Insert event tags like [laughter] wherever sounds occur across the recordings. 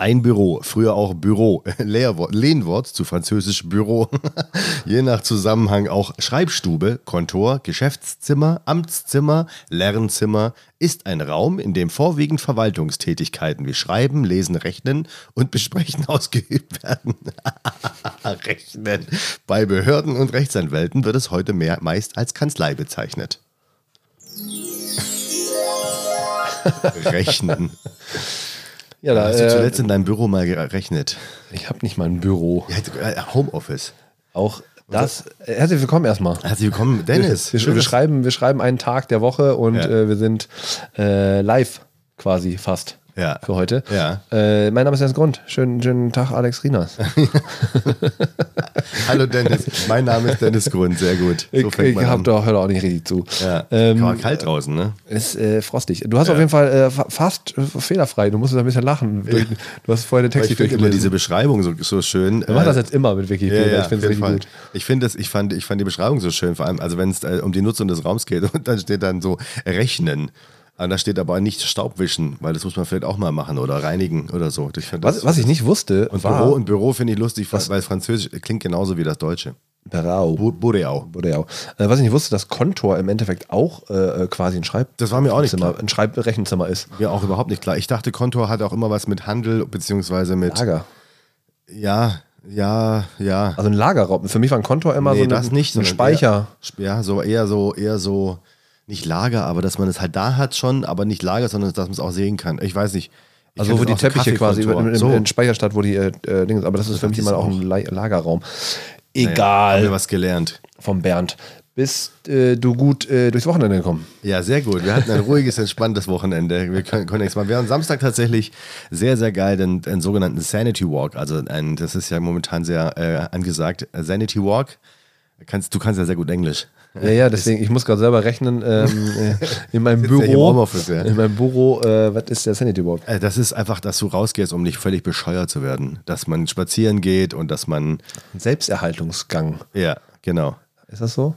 Ein Büro, früher auch Büro, [laughs] Lehrwort, Lehnwort zu französisch Büro, [laughs] je nach Zusammenhang auch Schreibstube, Kontor, Geschäftszimmer, Amtszimmer, Lernzimmer, ist ein Raum, in dem vorwiegend Verwaltungstätigkeiten wie Schreiben, Lesen, Rechnen und Besprechen [laughs] ausgeübt werden. Rechnen. Bei Behörden und Rechtsanwälten wird es heute mehr, meist als Kanzlei bezeichnet. Rechnen. Ja, da, Hast du äh, zuletzt in deinem Büro mal gerechnet? ich habe nicht mal ein Büro. Ja, äh, Homeoffice. Auch das. Äh, herzlich willkommen erstmal. Herzlich willkommen, Dennis. Wir, wir, dass- schreiben, wir schreiben einen Tag der Woche und Ja. äh, wir sind äh, live quasi fast Ja. für heute. Ja. Äh, mein Name ist Jens Grund. Schönen, schönen Tag, Alex Rinas. [laughs] Hallo Dennis, mein Name ist Dennis Grund, sehr gut. ich fängt ich man hab doch, hör doch auch nicht richtig zu. Ja. Ähm, War kalt draußen, ne? Ist äh, frostig. Du hast auf jeden Fall äh, fa- fast äh, fehlerfrei. Du musst ein bisschen lachen. Du hast vorher den Text ich finde immer diese. Beschreibung so, so schön. Wir machen äh, das jetzt immer mit ja, Wikipedia. ja, ich finde es richtig Fall. gut. Ich finde das, ich fand, ich fand die Beschreibung so schön, vor allem, also wenn es äh, um die Nutzung des Raums geht [laughs] und dann steht dann so rechnen. Und da steht aber nicht Staubwischen, weil das muss man vielleicht auch mal machen oder reinigen oder so. Ich Was, was ich nicht wusste, und war Büro, und Büro finde ich lustig, weil Französisch klingt genauso wie das Deutsche. Berau. Ja auch. Äh, was ich nicht wusste, dass Kontor im Endeffekt auch äh, quasi ein Schreib Das war mir auch nicht klar. ein Schreibrechenzimmer ist. Mir auch überhaupt nicht klar. Ich dachte, Kontor hat auch immer was mit Handel, beziehungsweise mit. Lager. Ja, ja, ja. Also ein Lagerraum. Für mich war ein Kontor immer nee, so ein, das nicht. ein Speicher. Eher, ja, so eher so, eher so, nicht Lager, aber dass man es halt da hat schon, aber nicht Lager, sondern dass man es auch sehen kann. Ich weiß nicht. Ich Also wo die Teppiche quasi im, so, in Speicherstadt, wo die äh, äh, Dinge, aber das ist für mich immer auch ein La Lagerraum. naja, Egal. Haben wir was gelernt. vom Bernd. Bist äh, du gut äh, durchs Wochenende gekommen? Ja, sehr gut. Wir hatten ein ruhiges, entspanntes Wochenende. Wir können, können nichts machen. Wir haben Samstag tatsächlich sehr, sehr geil den, den sogenannten Sanity Walk. Also ein, das ist ja momentan sehr äh, angesagt. Sanity Walk. Kannst, du kannst ja sehr gut Englisch. Ja, ja, deswegen, ich muss gerade selber rechnen. Ähm, äh, in meinem [laughs] Büro. Ja. In meinem Büro, äh, was ist der Sanity Walk? Äh, Das ist einfach, dass du rausgehst, um nicht völlig bescheuert zu werden. Dass man spazieren geht und dass man, Ein Selbsterhaltungsgang. ja, genau. Ist das so?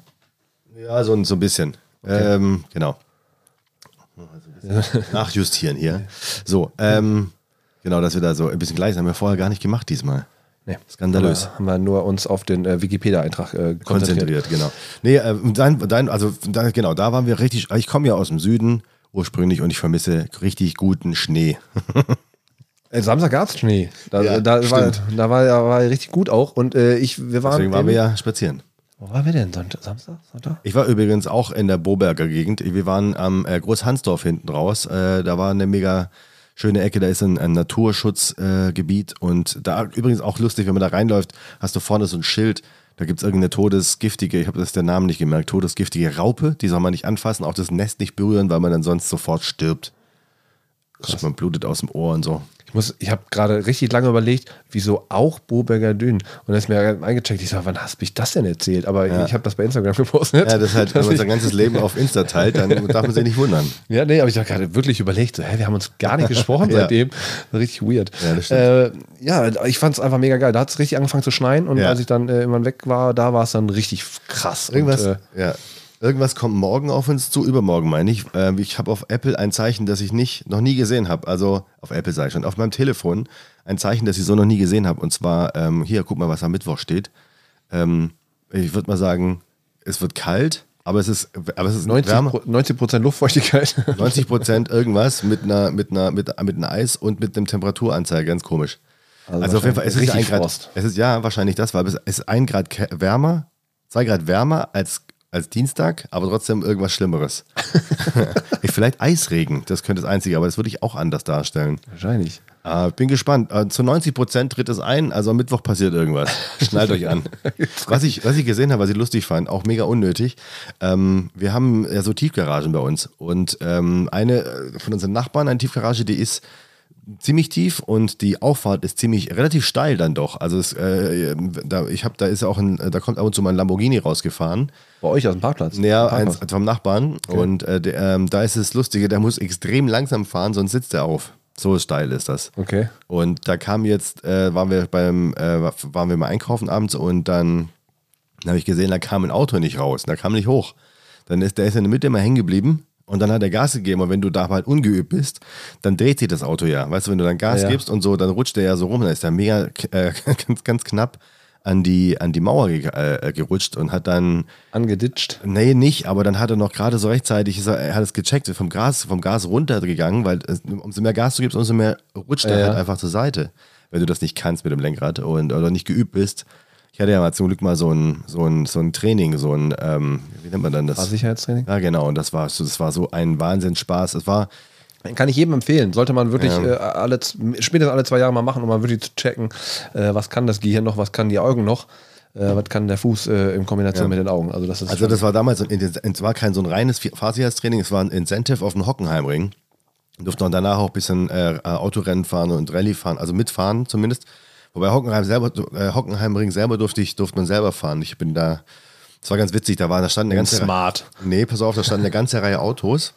Ja, so, ein- so ein bisschen. Ähm, genau. Nachjustieren hier. So, ähm, genau, dass wir da so ein bisschen gleich sind. Haben wir vorher gar nicht gemacht diesmal. Nee. Skandalös. Haben wir nur uns auf den äh, Wikipedia-Eintrag äh, konzentriert. Konzentriert, genau. Nee, äh, dein, dein, also da, genau, da waren wir richtig, ich komme ja aus dem Süden ursprünglich und ich vermisse richtig guten Schnee. [laughs] Äh, Samstag gab es Schnee. Da, Ja, da, war, da war ja war richtig gut auch. Und äh, ich, wir waren. Deswegen waren wir ja spazieren. Wo waren wir denn? Sonntag, Samstag? Sonntag? Ich war übrigens auch in der Boberger Gegend. Wir waren am äh, Großhansdorf hinten raus. Da war eine mega schöne Ecke, da ist ein, ein Naturschutzgebiet äh, und da übrigens auch lustig, wenn man da reinläuft, hast du vorne so ein Schild. Da gibt es irgendeine todesgiftige, ich habe das der Namen nicht gemerkt, todesgiftige Raupe, die soll man nicht anfassen, auch das Nest nicht berühren, weil man dann sonst sofort stirbt. Also man blutet aus dem Ohr und so. Ich, muss- ich habe gerade richtig lange überlegt, wieso auch Boberger Dünn. Und dann ist mir eingecheckt, ich sage, wann hast du mich das denn erzählt? Aber ich habe das bei Instagram [laughs] gepostet. Ja, das ist halt, wenn man sein ganzes Leben auf Insta teilt, dann [laughs] darf man sich nicht wundern. Ja, nee, aber ich habe gerade wirklich überlegt, so, hä, wir haben uns gar nicht gesprochen [laughs] Ja. seitdem. Richtig weird. Ja, das stimmt. äh, ja, ich fand es einfach mega geil. Da hat es richtig angefangen zu schneien und Ja. als ich dann äh, irgendwann weg war, da war es dann richtig krass. Irgendwas, Und, äh, ja. Irgendwas kommt morgen auf uns zu, übermorgen meine ich. Ähm, ich habe auf Apple ein Zeichen, das ich nicht, noch nie gesehen habe. Also auf Apple sage ich schon, auf meinem Telefon ein Zeichen, das ich so noch nie gesehen habe. Und zwar, ähm, hier, guck mal, was am Mittwoch steht. Ähm, ich würde mal sagen, es wird kalt, aber es ist, aber es ist 90, wärmer. Pro- 90 Prozent Luftfeuchtigkeit. [laughs] 90 Prozent irgendwas mit einer, mit einer, mit, mit einem Eis und mit einem Temperaturanzeiger, ganz komisch. Also Also, auf jeden Fall, es ist ein Grad, Frost. es ist ja wahrscheinlich das, weil es ist ein Grad wärmer, zwei Grad wärmer als, als Dienstag, aber trotzdem irgendwas Schlimmeres. [laughs] ich, vielleicht Eisregen, das könnte das Einzige, aber das würde ich auch anders darstellen. Wahrscheinlich. Äh, bin gespannt. Äh, zu 90 Prozent tritt es ein, also am Mittwoch passiert irgendwas. [laughs] Schnallt euch an. Was ich, was ich gesehen habe, was ich lustig fand, auch mega unnötig. Ähm, wir haben ja so Tiefgaragen bei uns und ähm, eine äh, von unseren Nachbarn, eine Tiefgarage, die ist ziemlich tief und die Auffahrt ist ziemlich relativ steil dann doch. Also es, äh, da, ich habe, da ist auch ein, da kommt ab und zu mal ein Lamborghini rausgefahren. Bei euch aus dem Parkplatz? Ja, eins vom Nachbarn. Und äh, der, ähm, da ist es Lustige, der muss extrem langsam fahren, sonst sitzt er auf. So steil ist das. Okay. Und da kam jetzt, äh, waren wir beim, äh, waren wir mal einkaufen abends und dann habe ich gesehen, da kam ein Auto nicht raus, da kam nicht hoch. Dann ist der ist in der Mitte immer hängen geblieben Und dann hat er Gas gegeben und wenn du da halt ungeübt bist, dann dreht sich das Auto ja. Weißt du, wenn du dann Gas Ja. gibst und so, dann rutscht der ja so rum, dann ist er mega [laughs] äh, ganz, ganz knapp an die, an die Mauer ge äh, gerutscht und hat dann, Angeditscht. nee, nicht, aber dann hat er noch gerade so rechtzeitig, ist er, er hat es gecheckt, vom Gas, vom Gas runtergegangen, weil es, umso mehr Gas du gibst, umso mehr rutscht er Ja. halt einfach zur Seite, wenn du das nicht kannst mit dem Lenkrad und, oder nicht geübt bist. Ich hatte ja mal zum Glück mal so ein, so ein, so ein Training, so ein, ähm, wie nennt man dann das? Fahrsicherheitstraining. Ja, genau. Und das war, so- das war so ein Wahnsinnsspaß. Es war, Kann ich jedem empfehlen. Sollte man wirklich Ja. äh, alle, spätestens alle zwei Jahre mal machen, um mal wirklich zu checken, äh, was kann das Gehirn noch, was kann die Augen noch, äh, was kann der Fuß äh, in Kombination mit den Augen. Also das also das war damals, es war kein so ein reines Fahrsicherheitstraining, es war ein Incentive auf dem Hockenheimring. Wir durften dann danach auch ein bisschen äh, Autorennen fahren und Rallye fahren, also mitfahren zumindest. Wobei Hockenheim selber, äh, Hockenheimring selber durfte ich, durfte man selber fahren. Ich bin da, das war ganz witzig, da war, da stand eine ganze smart. Nee, pass auf, da stand eine ganze Reihe Autos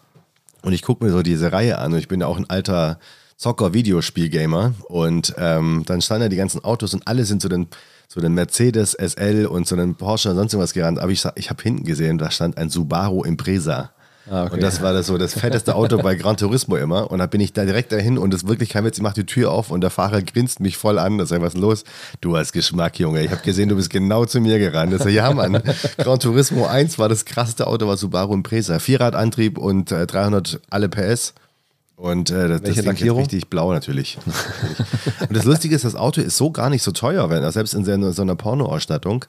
und ich gucke mir so diese Reihe an und ich bin ja auch ein alter Zocker-Videospiel-Gamer und ähm, dann standen da die ganzen Autos und alle sind zu den, zu den Mercedes SL und zu den Porsche und sonst irgendwas gerannt, aber ich, ich habe hinten gesehen, da stand ein Subaru Impreza. Ah, okay. Und das war das so das fetteste Auto bei Gran Turismo immer. Und da bin ich da direkt dahin und das wirklich kein Witz. Ich mache die Tür auf und der Fahrer grinst mich voll an. Das ist was ist los? Du hast Geschmack, Junge. Ich habe gesehen, du bist genau zu mir gerannt. Das ist ja, Mann. Gran Turismo 1 war das krasseste Auto, war Subaru Impreza. Vierradantrieb und äh, 300 alle PS. Und äh, das, das Ding ist richtig blau natürlich. und das Lustige ist, das Auto ist so gar nicht so teuer, wenn, selbst in so so einer Pornoausstattung.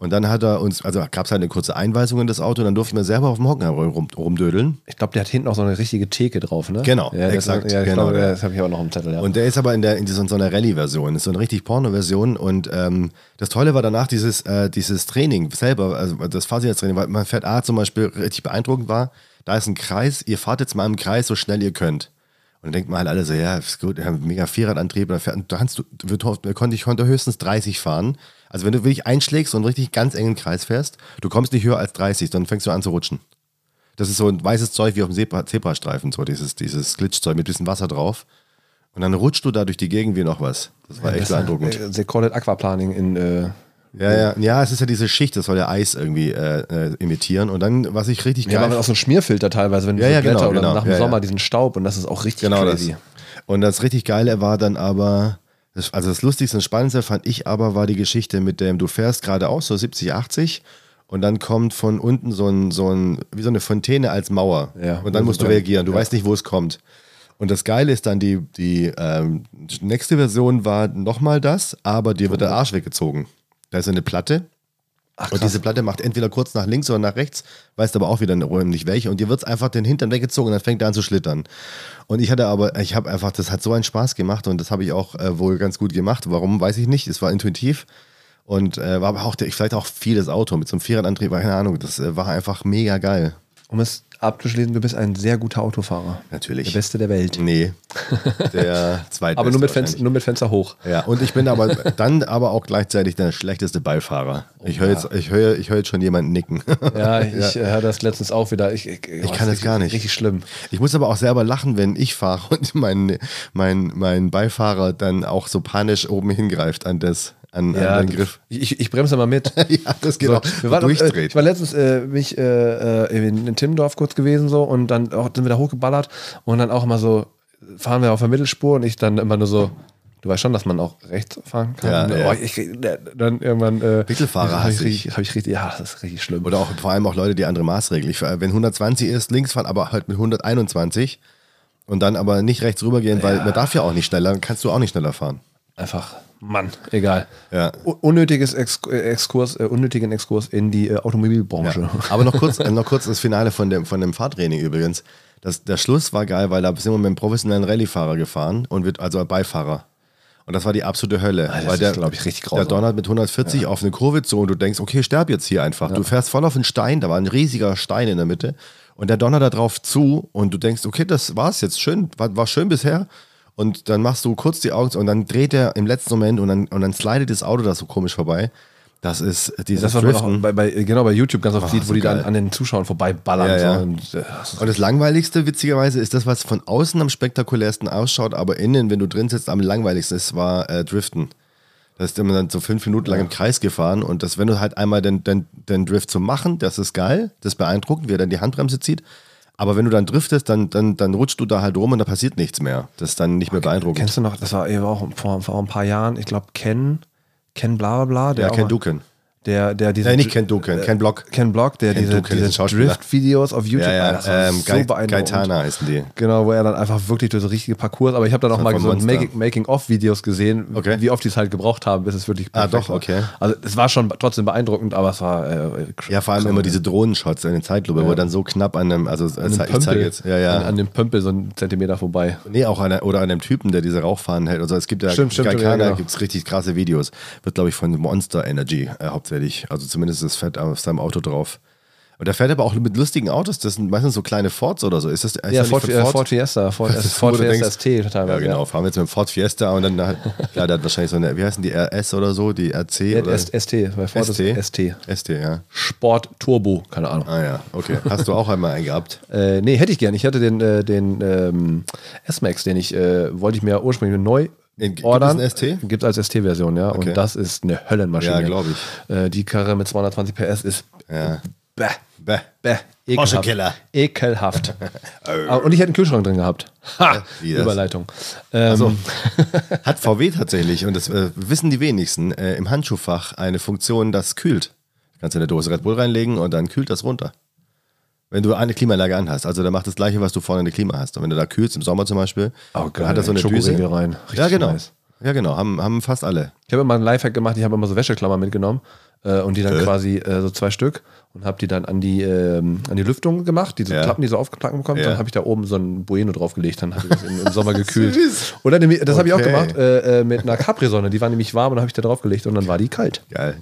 Und dann hat er uns, also gab es halt eine kurze Einweisung in das Auto, dann durften wir selber auf dem Hockenheim rum, rumdödeln. Ich glaube, der hat hinten auch so eine richtige Theke drauf, ne? Genau, ja, das, exakt, Ja, ich genau, glaube, ja. das habe ich auch noch im Zettel. Ja. Und der ist aber in, der, in so, so einer Rallye-Version, ist so eine richtig Porno-Version. Und ähm, das Tolle war danach dieses, äh, dieses Training selber, also das Fahrsicherheitstraining, weil man fährt A zum Beispiel richtig beeindruckend war, da ist ein Kreis, ihr fahrt jetzt mal im Kreis so schnell ihr könnt. Und dann denkt man halt alle so, ja, ist gut, wir haben mega Vierradantrieb, da kannst du, wir konnte, ich konnte höchstens 30 fahren. Also wenn du wirklich einschlägst und einen richtig ganz engen Kreis fährst, du kommst nicht höher als 30, dann fängst du an zu rutschen. Das ist so ein weißes Zeug wie auf dem Zebra Zebrastreifen, so dieses, dieses Glitchzeug mit bisschen Wasser drauf. Und dann rutschst du da durch die Gegend wie noch was. Das war echt beeindruckend. Äh, They call it Aquaplaning in. Äh, Ja, ja, ja, es ist ja diese Schicht, das soll ja Eis irgendwie äh, äh, imitieren. Und dann, was ich richtig ja, geil aber auch so ein Schmierfilter teilweise, wenn du Ja, ja, Blätter genau, oder genau. nach dem Ja, Sommer ja. diesen Staub und das ist auch richtig Genau das. crazy. Und das richtig Geile war dann aber, das, also das Lustigste und Spannendste fand ich aber, war die Geschichte mit dem, du fährst geradeaus, so 70, 80 und dann kommt von unten so ein, so ein wie so eine Fontäne als Mauer. Ja, und dann musst du dann- reagieren, du weißt nicht, wo es kommt. Und das Geile ist dann, die, die ähm, nächste Version war nochmal das, aber dir wird der Arsch weggezogen. Da ist eine Platte Ach, und diese Platte macht entweder kurz nach links oder nach rechts, weißt aber auch wieder nicht welche. Und dir wird es einfach den Hintern weggezogen und dann fängt er an zu schlittern. Und ich hatte aber, ich habe einfach, das hat so einen Spaß gemacht und das habe ich auch äh, wohl ganz gut gemacht. Warum, weiß ich nicht. Es war intuitiv. Und äh, war aber auch, der, vielleicht auch vieles Auto mit so einem Vierradantrieb, keine Ahnung. Das äh, war einfach mega geil. Um es abzuschließen, du bist ein sehr guter Autofahrer. Natürlich. Der Beste der Welt. Nee, [laughs] der zweite. Aber nur mit, Fenster, nur mit Fenster hoch. Ja, und ich bin aber dann aber auch gleichzeitig der schlechteste Beifahrer. Ich höre jetzt, ich höre, ich höre jetzt schon jemanden nicken. Ja, [laughs] ich äh, höre das letztens auch wieder. Ich, ich, Ich kann das gar nicht. Richtig schlimm. Ich muss aber auch selber lachen, wenn ich fahre [laughs] und mein, mein, mein Beifahrer dann auch so panisch oben hingreift an, das, an, an den Griff. Ich, ich bremse mal mit. [laughs] ja, das geht So, auch. wir waren, äh, durchdreht. ich war letztens äh, mich, äh, äh, in, in Timmendorf kurz gewesen so und dann auch, sind wir da hochgeballert und dann auch immer so fahren wir auf der Mittelspur und ich dann immer nur so Du weißt schon, dass man auch rechts fahren kann. Ja, oh, ja. Ich, dann irgendwann. Äh, Mittelfahrer hab ich, richtig- hab ich richtig. Ja, das ist richtig schlimm. Oder auch vor allem auch Leute, die andere Maßregeln. Ich, wenn 120 ist, links fahren, aber halt mit 121 und dann aber nicht rechts rübergehen, weil man darf ja auch nicht schneller, dann kannst du auch nicht schneller fahren. Einfach, Mann, egal. Ja. Unnötiges Ex äh, Exkurs, äh, unnötigen Exkurs in die äh, Automobilbranche. Ja. [laughs] Aber noch kurz, äh, noch kurz das Finale von dem, von dem Fahrtraining übrigens. Das, der Schluss war geil, weil da sind wir mit einem professionellen Rallyefahrer gefahren und wird also Beifahrer. Und das war die absolute Hölle. Ah, das weil ist, der, glaub ich, richtig Der grausam. donnert mit 140 auf eine Kurve zu und du denkst, okay, sterb jetzt hier einfach. Du fährst voll auf einen Stein, da war ein riesiger Stein in der Mitte und der donnert da drauf zu und du denkst, okay, das war's jetzt, schön, war, war schön bisher. Und dann machst du kurz die Augen und dann dreht er im letzten Moment und dann, und dann slidet das Auto da so komisch vorbei. Das ist dieses Das, was man auch Driften. bei, bei, genau bei YouTube ganz oft Oh, sieht, wo so die dann an den Zuschauern vorbeiballern. Ja, ja. So, und, äh, das Und das Langweiligste, witzigerweise, ist das, was von außen am spektakulärsten ausschaut, aber innen, wenn du drin sitzt, am langweiligsten ist, war äh, Driften. Da ist immer dann so fünf Minuten lang im Kreis gefahren und das, wenn du halt einmal den, den, den Drift zu machen, das ist geil, das ist beeindruckend, wie er dann die Handbremse zieht. Aber wenn du dann driftest, dann, dann, dann rutschst du da halt rum und da passiert nichts mehr. Das ist dann nicht mehr beeindruckend. Kennst du noch, das war eben auch vor, vor ein paar Jahren, ich glaube Ken, Ken bla bla bla. Der ja, Ken Duken. Der, der diese Nein, nicht Ken Duken, Ken Block. Ken Block, der Ken diese, diese. Drift-Videos auf YouTube, Ja, ja, war ähm, so beeindruckend. Gaetana heißen die. Genau, wo er dann einfach wirklich durch so richtige Parcours, aber ich habe dann auch mal so Making-of-Videos gesehen, Okay. wie oft die es halt gebraucht haben, bis es wirklich Ah, doch, war. okay. Also es war schon trotzdem beeindruckend, aber es war äh, Ja, vor allem immer diese Drohnenshots in den Zeitlupe, wo er dann so knapp an einem, also an ich zeige Pömpel, jetzt, ja, ja. An, an dem Pömpel so einen Zentimeter vorbei. Nee, auch an, oder an dem Typen, der diese Rauchfahnen hält. Also es gibt ja Stimmt, stimmt, Gaikana, ja, genau. gibt es richtig krasse Videos. Wird, glaube ich, von Monster Energy äh, hauptsächlich. Also zumindest das Fett auf seinem Auto drauf. Und der fährt aber auch mit lustigen Autos. Das sind meistens so kleine Fords oder so. Ist das ist Ja, das Ford, nicht äh, Ford Fiesta, [laughs] Ford, Das ist, Ford Fiesta ST teilweise. Ja, genau. Fahren wir jetzt mit dem Ford Fiesta und dann, halt- klar, [laughs] der hat wahrscheinlich so eine, wie heißen die, RS oder so, die RC Ja. oder ST, ST, bei Ford ST? ist ST. ST, ja. Sport Turbo, keine Ahnung. Ah ja, okay. Hast du auch einmal einen gehabt? [laughs] Äh, nee, hätte ich gern. Ich hatte den, äh, den ähm, S-Max, den ich, äh, wollte ich mir ursprünglich neu gibt ordern. es einen ST? Gibt es als ST-Version, ja. Okay. Und das ist eine Höllenmaschine. Ja, glaub ich. Äh, die Karre mit 220 PS ist Ja. bäh, Bäh. bäh, ekelhaft. Porsche-Killer. Ekelhaft. [laughs] Und ich hätte einen Kühlschrank drin gehabt. Ha, Wie das? Überleitung. Ähm, Also, [laughs] hat VW tatsächlich, und das äh, wissen die wenigsten, äh, im Handschuhfach eine Funktion, das kühlt. Du kannst in eine Dose Red Bull reinlegen und dann kühlt das runter. Wenn du eine Klimaanlage anhast. Also der macht das gleiche, was du vorne in der Klima hast. Und wenn du da kühlst, im Sommer zum Beispiel, Oh, dann hat er so eine Düse. rein. Richtig ja, genau. nice. Ja, genau. Haben, haben fast alle. Ich habe immer einen Lifehack gemacht, ich habe immer so Wäscheklammern mitgenommen äh, und die dann Äh? quasi äh, so zwei Stück und habe die dann an die, ähm, an die Lüftung gemacht, diese Ja. Klappen, die so aufgeplackt bekommen. Ja. Dann habe ich da oben so ein Bueno draufgelegt, dann habe ich das im, im Sommer [laughs] gekühlt. Oder das habe ich auch Okay. gemacht äh, äh, mit einer Capri-Sonne, die war nämlich warm und dann habe ich da draufgelegt und dann war die kalt. Geil.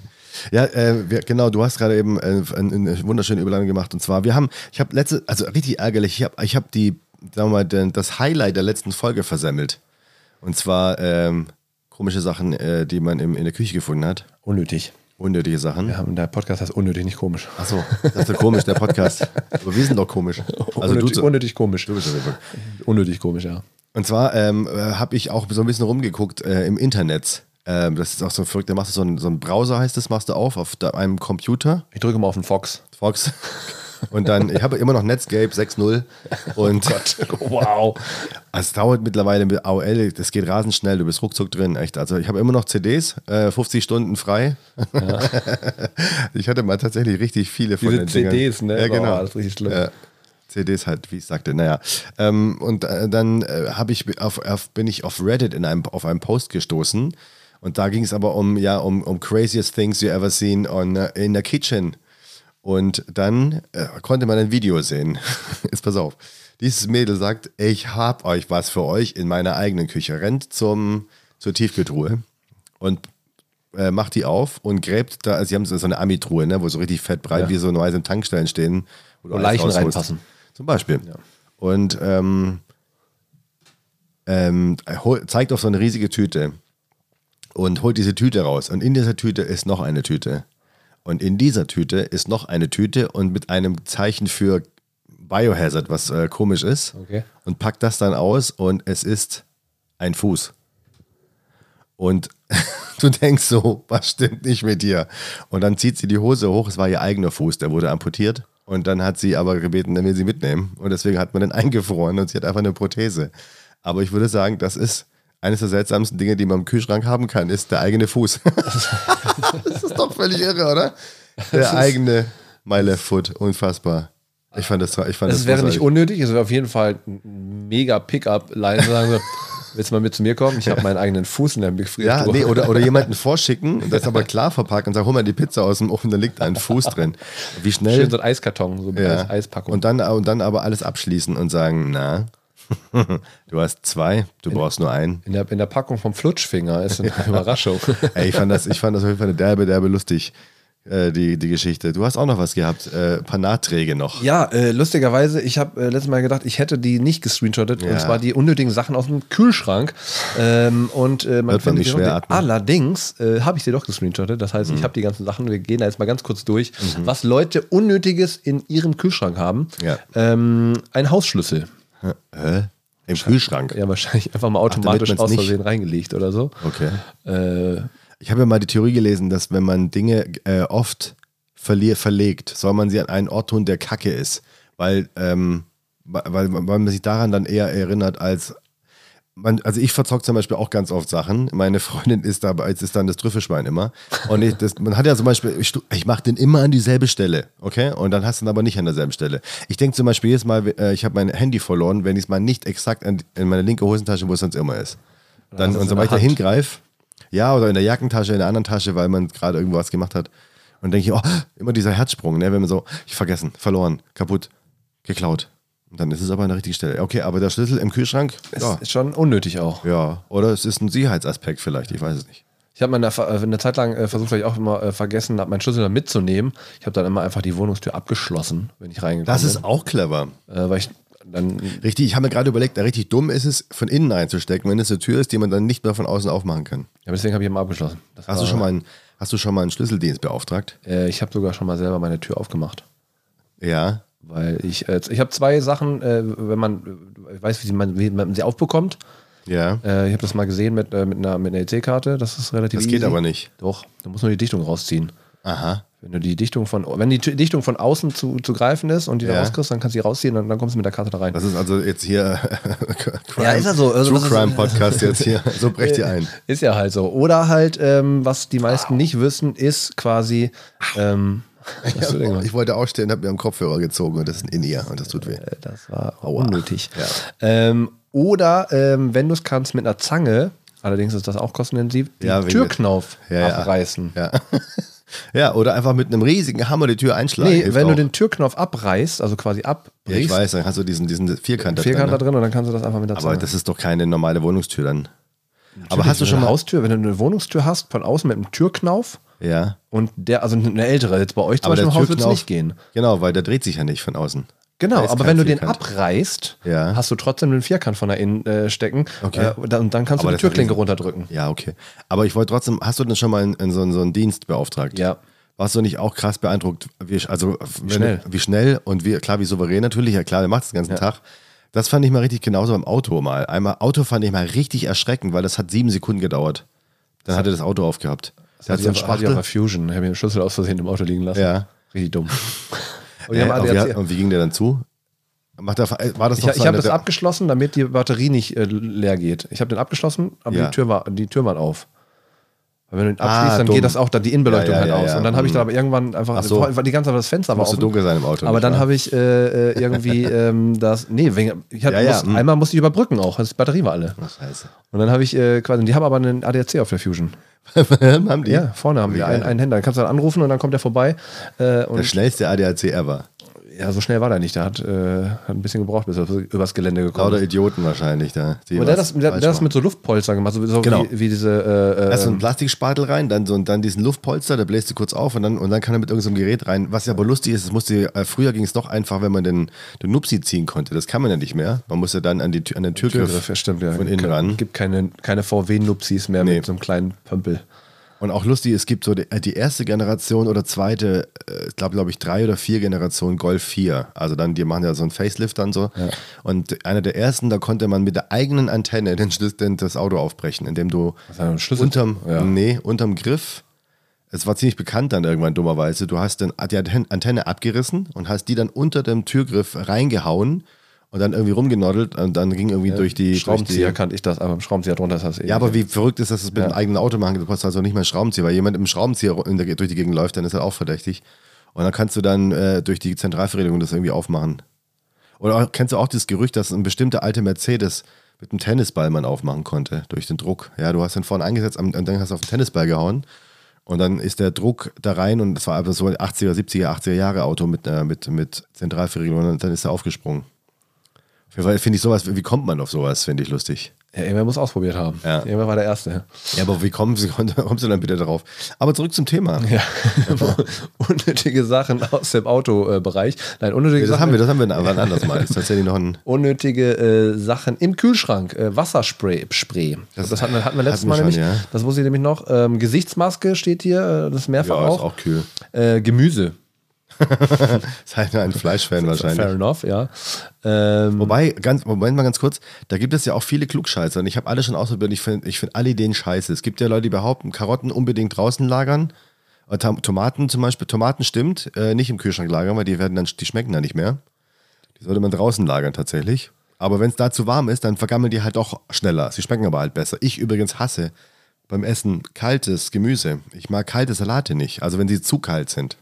Ja, äh, wir, genau, du hast gerade eben äh, eine, wunderschöne Überleitung gemacht. Und zwar, wir haben, ich habe letzte, also richtig ärgerlich, ich habe ich hab die, sagen wir mal, das Highlight der letzten Folge versemmelt. Und zwar ähm, komische Sachen, äh, die man im, in der Küche gefunden hat. Unnötig. Unnötige Sachen. Ja, und der Podcast heißt unnötig, nicht komisch. Achso, das ist komisch, der Podcast. Aber wir sind doch komisch. [laughs] Also unnötig, du, unnötig komisch. du bist. Unnötig komisch, ja. Und zwar ähm, habe ich auch so ein bisschen rumgeguckt äh, im Internet. Ähm, das ist auch so verrückt. Da machst du so einen, so einen Browser, heißt das, machst du auf, auf einem Computer. Ich drücke mal auf den Fox. Fox. [laughs] Und dann, ich habe immer noch Netscape 6.0 und wow. es dauert mittlerweile mit AOL, das geht rasend schnell, du bist ruckzuck drin, echt. Also ich habe immer noch CDs, äh, 50 Stunden frei. [laughs] ich hatte mal tatsächlich richtig viele von Diese den Dingern. CDs, ne? Ja, genau. Oh, das ist richtig schlimm. Ja. CDs halt, wie ich sagte, naja. Ähm, und äh, dann äh, ich auf, auf, bin ich auf Reddit in einem, auf einem Post gestoßen und da ging es aber um, ja, um, um craziest things you ever seen on, uh, in a kitchen. Und dann äh, konnte man ein Video sehen. [laughs] Jetzt pass auf. Dieses Mädel sagt, ich hab euch was für euch in meiner eigenen Küche. Rennt zum, zur Tiefkühltruhe und äh, macht die auf und gräbt da, also sie haben so eine Ami-Truhe, ne, wo so richtig fett breit Ja. wie so in Tankstellen stehen. Wo alles Leichen rausholst. reinpassen. Zum Beispiel. Und ähm, ähm, zeigt auf so eine riesige Tüte und holt diese Tüte raus. Und in dieser Tüte ist noch eine Tüte. Und in dieser Tüte ist noch eine Tüte und mit einem Zeichen für Biohazard, was äh, komisch ist. Okay. Und packt das dann aus und es ist ein Fuß. Und [laughs] du denkst so, was stimmt nicht mit dir? Und dann zieht sie die Hose hoch, es war ihr eigener Fuß, der wurde amputiert. Und dann hat sie aber gebeten, dann will sie mitnehmen. Und deswegen hat man den [laughs] eingefroren und sie hat einfach eine Prothese. Aber ich würde sagen, das ist eines der seltsamsten Dinge, die man im Kühlschrank haben kann, ist der eigene Fuß. [laughs] das ist doch völlig irre, oder? Der eigene My Left Foot, unfassbar. Ich fand das, ich fand Es das wäre nicht unnötig, es wäre auf jeden Fall ein mega Pickup-Line. Sagen so, willst du mal mit zu mir kommen? Ich habe meinen eigenen Fuß in der Ja, Gefriertruhe. nee, oder, oder jemanden vorschicken, das aber klar verpacken und sagen, hol mal die Pizza aus dem Ofen, da liegt ein Fuß drin. Wie schnell. Schön so ein Eiskarton, so ja. als Eispackung. Und dann, und dann aber alles abschließen und sagen, na, [laughs] du hast zwei, du brauchst nur einen. in, der, in der Packung vom Flutschfinger ist eine [laughs] Überraschung. Ey, ich fand das, ich fand das auf jeden Fall eine derbe, derbe lustig, äh, die, die Geschichte. Du hast auch noch was gehabt, äh, ein paar Nahträge noch. Ja, äh, lustigerweise, ich habe äh, letztes Mal gedacht, ich hätte die nicht gescreenshottet, Ja. und zwar die unnötigen Sachen aus dem Kühlschrank. Ähm, und äh, man Hört man sie schwer atmen. Allerdings äh, habe ich sie doch gescreenshottet. Das Mhm. heißt, ich habe die ganzen Sachen. Wir gehen da jetzt mal ganz kurz durch, was Leute Unnötiges in ihrem Kühlschrank haben. Ja. Ähm, ein Hausschlüssel. Hä? Im Kühlschrank. Ja, wahrscheinlich einfach mal automatisch man's aus. Versehen reingelegt oder so. Okay. Äh, Ich habe ja mal die Theorie gelesen, dass wenn man Dinge äh, oft verlegt, soll man sie an einen Ort tun, der kacke ist. Weil ähm, weil, weil man sich daran dann eher erinnert als man, also ich verzocke zum Beispiel auch ganz oft Sachen. Meine Freundin ist dabei, jetzt ist dann das Trüffelschwein immer. Und ich, das, man hat ja zum Beispiel, ich, ich mache den immer an dieselbe Stelle, okay? Und dann hast du ihn aber nicht an derselben Stelle. Ich denke zum Beispiel jedes Mal, äh, ich habe mein Handy verloren, wenn ich es mal nicht exakt an, in meine linke Hosentasche, wo es sonst immer ist. Dann, und sobald ich da hingreife, ja, oder in der Jackentasche, in der anderen Tasche, weil man gerade irgendwas gemacht hat. Und denke ich, oh, immer dieser Herzsprung, ne? wenn man so, ich vergessen, verloren, kaputt, geklaut. Dann ist es aber an der richtigen Stelle. Okay, aber der Schlüssel im Kühlschrank, Ist, ja, schon unnötig auch. ja. Oder es ist ein Sicherheitsaspekt vielleicht, ich weiß es nicht. Ich habe eine, eine Zeit lang äh, versucht, weil ich auch immer äh, vergessen habe, meinen Schlüssel dann mitzunehmen. Ich habe dann immer einfach die Wohnungstür abgeschlossen, wenn ich reingekommen Das bin. ist auch clever. äh, weil ich dann Richtig, ich habe mir gerade überlegt, richtig dumm ist es, von innen einzustecken, wenn es eine Tür ist, die man dann nicht mehr von außen aufmachen kann. ja, deswegen habe ich immer abgeschlossen. Das Hast du schon mal einen, hast du schon mal einen Schlüsseldienst beauftragt? Äh, ich habe sogar schon mal selber meine Tür aufgemacht. Ja. Weil ich, äh, ich habe zwei Sachen, äh, wenn man äh, weiß, wie, man, wie man sie aufbekommt. Ja. Äh, ich habe das mal gesehen mit, äh, mit einer, mit einer EC-Karte. Das ist relativ Das geht easy. aber nicht. Doch, du musst nur die Dichtung rausziehen. Aha. Wenn du die Dichtung von, wenn die Dichtung von außen zu, zu greifen ist und die da Ja. rauskriegst, dann kannst du die rausziehen und dann kommst du mit der Karte da rein. Das ist also jetzt hier [laughs] Crime, Ja, ist ja so. Also True Crime Podcast jetzt hier. [laughs] So brecht ihr ein. Ist ja halt so. Oder halt, ähm, was die meisten nicht wissen, ist quasi. Ähm, denn gemacht? Ich wollte aufstehen, habe mir am Kopfhörer gezogen und das ist ein In-Ear und das tut weh. Äh, Das war Aua. unnötig. Ja. Ähm, oder ähm, wenn du es kannst mit einer Zange, allerdings ist das auch kostenintensiv, den Ja, Türknauf Ja, abreißen. Ja. [laughs] ja, oder einfach mit einem riesigen Hammer die Tür einschlagen. Nee, wenn auch. du den Türknopf abreißt, also quasi Ja, ich abbrichst, weiß, dann hast du diesen, diesen Vierkant da Vierkant da drin. ne? drin und dann kannst du das einfach mit der Zange. Aber das ist doch keine normale Wohnungstür dann. Aber hast du schon mal. Haustür, wenn du eine Wohnungstür hast, von außen mit einem Türknauf Ja. und der, also eine ältere, jetzt bei euch zum Aber Beispiel der im Haus wird es nicht gehen. Genau, weil der dreht sich ja nicht von außen. Genau, aber wenn du den abreißt, Ja. hast du trotzdem den Vierkant von da innen äh, stecken. Okay. Äh, und dann, dann kannst Aber du die Türklinke runterdrücken. Ja, okay. Aber ich wollte trotzdem, hast du denn schon mal in, in so, einen- so einen Dienst beauftragt? Ja. Warst du nicht auch krass beeindruckt, wie, also wie schnell. wie schnell und wie, klar, wie souverän natürlich, ja klar, der macht es den ganzen Tag. Das fand ich mal richtig genauso beim Auto mal. Einmal, Auto fand ich mal richtig erschreckend, weil das hat sieben Sekunden gedauert. Dann hat er das Auto aufgehabt. Das Der hat so einen der Spachtel. Fusion. Ich habe mir den Schlüssel aus Versehen im Auto liegen lassen. Ja. Richtig dumm. Und [laughs] Äh, und, wie, und wie ging der dann zu? Macht er, war das Ich, ich habe das abgeschlossen, damit die Batterie nicht äh, leer geht. Ich habe den abgeschlossen, aber Ja. die, Tür war, die Tür war auf. Weil wenn du ihn Ah, abschließt, dann dumm. geht das auch, dann die Innenbeleuchtung Ja, ja, halt ja, aus. Und dann habe ich Mhm. da aber irgendwann einfach, Ach so. war die ganze Zeit das Fenster war offen. dunkel sein im Auto. Aber dann habe ich äh, äh, irgendwie [laughs] ähm, das, nee, wegen, ich ja, muss, mhm. einmal musste ich überbrücken auch, die Batterie war alle. Ach, scheiße. Und dann habe ich äh, quasi, die haben aber einen ADAC auf der Fusion. [laughs] haben die? Ja, vorne haben die einen, einen Händler. Dann kannst du dann anrufen und dann kommt der vorbei. Äh, Der schnellste ADAC ever. Ja, so schnell war der nicht. Der hat, äh, hat ein bisschen gebraucht, bis er übers Gelände gekommen Lauter ist. Idioten wahrscheinlich da. Aber der hat das, der, der das mit so Luftpolstern gemacht, so, so Genau. wie, wie diese. Äh, Erst so ähm, einen Plastikspatel rein, dann so und dann diesen Luftpolster, da bläst du kurz auf und dann, und dann kann er mit irgendeinem Gerät rein. Was ja aber lustig ist, es musste, äh, früher ging es doch einfach, wenn man den, den Nupsi ziehen konnte. Das kann man ja nicht mehr. Man musste dann an, die, an den Türgriff, Türgriff, ja, stimmt, ja. von innen ran. gibt keine, keine VW-Nupsis mehr Nee. mit so einem kleinen Pömpel. Und auch lustig, es gibt so die, äh, die erste Generation oder zweite, äh, ich glaube, glaube ich, drei oder vier Generationen Golf 4. Also dann, die machen ja so einen Facelift dann so. Und einer der ersten, da konnte man mit der eigenen Antenne den, Schlüssel- den, das Auto aufbrechen, indem du unterm, Ja. nee, unterm Griff, es war ziemlich bekannt dann irgendwann dummerweise, du hast dann die Antenne abgerissen und hast die dann unter dem Türgriff reingehauen und dann irgendwie rumgenoddelt und dann ging irgendwie durch die... Schraubenzieher durch die, kannte ich das, aber im Schraubenzieher drunter ist das eh. ja, aber wie verrückt ist das, das mit Ja. dem eigenen Auto machen? Du brauchst also nicht mal Schraubenzieher, weil jemand im Schraubenzieher in der, durch die Gegend läuft, dann ist er auch verdächtig. Und dann kannst du dann äh, durch die Zentralverriegelung das irgendwie aufmachen. Oder auch, kennst du auch das Gerücht, dass ein bestimmter alte Mercedes mit einem Tennisball man aufmachen konnte, durch den Druck. Ja, du hast den vorne eingesetzt und dann hast du auf den Tennisball gehauen. Und dann ist der Druck da rein und das war einfach so ein 80er, 70er, 80er Jahre Auto mit, äh, mit, mit Zentralverriegelung und dann ist er aufgesprungen. Finde ich sowas, wie kommt man auf sowas, finde ich lustig. ja, irgendwer muss ausprobiert haben. Ja. Irgendwer war der Erste. Ja, aber wie kommen Sie, [laughs] kommst du dann bitte darauf? Aber zurück zum Thema. [laughs] Ja. unnötige Sachen aus dem Autobereich. Nein, unnötige Das Sachen. haben wir, das haben wir ein anderes Mal. Das ist tatsächlich noch ein. [laughs] unnötige äh, Sachen im Kühlschrank. Äh, Wasserspray. Spray. Das, das hatten, wir, hatten wir letztes hatten Mal schon, nämlich. ja. Das wusste ich nämlich noch. Ähm, Gesichtsmaske steht hier, äh, das ist mehrfach Ja, ist auch. auch kühl. Äh, Gemüse. [laughs] Ist ein Fleischfan Fair wahrscheinlich. enough, ja. Ähm, Wobei, ganz, Moment mal ganz kurz, da gibt es ja auch viele Klugscheißer. Und ich habe alle schon ausprobiert ich finde ich find alle Ideen scheiße. Es gibt ja Leute, die behaupten, Karotten unbedingt draußen lagern. Äh, Tom- Tomaten zum Beispiel, Tomaten stimmt, äh, nicht im Kühlschrank lagern, weil die werden dann, die schmecken dann nicht mehr. Die sollte man draußen lagern tatsächlich. Aber wenn es da zu warm ist, dann vergammeln die halt auch schneller. Sie schmecken aber halt besser. Ich übrigens hasse beim Essen kaltes Gemüse. Ich mag kalte Salate nicht. Also wenn sie zu kalt sind.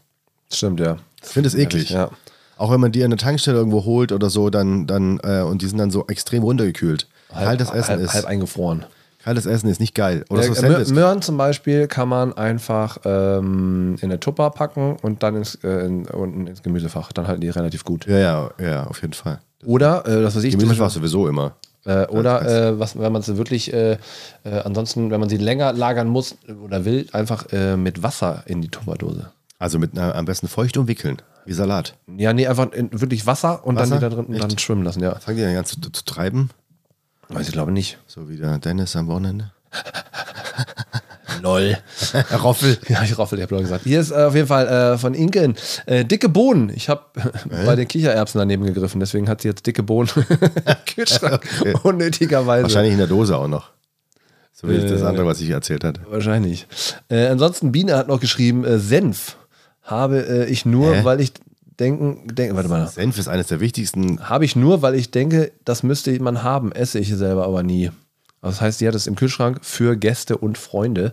Stimmt, ja. Ich finde es eklig. Ja. Auch wenn man die an der Tankstelle irgendwo holt oder so, dann, dann äh, und die sind dann so extrem runtergekühlt. kaltes Essen halb, ist halb eingefroren. kaltes Essen ist nicht geil. Oder so Ja, Mö- Sandwich. Möhren zum Beispiel kann man einfach ähm, in eine Tupper packen und dann ins, äh, in, unten ins Gemüsefach. Dann halten die relativ gut. Ja, ja, ja, auf jeden Fall. Oder, äh, das was ich zum Gemüse war Beispiel, sowieso immer. äh, oder äh, was, wenn man sie wirklich, äh, äh, ansonsten, wenn man sie länger lagern muss oder will, einfach äh, mit Wasser in die Tupperdose. Also mit einer, am besten feucht umwickeln, wie Salat. Ja, nee, einfach in, wirklich Wasser und Wasser? dann die da drin dann schwimmen lassen, ja. Fangen die dann ganz zu, zu treiben, Weiß ich glaube nicht. so wie der Dennis am Wochenende. [laughs] Lol. [laughs] Roffel. Ja, ich raffel, ich habe gesagt. Hier ist äh, auf jeden Fall äh, von Inken äh, dicke Bohnen. Ich habe [laughs] bei den Kichererbsen daneben gegriffen, deswegen hat sie jetzt dicke Bohnen Kühlschrank. Okay. Unnötigerweise. Wahrscheinlich in der Dose auch noch. So wie das Äh, andere, was ich erzählt hatte. Wahrscheinlich. Äh, ansonsten, Biene hat noch geschrieben, äh, Senf habe äh, ich nur, Hä? weil ich denken, denke, warte mal. Senf ist eines der wichtigsten. Habe ich nur, weil ich denke, das müsste man haben, esse ich selber aber nie. Also Das heißt, sie hat es im Kühlschrank für Gäste und Freunde.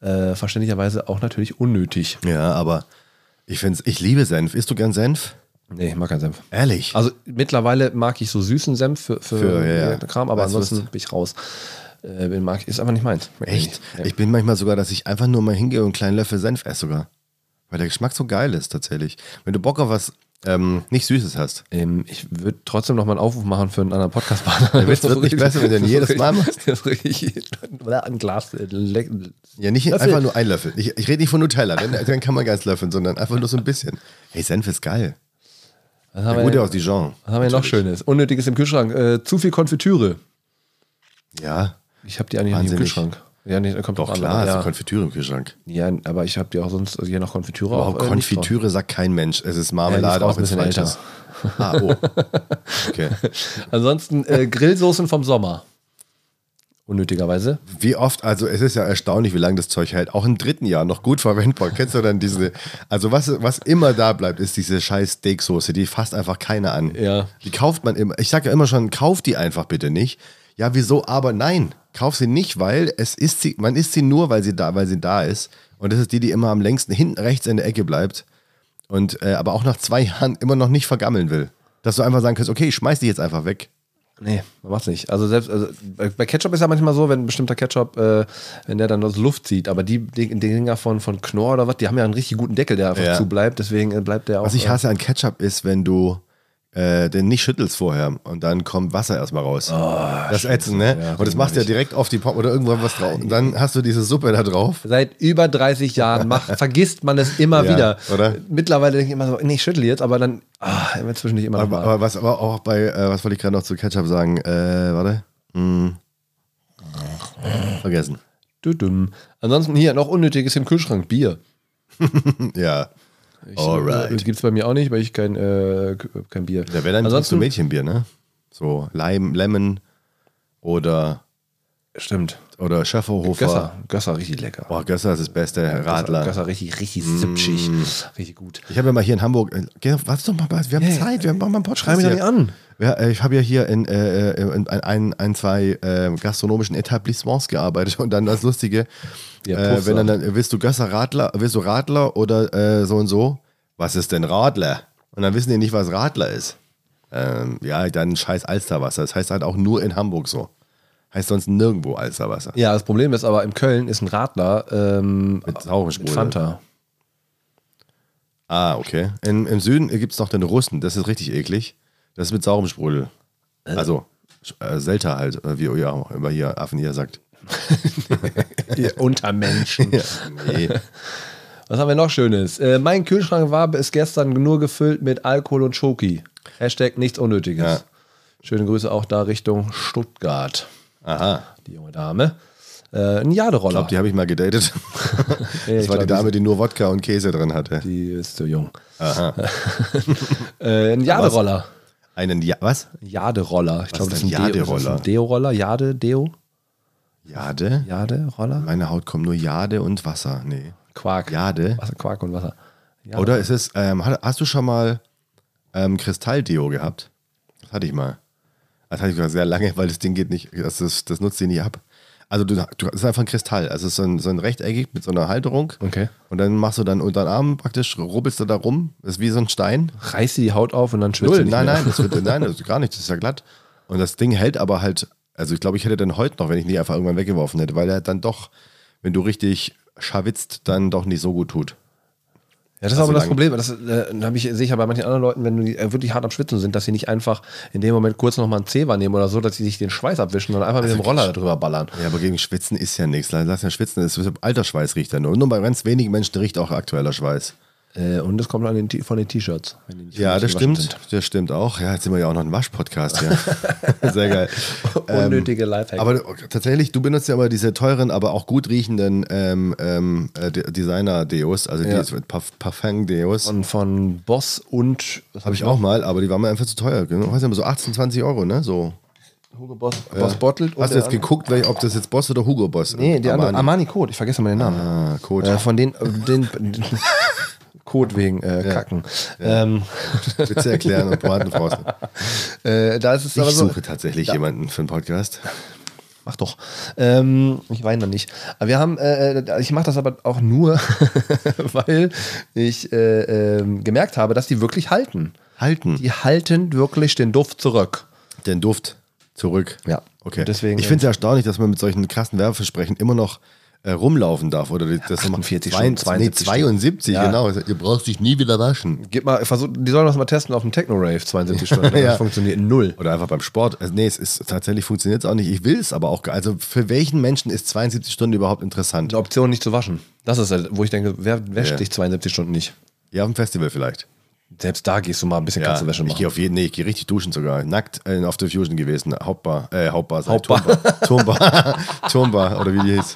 Äh, verständlicherweise auch natürlich unnötig. Ja, aber ich finde ich liebe Senf. Isst du gern Senf? Nee, ich mag keinen Senf. Ehrlich? Also mittlerweile mag ich so süßen Senf für, für, Für, ja, ja. äh, Kram, aber Weißt ansonsten bin ich raus. Äh, bin mag, ist einfach nicht meins. Echt? Ich bin manchmal sogar, dass ich einfach nur mal hingehe und einen kleinen Löffel Senf esse sogar. Weil der Geschmack so geil ist tatsächlich. Wenn du Bock auf was ähm, nicht Süßes hast. Ähm, ich würde trotzdem noch mal einen Aufruf machen für einen anderen Podcast-Partner. Ja, wird- wird nicht besser, wenn du den jedes Mal machst. Das richtig. Ein Glas. äh, Ja, nicht Löffel. einfach nur ein Löffel. Ich, ich rede nicht von Nutella, dann, dann kann man ganz löffeln, sondern einfach nur so ein bisschen. Hey, Senf ist geil. Was Der haben, gute wir, aus Dijon. was haben wir noch Schönes? Unnötiges im Kühlschrank. Äh, zu viel Konfitüre. Ja, Ich habe die eigentlich im. Kühlschrank. Ja, nicht, kommt doch klar, aber hast du ja. Konfitüre im Kühlschrank. ja, aber ich habe die auch sonst also hier noch Konfitüre. Wow, auch, äh. Konfitüre sagt kein Mensch. Es ist Ja, Marmelade, Frau auch ein bisschen ist. Ah, oh. [laughs] Okay. Ansonsten äh, Grillsoßen vom Sommer. Unnötigerweise. Wie oft, also es ist ja erstaunlich, wie lange das Zeug hält. Auch im dritten Jahr noch gut verwendbar. Kennst du dann diese, also was, was immer da bleibt, ist diese scheiß Steaksoße, die fasst einfach keiner an. Ja. Die kauft man immer. Ich sage ja immer schon, kauf die einfach bitte nicht. Ja, wieso? Aber nein, kauf sie nicht, weil es ist sie, man isst sie nur, weil sie da, weil sie da ist. Und das ist die, die immer am längsten hinten rechts in der Ecke bleibt. Und äh, aber auch nach zwei Jahren immer noch nicht vergammeln will. Dass du einfach sagen kannst, okay, ich schmeiß die jetzt einfach weg. Nee, man macht's nicht. Also selbst also bei Ketchup ist ja manchmal so, wenn ein bestimmter Ketchup, äh, wenn der dann aus Luft zieht, aber die, die, die Dinger von, von Knorr oder was, die haben ja einen richtig guten Deckel, der einfach Ja. zu bleibt, deswegen äh, bleibt der auch. Was ich äh, hasse an Ketchup ist, wenn du äh, den nicht schüttelst vorher und dann kommt Wasser erstmal raus. das Ätzen, ne? Ja, und das machst du ja direkt auf die Pop oder irgendwann was drauf. Und dann hast du diese Suppe da drauf. Seit über 30 Jahren macht, [laughs] vergisst man es immer Ja, wieder. oder? Mittlerweile denke ich immer so, nee, ich schüttel jetzt, aber dann, ah, immer zwischendurch immer noch Aber, mal. aber was aber auch bei, äh, was wollte ich gerade noch zu Ketchup sagen? Äh, warte. Hm. Vergessen. Düdüm. Ansonsten hier noch Unnötiges im Kühlschrank, Bier. [laughs] Ja. Ich, Alright. Äh, Gibt es bei mir auch nicht, weil ich kein, äh, kein Bier. Ja, wäre dann so Ansonsten, Mädchenbier, ne? So Lime, Lemon oder, stimmt. oder Schäferhofer. Gösser, Gösser richtig lecker. Boah, Gösser ist das beste. Radler. Mm. Gösser richtig, richtig süppschig. Richtig gut. Ich habe ja mal hier in Hamburg, äh, geh, warte doch mal, wir haben Ja, Zeit, wir haben mal einen Podcast Schreib mich doch nicht an. Ja, äh, ich habe ja hier in, äh, äh, in ein, ein, zwei äh, gastronomischen Etablissements gearbeitet und dann das Lustige, Ja, äh, wenn dann, dann willst du Gösser Radler, willst du Radler oder äh, so und so? Was ist denn Radler? Und dann wissen die nicht, was Radler ist. Ähm, ja, dann scheiß Alsterwasser. Das heißt halt auch nur in Hamburg so. Heißt sonst nirgendwo Alsterwasser. Ja, das Problem ist aber, in Köln ist ein Radler ähm, Mit Sprudel. Fanta. Ah, okay. In, Im Süden gibt es noch den Russen, das ist richtig eklig. Das ist mit saurem Sprudel. Also, äh, Selter halt, äh, wie ihr auch immer hier Affen hier sagt. [laughs] Ihr Untermenschen. Nee. Was haben wir noch Schönes? Äh, mein Kühlschrank war bis gestern nur gefüllt mit Alkohol und Schoki. Hashtag nichts Unnötiges. Ja. Schöne Grüße auch da Richtung Stuttgart. Aha. Die junge Dame. Äh, ein Ich Jaderoller. glaube, die habe ich mal gedatet. [laughs] Nee, das ich war die glaub, Dame, die nur Wodka und Käse drin hatte. Die ist zu jung. Aha. [laughs] Äh, ein Jaderoller. Einen ja was? Jaderoller. Ich glaube, das ist ein Jaderoller? das ist ein Deo-Roller. Jade, Deo? Jade? Jade-Roller? Meine Haut kommt nur Jade und Wasser. Nee. Quark. Jade? Wasser, Quark und Wasser. Ja. Oder ist es, ähm, hast hast du schon mal ähm, Kristalldeo gehabt? Das hatte ich mal. Das hatte ich sogar sehr lange, weil das Ding geht nicht, das, das, das nutzt sie nie ab. Also du, du, das ist einfach ein Kristall. Also es ist so ein, so ein rechteckig mit so einer Halterung. Okay. Und dann machst du dann unter den Arm praktisch, rubbelst du da rum. Das ist wie so ein Stein. Reißt die Haut auf und dann schwitzt Null, du nein, mehr. nein, das wird, [laughs] nein, das ist gar nicht, das ist ja glatt. Und das Ding hält aber halt, also ich glaube, ich hätte den heute noch, wenn ich nicht einfach irgendwann weggeworfen hätte, weil er dann doch, wenn du richtig schawitzt, dann doch nicht so gut tut. Ja, das ist Also aber das Problem. Das äh, hab ich, ja bei manchen anderen Leuten, wenn die äh, wirklich hart am Schwitzen sind, dass sie nicht einfach in dem Moment kurz nochmal einen Zewa nehmen oder so, dass sie sich den Schweiß abwischen, sondern einfach mit dem Roller drüber ballern. Ja, aber gegen Schwitzen ist ja nichts. Lass ja schwitzen, das ist, alter Schweiß riecht ja nur. Nur bei ganz wenigen Menschen riecht auch aktueller Schweiß. Äh, und das kommt an den, von den T-Shirts. wenn die nicht Ja, das stimmt. Das stimmt auch. Ja, jetzt sind wir ja auch noch ein Wasch-Podcast hier. [laughs] Sehr geil. sind. Unnötige Lifehacks. Aber tatsächlich, du benutzt ja aber diese teuren, aber auch gut riechenden ähm, ähm, äh, De- Designer-Deos, also Ja. die Parf Parfum-Deos. von, von Boss und Habe ich auch mal, aber die waren mir einfach zu teuer. Du hast ja immer so 18, 20 Euro, ne? So. Hugo Boss, Boss Bottled. Hast du jetzt der geguckt, ob das jetzt Boss oder Hugo Boss ist? Nee, die andere. Armani. Armani Code, ich vergesse mal den Namen. Ah, Code. Äh, von den, äh, den [laughs] Code wegen äh, Kacken. Ähm, [laughs] Witze erklären und Pointen [laughs] äh, da ist es aber Ich so. suche tatsächlich jemanden für einen Podcast. Mach doch. Ähm, ich weine dann nicht. Aber wir haben, äh, ich mache das aber auch nur, [laughs] weil ich äh, ähm, gemerkt habe, dass die wirklich halten. Halten. Die halten wirklich den Duft zurück. Den Duft zurück. Ja. Okay. Und deswegen- ich finde es erstaunlich, dass man mit solchen krassen Werbeversprechen immer noch äh, rumlaufen darf. Oder die- das 48 zwei, Stunden, nee, 72 72, Ja. genau. Ihr braucht dich nie wieder waschen. Gib mal, versuch, die sollen das mal testen auf dem Techno-Rave, 72 Stunden. [laughs] Das Ja. funktioniert null. Oder einfach beim Sport. Also, nee, es ist tatsächlich funktioniert es auch nicht. Ich will es aber auch. Also für welchen Menschen ist 72 Stunden überhaupt interessant? Eine Option nicht zu waschen. Das ist halt, wo ich denke, wer wäscht Ja. dich 72 Stunden nicht? Ja, auf dem Festival vielleicht. Selbst da gehst du mal ein bisschen Katzenwäsche ich machen. gehe auf jeden, nee, ich gehe richtig duschen sogar. Nackt äh, auf der Fusion gewesen. Hauptbar, äh, Hauptbar, ich, Hauptbar. Turmbar. Turmbar, [laughs] Turmbar oder wie die hieß.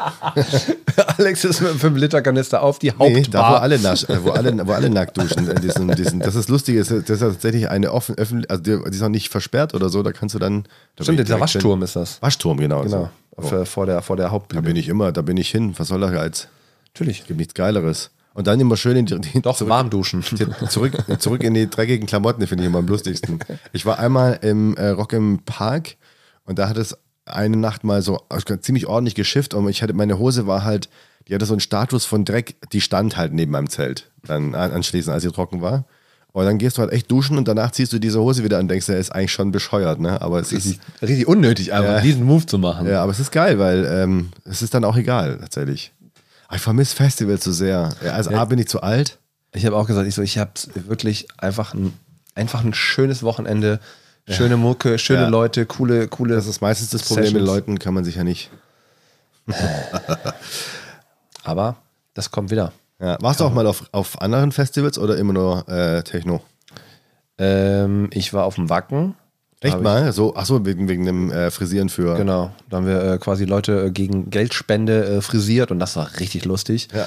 [laughs] Alex ist mit einem 5-Liter-Kanister auf die Nee, da wo Hauptbar. alle, nasch, äh, wo alle, wo alle nackt duschen. In diesen, diesen, das ist lustig, das ist tatsächlich eine offen, öffentlich, also die, die ist auch nicht versperrt oder so, da kannst du dann. Da Stimmt, ich dieser Waschturm ist das. Waschturm, genau. Genau. So. Für, vor, der, vor der Da Hauptbühne. bin ich immer, da bin ich hin. Was soll der Reiz? Natürlich. Gibt nichts Geileres. Und dann immer schön in die, die Doch, zurück, warm duschen. zurück, zurück in die dreckigen Klamotten, finde ich immer am lustigsten. Ich war einmal im äh, Rock im Park und da hat es eine Nacht mal so äh, ziemlich ordentlich geschifft und ich hatte, meine Hose war halt, die hatte so einen Status von Dreck, die stand halt neben meinem Zelt. Dann an- anschließend, als sie trocken war. Und dann gehst du halt echt duschen und danach ziehst du diese Hose wieder an und denkst, der ist eigentlich schon bescheuert, ne? Aber es ist, Richtig, richtig unnötig, einfach Ja. diesen Move zu machen. ja, aber es ist geil, weil ähm, es ist dann auch egal, tatsächlich. Aber Ich vermisse Festivals so sehr. Ja, also A, bin ich zu alt. Ich habe auch gesagt, ich so, ich habe wirklich einfach ein, einfach ein schönes Wochenende, schöne Mucke, schöne Ja. Leute, coole, coole. Das ist meistens das Problem mit Sessions. Leuten, kann man sich ja nicht. [laughs] aber das kommt wieder. Ja. Warst du auch mal auf, auf anderen Festivals oder immer nur äh, Techno? Ähm, ich war auf dem Wacken. Echt mal? So, achso, wegen, wegen dem äh, Frisieren für. Genau, da haben wir äh, quasi Leute äh, gegen Geldspende äh, frisiert und das war richtig lustig. Ja.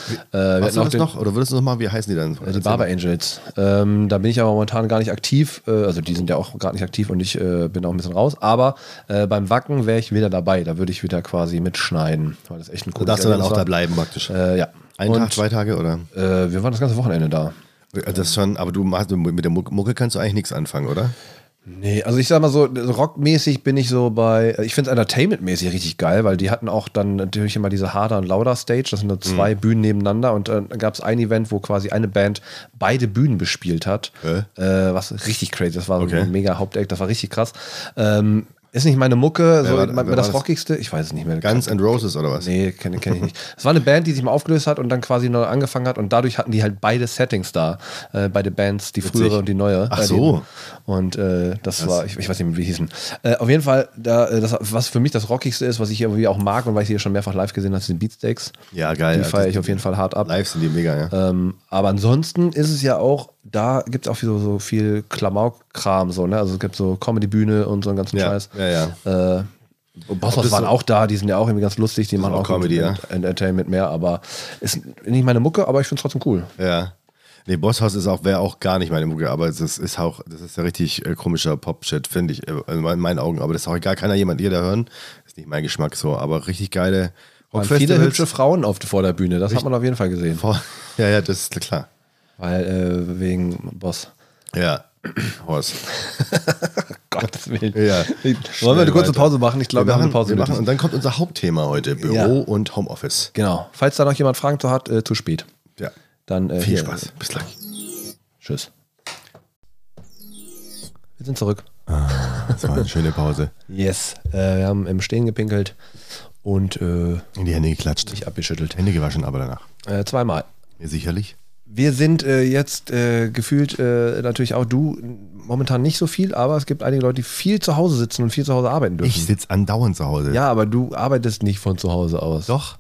Äh, hatten du auch das den, noch? Oder würdest du noch mal, wie heißen die dann? äh, die Barber Angels. Ähm, da bin ich aber momentan gar nicht aktiv. Äh, also die sind ja auch gar nicht aktiv und ich bin auch ein bisschen raus. Aber beim Wacken wäre ich wieder dabei. Da würde ich wieder quasi mitschneiden, weil das echt ein Da cooles darfst du dann auch da war. bleiben praktisch. Ja. Ein und, Tag, zwei Tage oder? Wir waren das ganze Wochenende da. Das ist schon, aber du machst mit der Mucke Mucke kannst du eigentlich nichts anfangen, oder? Nee, also ich sag mal so, so rockmäßig bin ich so bei, ich finde es entertainmentmäßig richtig geil, weil die hatten auch dann natürlich immer diese Harder und Lauder Stage, das sind nur zwei Bühnen nebeneinander und äh, dann gab es ein Event, wo quasi eine Band beide Bühnen bespielt hat, Hä? äh, was richtig crazy, das war so Okay. ein mega Haupteck, das war richtig krass. Ähm, ist nicht meine Mucke, so war- mein- das das? rockigste, ich weiß es nicht mehr. Guns and Roses oder was? Nee, kenne kenn ich nicht. Es war eine Band, die sich mal aufgelöst hat und dann quasi neu angefangen hat und dadurch hatten die halt beide Settings da. Äh, beide Bands, die frühere und die neue. Ach Äh, so. Und äh, das war, ich, ich weiß nicht mehr, wie die hießen. Äh, auf jeden Fall, da, äh, das, was für mich das Rockigste ist, was ich irgendwie auch mag und weil ich sie hier schon mehrfach live gesehen habe, sind Beatsteaks. Ja, geil. Die feiere ich auf jeden Fall hart ab. Live sind die mega, ja. Ähm, aber ansonsten ist es ja auch, da gibt es auch so, so viel Klamauk-Kram, so, ne? Also es gibt so Comedy-Bühne und so einen ganzen Ja, Scheiß. ja, ja. Äh, Bosshaus das waren so- auch da, die sind ja auch irgendwie ganz lustig, die machen auch auch Comedy, ja. Ent- Entertainment mehr, aber ist nicht meine Mucke, aber ich finde es trotzdem cool. Ja. Nee, Bosshaus ist auch, wäre auch gar nicht meine Mucke, aber es ist, auch, das ist ja richtig äh, komischer Pop-Shit, finde ich, äh, in meinen Augen. Aber das ist auch egal, ja jemand jeder hören. Ist nicht mein Geschmack so, aber richtig geile Waren viele Rockfestivals. hübsche Frauen auf, vor der Bühne, das hat man auf jeden Fall gesehen. Vor- [laughs] Ja, ja, das ist klar. Weil, äh, wegen Boss. Ja, Horst. [laughs] Gottes Willen. Ja. Wollen wir eine kurze. Pause machen? Ich glaube, wir, haben eine machen, Pause wir machen, und dann kommt unser Hauptthema heute: Büro Ja. und Homeoffice. Genau. Falls da noch jemand Fragen zu hat, äh, zu spät. Ja. Dann äh, Viel Spaß. Bis gleich. Tschüss. Wir sind zurück. Das war eine schöne Pause. [laughs] Yes. Äh, wir haben im Stehen gepinkelt und äh, In die Hände geklatscht. nicht abgeschüttelt. Hände gewaschen, aber danach. Äh, zweimal. Ja, sicherlich. Wir sind äh, jetzt äh, gefühlt äh, natürlich auch du momentan nicht so viel, aber es gibt einige Leute, die viel zu Hause sitzen und viel zu Hause arbeiten dürfen. Ich sitze andauernd zu Hause. ja, aber du arbeitest nicht von zu Hause aus. Doch.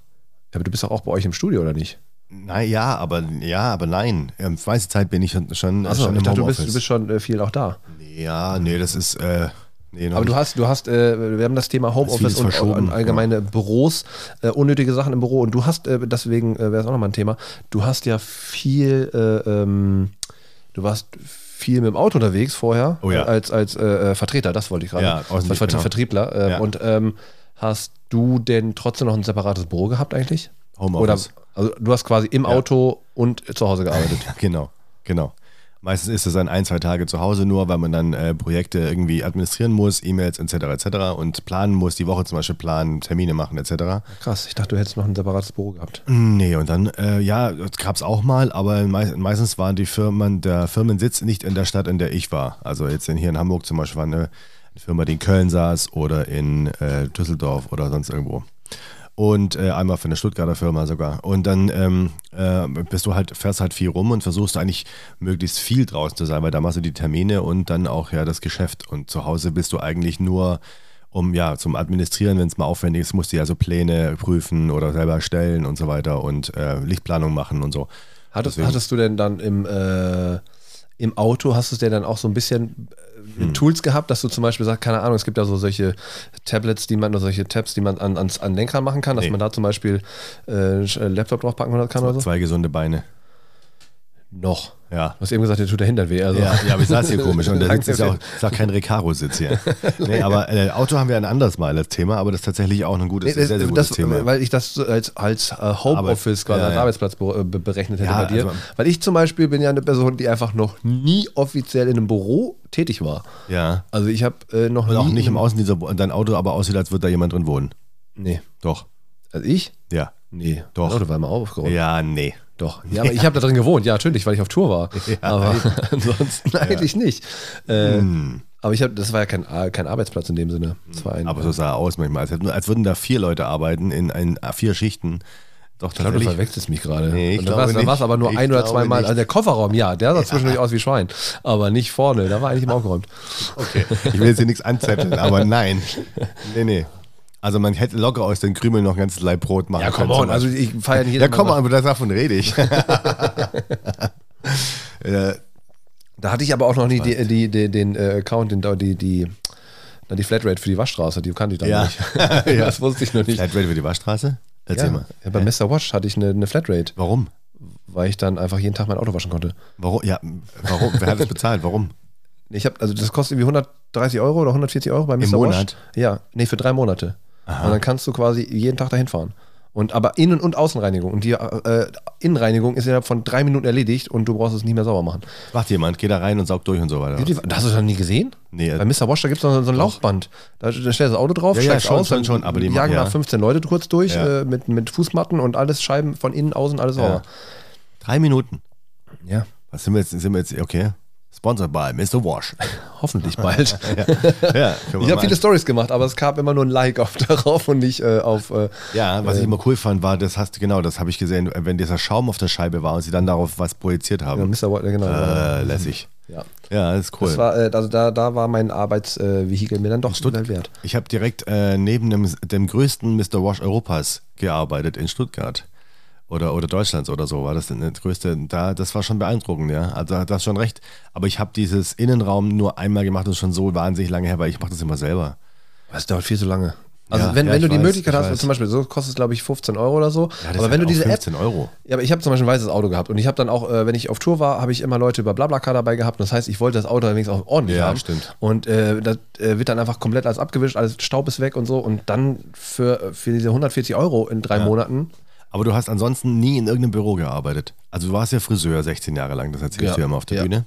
Aber du bist doch auch bei euch im Studio, oder nicht? Nein, ja, aber ja, aber nein. Ähm, meiste Zeit bin ich schon, schon, Achso, schon ich im dachte, du bist, du bist schon äh, viel auch da. ja, nee, das ist. Äh, nee, Aber du nicht. hast, du hast, äh, wir haben das Thema Homeoffice und, und allgemeine Büros, äh, unnötige Sachen im Büro. Und du hast, äh, deswegen äh, wäre es auch nochmal ein Thema, du hast ja viel, äh, ähm, du warst viel mit dem Auto unterwegs vorher Oh ja. als, als äh, Vertreter, das wollte ich gerade. Ja, als genau. Vertriebler. Äh, Ja. Und ähm, hast du denn trotzdem noch ein separates Büro gehabt eigentlich? Oder Homeoffice. also du hast quasi im Auto und zu Hause gearbeitet. Ja, [laughs] genau, genau. Meistens ist es dann ein, zwei Tage zu Hause nur, weil man dann äh, Projekte irgendwie administrieren muss, E-Mails etc. etc. und planen muss, die Woche zum Beispiel planen, Termine machen etc. Krass, ich dachte, du hättest noch ein separates Büro gehabt. Nee, und dann, äh, ja, das gab es auch mal, aber mei meistens waren die Firmen, der Firmensitz nicht in der Stadt, in der ich war. Also jetzt in, hier in Hamburg zum Beispiel war eine, eine Firma, die in Köln saß oder in äh, Düsseldorf oder sonst irgendwo. Und äh, einmal für eine Stuttgarter Firma sogar. Und dann ähm, äh, bist du halt, fährst halt viel rum und versuchst eigentlich möglichst viel draußen zu sein, weil da machst du die Termine und dann auch ja das Geschäft. Und zu Hause bist du eigentlich nur um ja zum Administrieren, wenn es mal aufwendig ist, musst du ja so Pläne prüfen oder selber erstellen und so weiter und äh, Lichtplanung machen und so. Hattest, hattest du denn dann im, äh, im Auto, hast du es dir dann auch so ein bisschen Hm. Tools gehabt, dass du zum Beispiel sagst, keine Ahnung, es gibt ja so solche Tablets, die man, oder solche Tabs, die man an, ans, an Lenkrad machen kann, dass Nee. man da zum Beispiel äh, Laptop draufpacken kann oder so? Zwei gesunde Beine. Noch. Ja. Du hast eben gesagt, dir tut der Hintern weh. Also. Ja, ja, aber ich saß hier [laughs] komisch und der Sitz ist auch, ist auch kein Recaro-Sitz hier. [laughs] Nee, aber äh, Auto haben wir ein anderes Mal als Thema, aber das ist tatsächlich auch ein gutes, Nee, sehr, sehr das, gutes Thema. Weil ich das als, als äh, Homeoffice, quasi ja, als. Arbeitsplatz be be berechnet hätte bei dir. also- weil ich zum Beispiel bin ja eine Person, die einfach noch nie offiziell in einem Büro tätig war. ja. Also ich habe äh, noch Und nie. auch nicht im Außendienst, dein Auto aber aussieht, als würde da jemand drin wohnen. Nee. Doch. Also ich? Ja. Nee. Doch. Mein Auto war immer aufgeräumt. Ja, nee. Doch. Ja, aber ich habe da drin gewohnt, ja, natürlich, weil ich auf Tour war. [laughs] aber [laughs] ansonsten eigentlich nicht. Äh, Hm. Aber ich habe, das war ja kein, kein Arbeitsplatz in dem Sinne. Ein, Aber so sah er aus manchmal, als, als würden da vier Leute arbeiten in ein, vier Schichten. Doch, ich glaube, du verwechselst mich gerade. Nee, ich glaube dann war es aber nur Ich ein oder glaube zwei Mal. nicht. Also der Kofferraum, ja, der sah zwischendurch aus wie Schwein. Aber nicht vorne, da war eigentlich immer [laughs] aufgeräumt. Okay. Ich will jetzt hier nichts anzetteln, aber nein. Nee, nee. Also man hätte locker aus den Krümeln noch ein ganzes Leib Brot machen Ja, können. komm on, also ich feiere nicht ja, komm Mal- aber davon rede ich. [laughs] äh, Da hatte ich aber auch noch nie die, die, die, den äh, Account, den, die, die, na, die Flatrate für die Waschstraße, die kannte ich dann Ja. nicht. Ja. [laughs] Das wusste ich noch nicht. Flatrate für die Waschstraße? Erzähl Ja, mal. ja, bei Mr. Watch hatte ich eine, eine Flatrate, Warum? weil ich dann einfach jeden Tag mein Auto waschen konnte. Warum? Ja, warum? Wer hat das bezahlt? Warum? Ich habe, also das kostet irgendwie 130 Euro oder 140 Euro bei Mr. Monat? Wash. Ja, nee, für drei Monate. Und dann kannst du quasi jeden Tag dahin fahren. Und aber Innen- und Außenreinigung. Und die äh, Innenreinigung ist innerhalb von drei Minuten erledigt und du brauchst es nicht mehr sauber machen. Macht jemand, geht da rein und saugt durch und so weiter. Hast du das noch nie gesehen? Nee, Bei Mr. Wash, da gibt es so, so ein Laufband. Da, da stellst du das Auto drauf, Ja, ja, steigst schon, aus, schon, dann schon, aber die jagen da ja. 15 Leute kurz durch Ja. äh, mit, mit Fußmatten und alles Scheiben von innen, außen, alles sauber. Drei Minuten. Ja, Was sind wir jetzt? Sind wir jetzt, okay. Sponsored by Mr. Wash. [laughs] hoffentlich bald. [laughs] ja, wir Ich habe viele Stories gemacht, aber es gab immer nur ein Like auf [laughs] darauf und nicht äh, auf. Äh, Ja, was ich immer cool fand, war, das hast genau, das habe ich gesehen, wenn dieser Schaum auf der Scheibe war und sie dann darauf was projiziert ja, haben. Mr. Wash, genau. Äh, lässig. ja. Ja, das ist cool. Das war, äh, also da, da war mein Arbeitsvehikel mir dann doch Stuttgart wert. ich habe direkt äh, neben dem, dem größten Mr. Wash Europas gearbeitet in Stuttgart. Oder, oder Deutschlands oder so war das denn das größte. Da, das war schon beeindruckend, ja. Also da hast schon recht. Aber ich habe dieses Innenraum nur einmal gemacht, ist schon so wahnsinnig lange her, weil ich mache das immer selber. Das dauert viel zu lange. Also Ja, wenn, ja, wenn du die weiß, Möglichkeit ich hast, zum Beispiel, so kostet es glaube ich 15 Euro oder so. Ja, das aber ist wenn du diese auch App 15 Euro. Ja, aber ich habe zum Beispiel ein weißes Auto gehabt und ich habe dann auch, äh, wenn ich auf Tour war, habe ich immer Leute über Blablacar dabei gehabt. Das heißt, ich wollte das Auto wenigstens auch ordentlich Ja, haben. stimmt. Und äh, das äh, wird dann einfach komplett alles abgewischt, alles Staub ist weg und so. Und dann für, für diese 140 Euro in drei Monaten, Aber du hast ansonsten nie in irgendeinem Büro gearbeitet. Also du warst ja Friseur 16 Jahre lang, das erzählst Ja, du ja immer auf der ja. Bühne.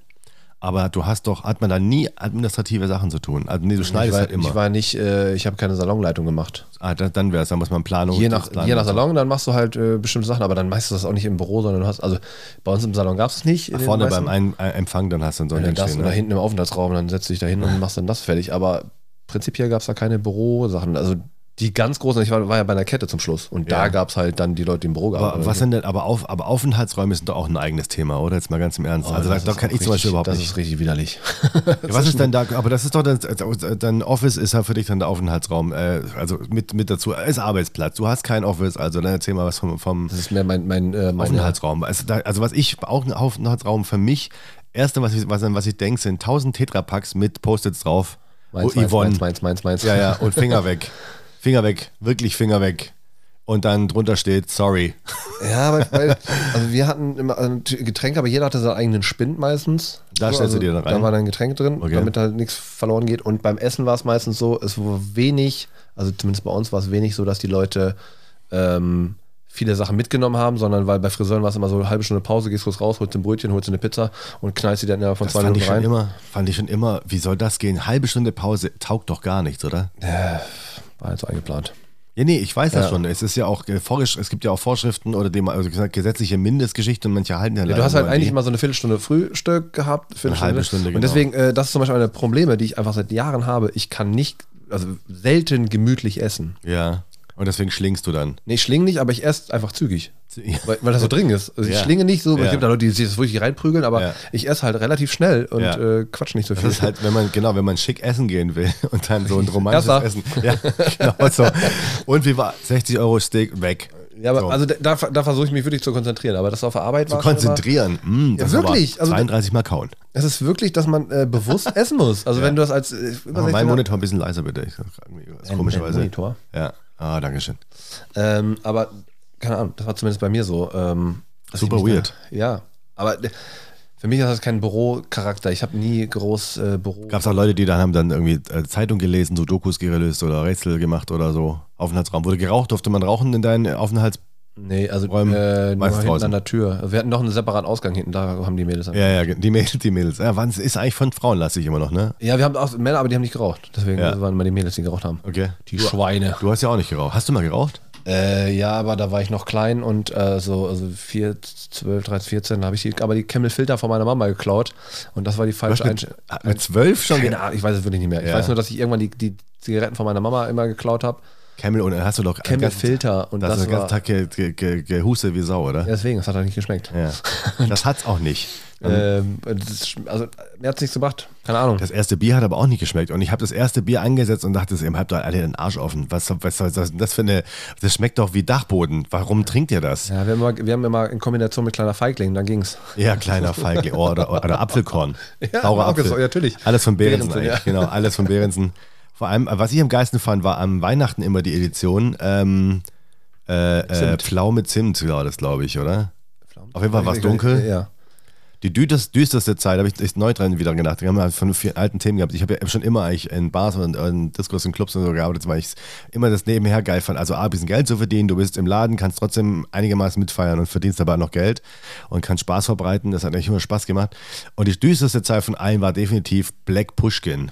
Aber du hast doch, hat man da nie administrative Sachen zu tun. Also nee, du schneidest war, halt immer. ich war nicht, äh, ich habe keine Salonleitung gemacht. ah, da, dann wäre es, da muss man Planung. Je nach, je nach. Salon, dann machst du halt äh, bestimmte Sachen, aber dann meistens das auch nicht im Büro, sondern du hast, also bei uns im Salon gab es nicht. den Vorne beim Ein Ein Empfang, dann hast du dann so ein Wenn Ding das stehen. oder Ne? hinten im Aufenthaltsraum, dann setzt du dich da hin und machst dann das fertig. Aber prinzipiell gab es da keine Bürosachen. Also die ganz großen, ich war, war ja bei einer Kette zum Schluss und da Ja. gab es halt dann die Leute, die im Büro gearbeitet Aber was sind denn, aber, auf, aber Aufenthaltsräume sind doch auch ein eigenes Thema, oder? Jetzt mal ganz im Ernst. Oh, also da, das da ist kann ich zum Beispiel richtig- überhaupt Das nicht. ist richtig widerlich. [laughs] Ja, was ist denn da, aber das ist doch dann, dein Office ist ja für dich dann der Aufenthaltsraum, äh, also mit, mit dazu, ist Arbeitsplatz. Du hast kein Office, also dann erzähl mal was vom, vom Das ist mehr mein, mein, äh, Aufenthaltsraum. Also, da, also was ich, auch ein Aufenthaltsraum für mich, erste, was ich, was, was ich denke, sind 1000 Tetrapacks mit Post-its drauf. meins, wo meins, meins, meins, meins, meins. ja, ja, und Finger [laughs] weg. Finger weg, wirklich Finger weg. Und dann drunter steht, sorry. Ja, weil, weil also wir hatten immer äh, Getränke, aber jeder hatte seinen eigenen Spind meistens. Da stellst du dir dann rein? Da war dann Getränk drin, Okay. damit halt nichts verloren geht. Und beim Essen war es meistens so, es war wenig, also zumindest bei uns war es wenig so, dass die Leute ähm, viele Sachen mitgenommen haben, sondern weil bei Friseuren war es immer so eine halbe Stunde Pause, gehst kurz raus, holst ein Brötchen, holst eine Pizza und knallst sie dann innerhalb von Das zwei fand ich, Minuten schon rein. immer, fand ich schon immer, wie soll das gehen? Halbe Stunde Pause taugt doch gar nichts, oder? War halt so eingeplant. Ja, nee, ich weiß das Ja. schon. Es ist ja auch äh, vorgesch es gibt ja auch Vorschriften oder dem, also gesagt, gesetzliche Mindestgeschichten und manche halten ja, Ja, leider du hast halt eigentlich die. immer so eine Viertelstunde Frühstück gehabt. Viertelstunde. halbe Stunde, genau. Und deswegen, äh, das ist zum Beispiel eine der Probleme, die ich einfach seit Jahren habe. Ich kann nicht, also selten gemütlich essen. Ja. Und deswegen schlingst du dann. Nee, ich schlinge nicht, aber ich esse einfach zügig. Weil, weil das so dringend ist. Also ich Ja. schlinge nicht so, Ja. es gibt da Leute, die sich das wirklich reinprügeln, aber Ja. ich esse halt relativ schnell und Ja. äh, quatsch nicht so Das viel. ist halt, wenn man, genau, wenn man schick essen gehen will [laughs] und dann so ein [laughs] romantisches Erster. Essen. Ja, genau so. Und wie war 60 Euro Steak weg. ja, aber so. also da, da versuche ich mich wirklich zu konzentrieren, aber das auf der Arbeit zu war immer- konzentrieren. Mm, das Ja, wirklich. Also, 32 Mal kauen. Es ist wirklich, dass man äh, bewusst [laughs] essen muss. Also wenn du das als äh, über Mach mal 16 meinen Monitor ein bisschen leiser, bitte. Ich, das komischerweise. Monitor? Ja. Ah, danke schön. Ähm, aber keine Ahnung, das war zumindest bei mir so. Ähm, Super weird. Da, ja, aber für mich ist das kein Bürocharakter. Ich habe nie groß äh, Büro. Gab es auch Leute, die dann haben dann irgendwie äh, Zeitung gelesen, so Dokus gelöst oder Rätsel gemacht oder so. Aufenthaltsraum. Wurde geraucht? Durfte man rauchen in deinen Aufenthalts... Nee, also Räumen äh, nur hinten draußen. an der Tür. Also wir hatten noch einen separaten Ausgang hinten, da haben die Mädels. Ja, ja, die Mädels. Die Mädels. Ja, ist eigentlich von Frauen lastig immer noch, ne? Ja, wir haben auch Männer, aber die haben nicht geraucht. Deswegen Ja. waren immer die Mädels, die geraucht haben. Okay. Die Schweine. Du hast ja auch nicht geraucht. Hast du mal geraucht? Äh, ja, aber da war ich noch klein und äh, so also 4, 12, 13, 14 da habe ich die, aber die Camel Filter von meiner Mama geklaut und das war die falsche Einstellung. mit zwölf schon? Keine Ahnung, ich weiß es wirklich nicht mehr. Ich Ja. weiß nur, dass ich irgendwann die, die Zigaretten von meiner Mama immer geklaut habe. Camel und dann hast du doch Camel Filter und das, das war- Tag ge, ge, ge, gehustet wie Sau, oder? Deswegen, das hat halt nicht geschmeckt. Ja. [laughs] Das hat's auch nicht. Ähm, das ist, also, mir hat es nichts gebracht. Keine Ahnung. Das erste Bier hat aber auch nicht geschmeckt. Und ich habe das erste Bier angesetzt und dachte, ihr habt doch alle den Arsch offen. Was, was, was, was das für eine. Das schmeckt doch wie Dachboden. Warum trinkt ihr das? Ja, wir haben, immer, wir haben immer in Kombination mit kleiner Feigling, dann ging's. Ja, kleiner Feigling. Oh, oder, oder Apfelkorn. [laughs] Ja, Apfel. ja, natürlich. Alles von Behrensen, Behrensen, ja. Genau, alles von Behrensen. [laughs] Vor allem, was ich am geilsten fand, war am Weihnachten immer die Edition. Ähm, äh, äh, Zimt. Pflaume Zimt war das, glaube ich, oder? Auf jeden Fall war es dunkel. Ja. Die düsterste, düsterste Zeit, habe ich echt neu dran wieder gedacht. Wir haben ja von vielen alten Themen gehabt. Ich habe ja schon immer eigentlich in Bars und in Discos und Clubs und so gearbeitet, weil ich immer das nebenher geil fand. Also A, ein bisschen Geld zu verdienen, du bist im Laden, kannst trotzdem einigermaßen mitfeiern und verdienst dabei noch Geld und kannst Spaß verbreiten. Das hat eigentlich immer Spaß gemacht. Und die düsterste Zeit von allen war definitiv Black Pushkin,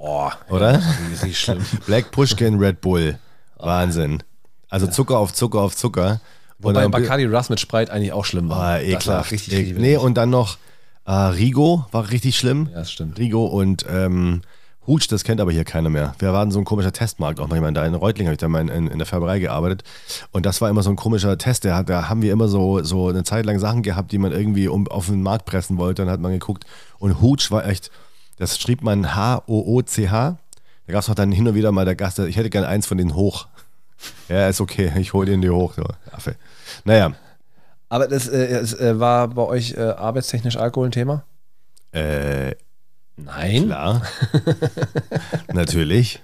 Boah. oder? Ist nicht schlimm. [laughs] Black Pushkin Red Bull. Wahnsinn. Also Zucker auf Zucker auf Zucker. Und Wobei dann- Bacardi Russ mit Spreit eigentlich auch schlimm war. Ah, ekelhaft. richtig, richtig nee, und dann noch äh, Rigo war richtig schlimm. Ja, das stimmt. Rigo und ähm, Hutsch, das kennt aber hier keiner mehr. Wir waren so ein komischer Testmarkt, auch manchmal da in Reutling habe ich da mal in, in, in der Färberei gearbeitet. Und das war immer so ein komischer Test. Der hat, da haben wir immer so, so eine Zeit lang Sachen gehabt, die man irgendwie um, auf den Markt pressen wollte. Dann hat man geguckt. Und Hutsch war echt, das schrieb man H-O-O-C-H. Da gab es auch dann hin und wieder mal der Gast, ich hätte gerne eins von denen hoch. [laughs] Ja, ist okay, ich hole den dir hoch. So. Affe. Naja, Aber das äh, es, äh, war bei euch äh, arbeitstechnisch Alkohol ein Thema? äh, Nein. Klar. [laughs] Natürlich.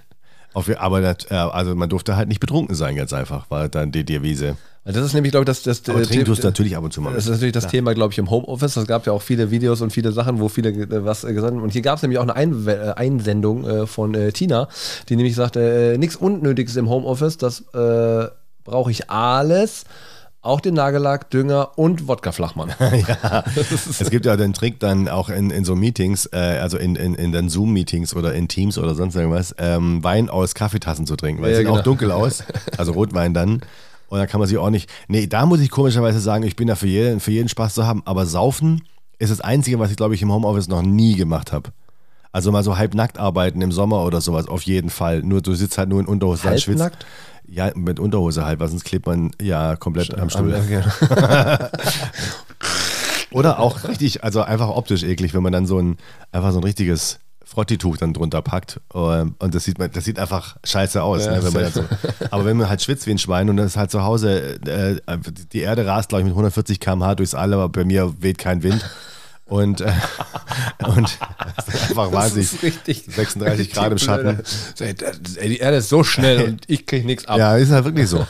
Auf, aber das, äh, also man durfte halt nicht betrunken sein, ganz einfach, war dann die Devise. Das ist nämlich, glaube ich, das, das, Aber äh, trinken tust natürlich ab und zu mal. Das ist natürlich das Thema, glaube ich, im Homeoffice. Es gab ja auch viele Videos und viele Sachen, wo viele äh, was äh, gesagt haben. Und hier gab es nämlich auch eine Einwe- äh, Einsendung äh, von äh, Tina, die nämlich sagte, nichts Unnötiges im Homeoffice, das brauche ich alles, auch den Nagellack, Dünger und Wodka-Flachmann. [laughs] ja, es gibt ja den Trick dann auch in, in so Meetings, äh, also in, in, in den Zoom-Meetings oder in Teams oder sonst irgendwas, ähm, Wein aus Kaffeetassen zu trinken, weil Ja, es sieht genau. auch dunkel aus, [laughs] also Rotwein dann. Und dann kann man sich auch nicht. Nee, da muss ich komischerweise sagen, ich bin da für jeden, für jeden Spaß zu haben, aber Saufen ist das Einzige, was ich, glaube ich, im Homeoffice noch nie gemacht habe. Also mal so halbnackt arbeiten im Sommer oder sowas, auf jeden Fall. Nur du sitzt halt nur in Unterhose, dann schwitzt. Halbnackt? Ja, mit Unterhose halt, weil sonst klebt man ja komplett am Stuhl. Okay. [laughs] Oder auch richtig, also einfach optisch eklig, wenn man dann so ein, einfach so ein richtiges Frottituch dann drunter packt. Ähm, Und das sieht, man, das sieht einfach scheiße aus. Ja, ne, wenn man so, [laughs] aber wenn man halt schwitzt wie ein Schwein und das ist halt zu Hause, äh, die Erde rast, glaube ich, mit 140 km/h durchs All, aber bei mir weht kein Wind. Und, äh, [laughs] und das ist einfach [laughs] wahnsinnig. Das ist richtig. 36 Grad im Schatten. Ey, die Erde ist so schnell und ich krieg nichts ab. Ja, ist halt wirklich so.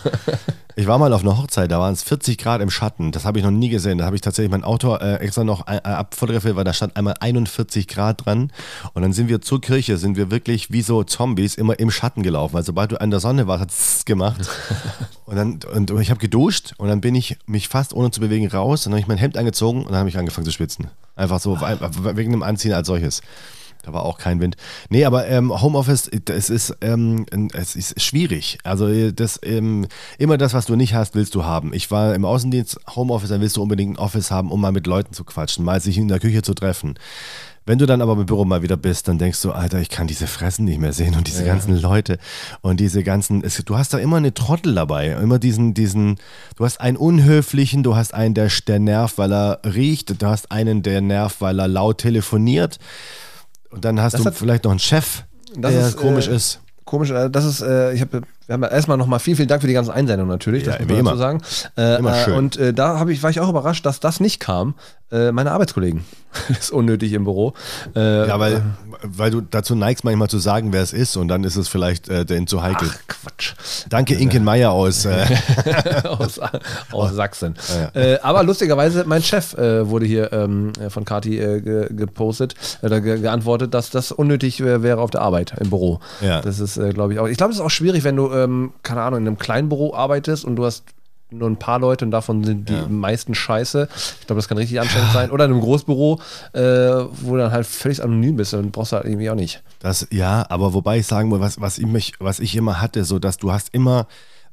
Ich war mal auf einer Hochzeit, da waren es 40 Grad im Schatten. Das habe ich noch nie gesehen. Da habe ich tatsächlich mein Auto äh, extra noch äh, abfotografiert, weil da stand einmal 41 Grad dran. Und dann sind wir zur Kirche, sind wir wirklich wie so Zombies immer im Schatten gelaufen. Weil sobald du an der Sonne warst, hat es gemacht. [laughs] Und dann und ich habe geduscht und dann bin ich mich fast ohne zu bewegen raus. Und dann habe ich mein Hemd angezogen und dann habe ich angefangen zu schwitzen. Einfach so, wegen dem Anziehen als solches. Da war auch kein Wind. Nee, aber ähm, Homeoffice, es ist, ähm, es ist schwierig. Also das, ähm, immer das, was du nicht hast, willst du haben. Ich war im Außendienst Homeoffice, dann willst du unbedingt ein Office haben, um mal mit Leuten zu quatschen, mal sich in der Küche zu treffen. Wenn du dann aber im Büro mal wieder bist, dann denkst du, Alter, ich kann diese Fressen nicht mehr sehen und diese ganzen Leute und diese ganzen, es, du hast da immer eine Trottel dabei, immer diesen, diesen, du hast einen Unhöflichen, du hast einen, der, der nervt, weil er riecht, du hast einen, der nervt, weil er laut telefoniert und dann hast Das du hat- vielleicht noch einen Chef, Das der ist, komisch äh, ist. Komisch, äh, das ist, äh, ich habe, wir haben erstmal nochmal vielen, vielen Dank für die ganzen Einsendungen natürlich, Ja, das muss man immer. dazu sagen. Äh, Immer äh, schön. Und äh, da ich, war ich auch überrascht, dass das nicht kam. Äh, meine Arbeitskollegen. das [laughs] ist unnötig im Büro. Äh, Ja, weil, weil du dazu neigst, manchmal zu sagen, wer es ist und dann ist es vielleicht äh, denen zu heikel. Ach, Quatsch. Danke, Inken Meier aus. Äh, [laughs] aus, aus Sachsen. [laughs] Ja, Äh, aber lustigerweise, mein Chef äh, wurde hier ähm, von Kati äh, ge gepostet, äh, oder ge geantwortet, dass das unnötig äh, wäre auf der Arbeit im Büro. Ja. Das ist, äh, glaube ich, auch. Ich glaube, es ist auch schwierig, wenn du, ähm, keine Ahnung, in einem kleinen Büro arbeitest und du hast nur ein paar Leute und davon sind die Ja. meisten scheiße. Ich glaube, das kann richtig anstrengend sein. Oder in einem Großbüro, äh, wo du dann halt völlig anonym bist und brauchst du halt irgendwie auch nicht. Das, ja, aber wobei ich sagen muss, was, was, ich mich, was ich immer hatte, so dass du hast immer,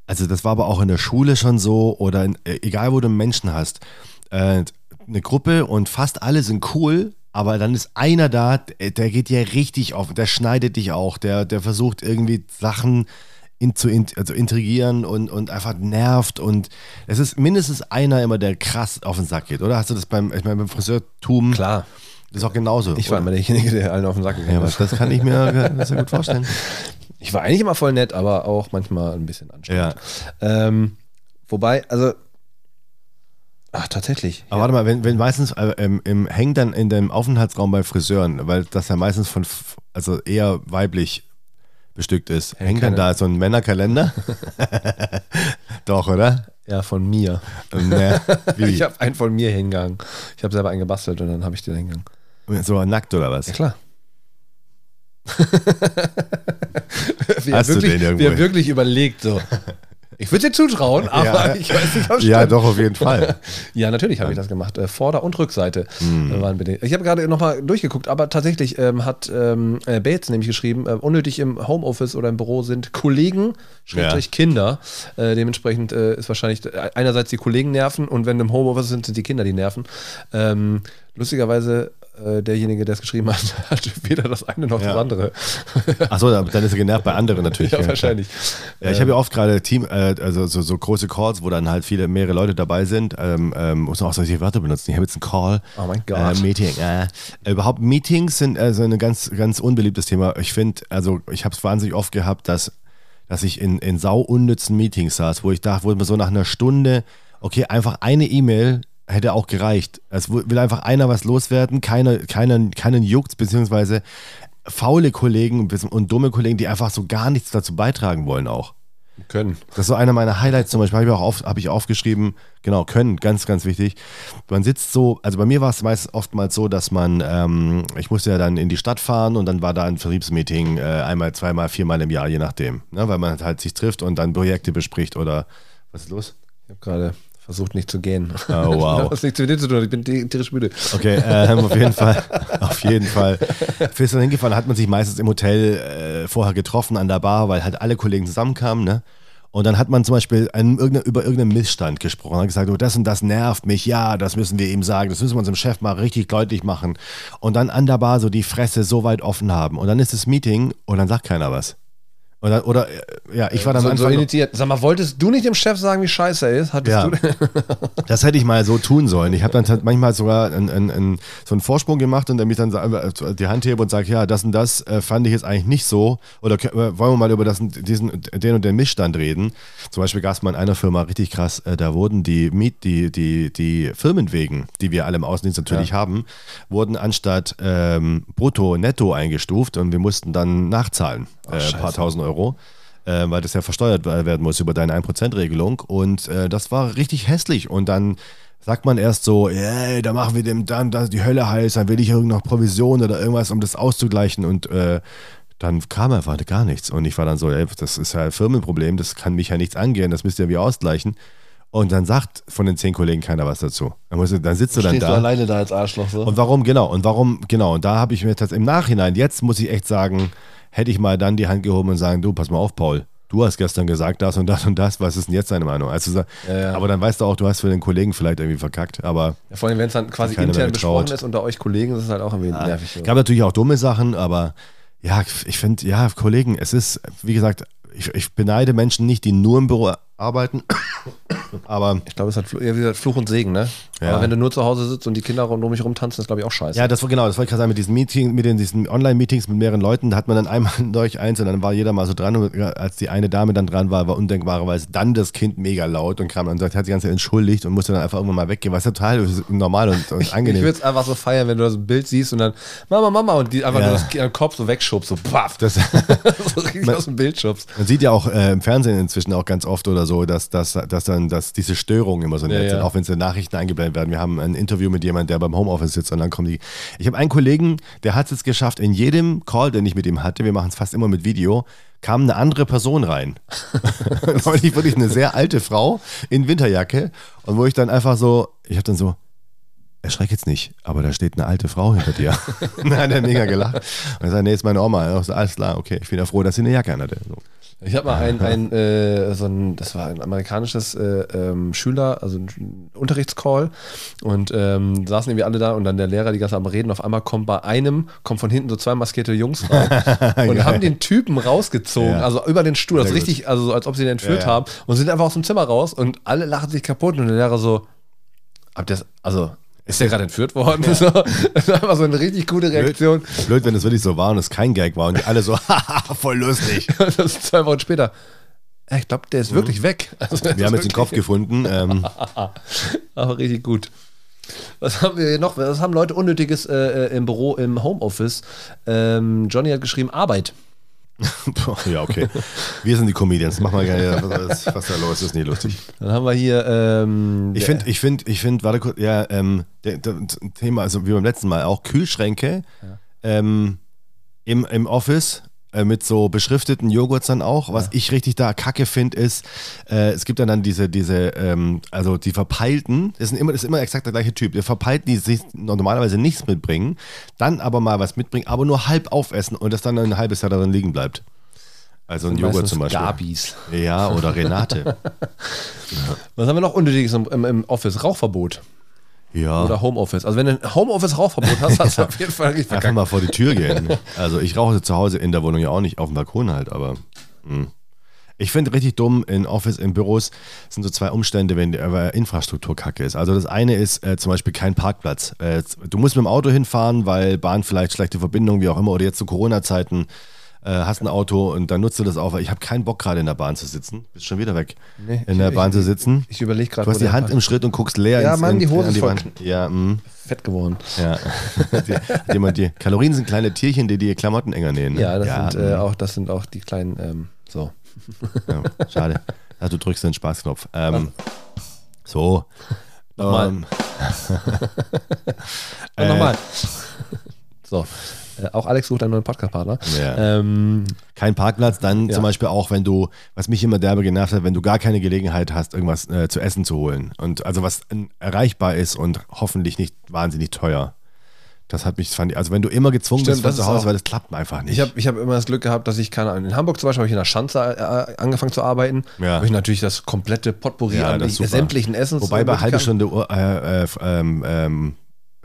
also das war aber auch in der Schule schon so oder in, äh, egal wo du Menschen hast, äh, eine Gruppe und fast alle sind cool, aber dann ist einer da, der, geht dir richtig auf, der schneidet dich auch, der, der versucht irgendwie Sachen in, zu in, also intrigieren und, und einfach nervt und es ist mindestens einer immer, der krass auf den Sack geht, oder? Hast du das beim, ich meine, beim Friseurtum, Klar. das ist auch genauso. Ich war immer derjenige, der allen auf den Sack gegangen ja, ist. das kann ich [laughs] mir sehr gut vorstellen. Ich war eigentlich immer voll nett, aber auch manchmal ein bisschen anstrengend. Ja. Ähm, wobei, also. Ach, tatsächlich. Aber warte mal, wenn, wenn meistens äh, im, im hängt dann in dem Aufenthaltsraum bei Friseuren, weil das ja meistens von, also eher weiblich bestückt ist, Ja, hängt dann da so ein Männerkalender? [laughs] Doch, oder? Ja, von mir. Wie? Ich habe einen von mir hingegangen. Ich habe selber einen gebastelt und dann habe ich den hingegangen. so nackt oder was? Ja, klar. [laughs] wir Hast du wirklich, den irgendwo wir wirklich überlegt so. [laughs] Ich würde dir zutrauen, aber Ja. ich weiß nicht, ob es Ja, stimmt. doch, auf jeden Fall. [laughs] Ja, natürlich habe ich das gemacht. Äh, Vorder- und Rückseite Hm. äh, waren bedingt. Ich habe gerade nochmal durchgeguckt, aber tatsächlich ähm, hat ähm, äh, Bates nämlich geschrieben, äh, unnötig im Homeoffice oder im Büro sind Kollegen, Schrägstrich Kinder. Äh, dementsprechend äh, ist wahrscheinlich einerseits die Kollegen nerven und wenn im Homeoffice sind, sind die Kinder die nerven. Ähm, lustigerweise, äh, derjenige, der es geschrieben hat, [laughs] hat weder das eine noch das Ja. andere. Achso, dann ist er genervt bei anderen natürlich. ja, klar. wahrscheinlich. Ja, ich habe ja oft gerade Team, äh, also so, so große Calls, wo dann halt viele, mehrere Leute dabei sind. Ähm, ähm, muss man auch solche Wörter benutzen. Ich habe jetzt einen Call. Oh mein Gott. Äh, Meeting. Äh. Überhaupt Meetings sind also ein ganz, ganz unbeliebtes Thema. Ich finde, also ich habe es wahnsinnig oft gehabt, dass, dass ich in, in sau unnützen Meetings saß, wo ich dachte, wo man so nach einer Stunde, okay, einfach eine E-Mail hätte auch gereicht. Es will einfach einer was loswerden, keiner, keiner, keinen juckt, beziehungsweise faule Kollegen und dumme Kollegen, die einfach so gar nichts dazu beitragen wollen auch. Können. Das ist so einer meiner Highlights zum Beispiel, habe ich auch auf, hab ich aufgeschrieben, genau, können, ganz, ganz wichtig. Man sitzt so, also bei mir war es meist oftmals so, dass man, ähm, ich musste ja dann in die Stadt fahren und dann war da ein Vertriebsmeeting äh, einmal, zweimal, viermal im Jahr, je nachdem. Ne, weil man halt sich trifft und dann Projekte bespricht oder was ist los? Ich habe gerade Versucht nicht zu gehen. Oh, wow. Das [laughs] hat nichts mit dir zu tun, ich bin tierisch müde. Okay, ähm, auf jeden Fall. [laughs] Auf jeden Fall. Bist du hingefahren, hat man sich meistens im Hotel äh, vorher getroffen an der Bar, weil halt alle Kollegen zusammenkamen, ne? Und dann hat man zum Beispiel einen, irgendeine, über irgendeinen Missstand gesprochen, hat gesagt, oh, das und das nervt mich, ja, das müssen wir ihm sagen, das müssen wir unserem Chef mal richtig deutlich machen. Und dann an der Bar so die Fresse so weit offen haben. Und dann ist das Meeting und dann sagt keiner was. Oder, oder äh, ja, ich war dann so, so einfach. initiiert. Sag mal, wolltest du nicht dem Chef sagen, wie scheiße er ist? Hattest Ja. du [laughs] Das hätte ich mal so tun sollen. Ich habe dann halt manchmal sogar einen, einen, einen, so einen Vorsprung gemacht und der mich dann äh, die Hand hebe und sagt, ja, das und das äh, fand ich jetzt eigentlich nicht so. Oder wollen wir mal über das, diesen, den und den Missstand reden. Zum Beispiel gab es mal in einer Firma richtig krass, da wurden die Miet, die, die, die Firmenwegen, die wir alle im Außendienst natürlich haben, wurden anstatt ähm, brutto netto eingestuft und wir mussten dann nachzahlen. äh, ein paar tausend Euro äh, weil das ja versteuert werden muss über deine 1%-Regelung. Und äh, das war richtig hässlich. Und dann sagt man erst so, yeah, da machen wir dem dann das die Hölle heiß, dann will ich noch Provision oder irgendwas, um das auszugleichen. Und äh, dann kam einfach gar nichts. Und ich war dann so, ey, das ist ja ein Firmenproblem, das kann mich ja nichts angehen, das müsst ihr wie ausgleichen. Und dann sagt von den zehn Kollegen keiner was dazu. Dann, musst du, dann sitzt du dann da. du alleine da als Arschloch so? Und warum, genau, und warum, genau, und da habe ich mir das im Nachhinein, jetzt muss ich echt sagen, hätte ich mal dann die Hand gehoben und sagen, du, pass mal auf, Paul, du hast gestern gesagt das und das und das, was ist denn jetzt deine Meinung? Also, Ja, ja. Aber dann weißt du auch, du hast für den Kollegen vielleicht irgendwie verkackt, aber ja, vor allem, wenn es dann quasi intern besprochen ist unter euch Kollegen, ist es halt auch irgendwie nervig. So. gab natürlich auch dumme Sachen, aber ja, ich finde, ja, Kollegen, es ist, wie gesagt, ich, ich beneide Menschen nicht, die nur im Büro arbeiten, aber Ich glaube, es hat ja, wie gesagt, Fluch und Segen, ne? Ja. Aber wenn du nur zu Hause sitzt und die Kinder rund um mich rumtanzen, ist glaube ich auch scheiße. Ja, das war genau, das wollte ich gerade sagen, mit diesen Meeting, mit den, diesen Online-Meetings mit mehreren Leuten, da hat man dann einmal [laughs] durch eins und dann war jeder mal so dran und als die eine Dame dann dran war, war undenkbarerweise dann das Kind mega laut und kam und sagt, hat sich ganz entschuldigt und musste dann einfach irgendwann mal weggehen, was total normal und, und [laughs] Ich angenehm. würde es einfach so feiern, wenn du das Bild siehst und dann Mama, Mama und die einfach Ja. nur das Kind- Kopf so wegschubst, so paff, Das, [laughs] so richtig aus dem Bild schubst. man sieht ja auch äh, im Fernsehen inzwischen auch ganz oft oder so, dass, dass, dass dann dass diese Störungen immer so nett Ja, sind, ja. auch wenn sie in Nachrichten eingeblendet werden. Wir haben ein Interview mit jemandem, der beim Homeoffice sitzt und dann kommen die. Ich habe einen Kollegen, der hat es jetzt geschafft, in jedem Call, den ich mit ihm hatte, wir machen es fast immer mit Video, kam eine andere Person rein. [laughs] Neulich wirklich eine sehr alte Frau in Winterjacke und wo ich dann einfach so, ich habe dann so, erschreck jetzt nicht, aber da steht eine alte Frau hinter dir. [laughs] dann hat er mega gelacht. Und er sagt, nee, ist meine Oma. Ich so, alles klar, okay, ich bin ja froh, dass sie eine Jacke anhatte. So. Ich habe mal ein, [laughs] ein, äh, so ein, das war ein amerikanisches äh, ähm, Schüler, also ein Unterrichtscall und ähm, saßen irgendwie alle da und dann der Lehrer die ganze Zeit am Reden. Auf einmal kommt bei einem, kommen von hinten so zwei maskierte Jungs [laughs] rein und haben den Typen rausgezogen, Ja. also über den Stuhl, also richtig, also so, als ob sie ihn entführt Ja, ja. haben und sind einfach aus dem Zimmer raus und alle lachen sich kaputt und der Lehrer so, habt ihr das, also ist der gerade entführt worden? [laughs] So, das war einfach so eine richtig gute Reaktion. Blöd, wenn es wirklich so war und es kein Gag war und die alle so, [laughs] haha, voll lustig. Und [laughs] das ist zwei Wochen später. Ja, Ich glaube, der ist wirklich weg. Also, Mhm. Wir haben jetzt den Kopf gefunden. Ähm, Aber richtig gut. Was haben wir hier noch? Was haben Leute Unnötiges äh, äh, im Büro, im Homeoffice? Ähm, Johnny hat geschrieben, Arbeit. [laughs] ja, okay. Wir sind die Comedians. Mach mal gerne, was, was da los ist. Ist nie lustig. Dann haben wir hier. Ähm, Ich finde, ich finde, ich finde, warte kurz, ja, ähm, der, der, Thema, also wie beim letzten Mal auch, Kühlschränke ähm, im, im Office mit so beschrifteten Joghurts dann auch. Was ich richtig da kacke finde, ist, äh, es gibt dann, dann diese, diese, ähm, also die verpeilten, das, sind immer, das ist immer exakt der gleiche Typ, die verpeilten, die sich normalerweise nichts mitbringen, dann aber mal was mitbringen, aber nur halb aufessen und das dann ein halbes Jahr darin liegen bleibt. Also ein Joghurt zum Beispiel. Gabis. Ja, oder Renate. [laughs] Was haben wir noch Unnötiges im, im, im Office? Rauchverbot. Ja. Oder Homeoffice. Also, wenn du ein Homeoffice-Rauchverbot hast, hast du auf jeden Fall richtig Einfach mal vor die Tür gehen. [laughs] Also ich rauche zu Hause in der Wohnung ja auch nicht, auf dem Balkon halt, aber mh. ich finde richtig dumm, in Office, in Büros sind so zwei Umstände, wenn die Infrastruktur kacke ist. Also das eine ist äh, zum Beispiel kein Parkplatz. Äh, du musst mit dem Auto hinfahren, weil Bahn vielleicht schlechte Verbindung, wie auch immer, oder jetzt zu Corona-Zeiten äh, hast ein Auto und dann nutzt du das auch, weil ich habe keinen Bock gerade in der Bahn zu sitzen. Bist schon wieder weg. Nee, in der ich- Bahn zu sitzen. Ich überlege gerade, Du hast die Hand im Schritt und guckst leer Ja, ins Mann, die Hose ist voll Wand. Ja, mh. fett geworden. Ja. [laughs] die, die, die, Kalorien sind kleine Tierchen, die die Klamotten enger nähen. Ne? Ja, das, ja, sind, äh, auch, das sind auch die kleinen, ähm, so. [laughs] ja, schade. Ja, du drückst den Spaßknopf. Ähm, so. Nochmal. Ähm, Und [laughs] nochmal. So. Äh, auch Alex sucht einen neuen Podcast-Partner. Ja. Ähm, Kein Parkplatz, dann Ja. zum Beispiel auch, wenn du, was mich immer derbe genervt hat, wenn du gar keine Gelegenheit hast, irgendwas äh, zu essen zu holen. Und also was äh, erreichbar ist und hoffentlich nicht wahnsinnig teuer. Das hat mich, fand ich, also wenn du immer gezwungen Stimmt, bist von das zu Hause, weil das klappt einfach nicht. Ich habe ich hab immer das Glück gehabt, dass ich, keine Ahnung, in Hamburg zum Beispiel habe ich in der Schanze äh, angefangen zu arbeiten. Ja. Habe ich natürlich das komplette Potpourri Ja, an das sämtlichen Essens. Wobei bei halbe Stunde äh, äh, ähm, ähm,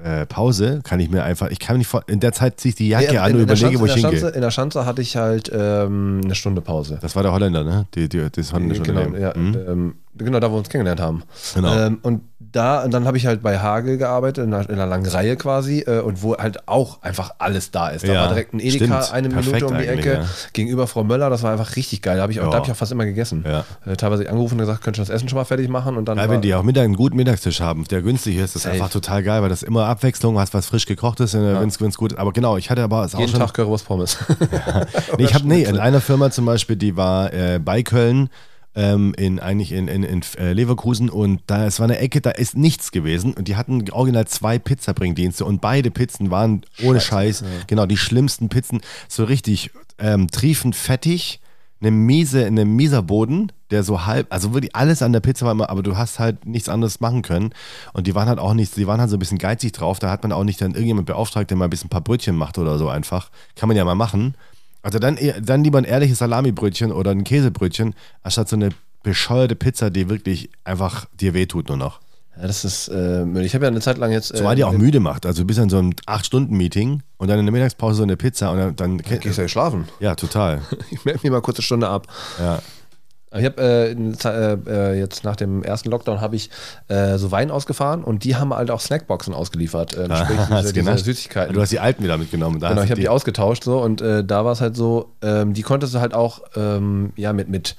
äh, Pause kann ich mir einfach, ich kann nicht vor, in der Zeit ziehe ich die Jacke Nee, an und überlege, Schanze, wo ich hingehe. Schanze, in der Schanze hatte ich halt ähm, eine Stunde Pause. Das war der Holländer, ne? Die, die, das holländische Genau, Unternehmen. ja, Mhm. ähm, genau, da wo wir uns kennengelernt haben. Genau. Ähm, und da, und dann habe ich halt bei Hagel gearbeitet, in einer, in einer langen Reihe quasi, äh, und wo halt auch einfach alles da ist. Da Ja, war direkt ein Edeka, stimmt. eine Perfekt Minute um die Ecke, ja. gegenüber Frau Möller, das war einfach richtig geil. Da habe ich, auch- da hab ich auch fast immer gegessen. Ja. Äh, teilweise angerufen und gesagt, könnt ihr das Essen schon mal fertig machen? Und dann Ja, wenn die auch Mittag einen guten Mittagstisch haben, der günstig ist, das ist einfach total geil, weil das immer Abwechslung, hast was frisch gekochtes, äh, wenn es gut ist. Aber genau, ich hatte aber es auch jeden schon. Tag Currywurst Pommes. [laughs] nee, ich habe nee, in einer Firma zum Beispiel, die war äh, bei Köln. Ähm, in eigentlich in, in, in äh, Leverkusen und da es war eine Ecke, da ist nichts gewesen und die hatten original zwei Pizzabringdienste und beide Pizzen waren ohne Scheiß, genau die schlimmsten Pizzen, so richtig ähm, triefend fettig, eine miese, eine mieser Boden, der so halb, also wirklich alles an der Pizza war immer, aber du hast halt nichts anderes machen können und die waren halt auch nicht, die waren halt so ein bisschen geizig drauf, da hat man auch nicht dann irgendjemand beauftragt, der mal ein bisschen ein paar Brötchen macht oder so einfach, kann man ja mal machen. Also dann, dann lieber ein ehrliches Salamibrötchen oder ein Käsebrötchen, anstatt so eine bescheuerte Pizza, die wirklich einfach dir wehtut nur noch. ja, das ist äh. Ich habe ja eine Zeit lang jetzt. Zumal die auch müde macht. Also du bist in so einem 8-Stunden-Meeting und dann in der Mittagspause so eine Pizza und dann. dann Gehst du ja schlafen? ja, total. [laughs] Ich merke mir mal kurz eine Stunde ab. Ja. Ich habe äh, äh, äh, jetzt nach dem ersten Lockdown habe ich äh, so Wein ausgefahren und die haben halt auch Snackboxen ausgeliefert. Äh, sprich [laughs] Hast diese, diese? Süßigkeiten. Du hast die alten wieder mitgenommen. Da Genau, ich habe die ausgetauscht so und äh, da war es halt so, ähm, die konntest du halt auch ähm, ja mit, mit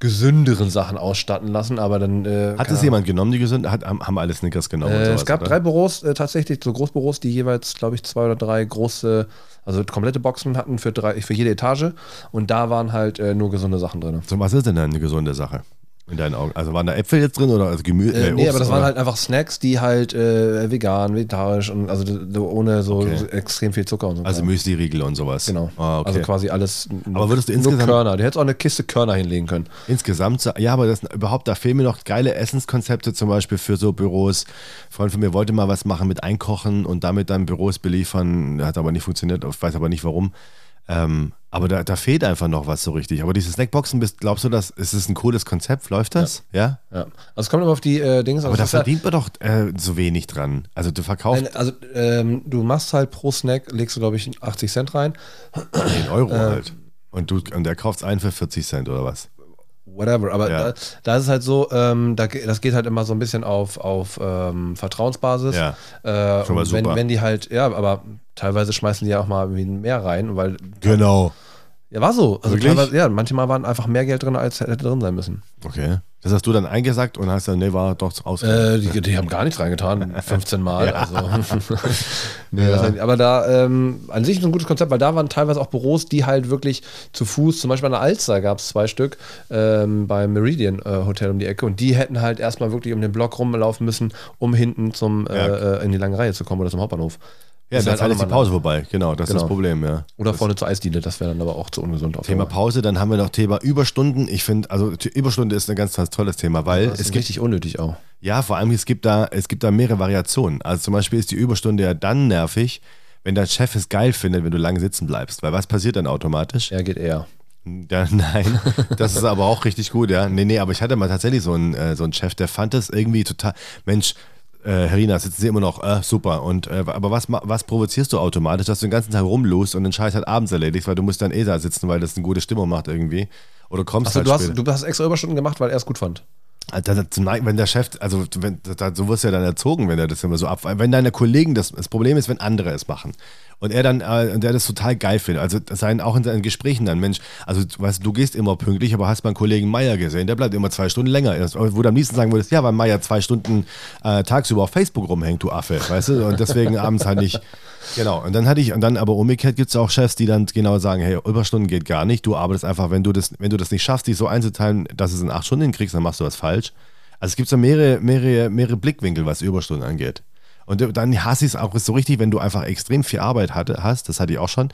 gesünderen Sachen ausstatten lassen, aber dann äh, Hat es jemand genommen, die gesund? Hat, haben, haben alle Snickers genommen? äh, sowas, es gab oder? drei Büros äh, tatsächlich, so Großbüros, die jeweils, glaube ich, zwei oder drei große, also komplette Boxen hatten für, drei, für jede Etage und da waren halt äh, nur gesunde Sachen drin. So, was ist denn eine gesunde Sache? In deinen Augen? Also waren da Äpfel jetzt drin oder also Gemüse? Äh, nee, Obst, aber das oder? waren halt einfach Snacks, die halt äh, vegan, vegetarisch und also so ohne so, Okay. extrem viel Zucker und so. Also Müsli-Riegel und sowas. genau. Ah, okay. Also quasi alles. Aber würdest du nur insgesamt- Körner. Du hättest auch eine Kiste Körner hinlegen können. Insgesamt, ja, aber das überhaupt, da fehlen mir noch geile Essenskonzepte, zum Beispiel für so Büros. Ein Freund von mir wollte mal was machen mit Einkochen und damit dann Büros beliefern. Hat aber nicht funktioniert, ich weiß aber nicht warum. Ähm, aber da, da fehlt einfach noch was so richtig. Aber diese Snackboxen, bist, glaubst du, das ist es ein cooles Konzept? Läuft das? Ja. Ja. Also es kommt immer auf die äh, Dings. Aber also da es ist ja- verdient man doch äh, so wenig dran. Also du verkaufst Nein, also ähm, du machst halt pro Snack, legst du glaube ich 80 Cent rein. 10 Euro äh, halt. Und, du, und der kauft einen für 40 Cent oder was? Whatever, aber Ja. da, da ist es halt so, ähm, da, das geht halt immer so ein bisschen auf, auf ähm, Vertrauensbasis. Ja. Äh, Schon mal und wenn, super. wenn die halt, ja, aber teilweise schmeißen die ja auch mal mehr rein, weil Genau. Ja, war so. Also teilweise, ja, manchmal waren einfach mehr Geld drin, als hätte drin sein müssen. Okay. Das hast du dann eingesagt und hast dann, nee, war doch aus. Äh, die, die haben gar nichts reingetan, [laughs] 15 Mal. Ja. Also. [laughs] nee, das halt, aber da ähm, an sich ist ein gutes Konzept, weil da waren teilweise auch Büros, die halt wirklich zu Fuß, zum Beispiel an der Alster gab es zwei Stück ähm, beim Meridian äh, Hotel um die Ecke und die hätten halt erstmal wirklich um den Block rumlaufen müssen, um hinten zum äh, Ja. äh, in die lange Reihe zu kommen oder zum Hauptbahnhof. Ja, Das dann ist ist alles die Pause vorbei. Genau, das ist Genau. das Problem, ja. Oder vorne zur Eisdiele, das wäre dann aber auch zu ungesund. Auf Thema. Pause, dann haben wir noch Thema Überstunden. Ich finde, also Überstunde ist ein ganz, ganz tolles Thema, weil Das es ist gibt, richtig unnötig auch. ja, vor allem es gibt da, es gibt da mehrere Variationen. Also zum Beispiel ist die Überstunde ja dann nervig, wenn dein Chef es geil findet, wenn du lange sitzen bleibst. Weil was passiert dann automatisch? Er geht eher. Ja, [laughs] nein, das ist aber auch richtig gut, ja. Nee, nee, aber ich hatte mal tatsächlich so einen, äh, so einen Chef, der fand das irgendwie total, Mensch, äh, Herina, sitzen Sie immer noch, äh, super. Und, äh, aber was, was provozierst du automatisch, dass du den ganzen Tag rumlust und den Scheiß halt abends erledigst, weil du musst dann eh da sitzen, weil das eine gute Stimmung macht irgendwie. Oder kommst Achso, halt du hast, später. du hast extra Überstunden gemacht, weil er es gut fand. Nein- wenn der Chef, also wenn, so wirst du ja dann erzogen, wenn er das immer so ab. Wenn deine Kollegen das, das Problem ist, wenn andere es machen. Und er dann, äh, und der das total geil findet. Also das sein, auch in seinen Gesprächen dann, Mensch, also du weißt, du gehst immer pünktlich, aber hast meinen Kollegen Meier gesehen, der bleibt immer zwei Stunden länger. Wo du am liebsten sagen würdest, ja, weil Meier zwei Stunden äh, tagsüber auf Facebook rumhängt, du Affe, weißt du? Und deswegen [laughs] abends halt nicht. Genau, und dann hatte ich, und dann aber umgekehrt gibt es auch Chefs, die dann genau sagen, hey, Überstunden geht gar nicht, du arbeitest einfach, wenn du das, wenn du das nicht schaffst, dich so einzuteilen, dass du es in acht Stunden hinkriegst, dann machst du was falsch. Also es gibt so mehrere, mehrere, mehrere Blickwinkel, was Überstunden angeht. Und dann hasse ich es auch so richtig, wenn du einfach extrem viel Arbeit hatte, hast, das hatte ich auch schon,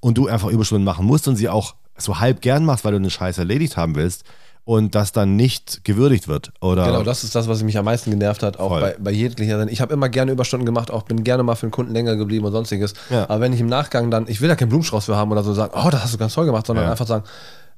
und du einfach Überstunden machen musst und sie auch so halb gern machst, weil du eine Scheiße erledigt haben willst und das dann nicht gewürdigt wird. Oder Genau, das ist das, was mich am meisten genervt hat, auch Voll. bei, bei jeglicher. Ich habe immer gerne Überstunden gemacht, auch bin gerne mal für den Kunden länger geblieben und sonstiges. Ja. Aber wenn ich im Nachgang dann, ich will da keinen Blumenstrauß für haben oder so sagen, oh, das hast du ganz toll gemacht, sondern Ja. einfach sagen,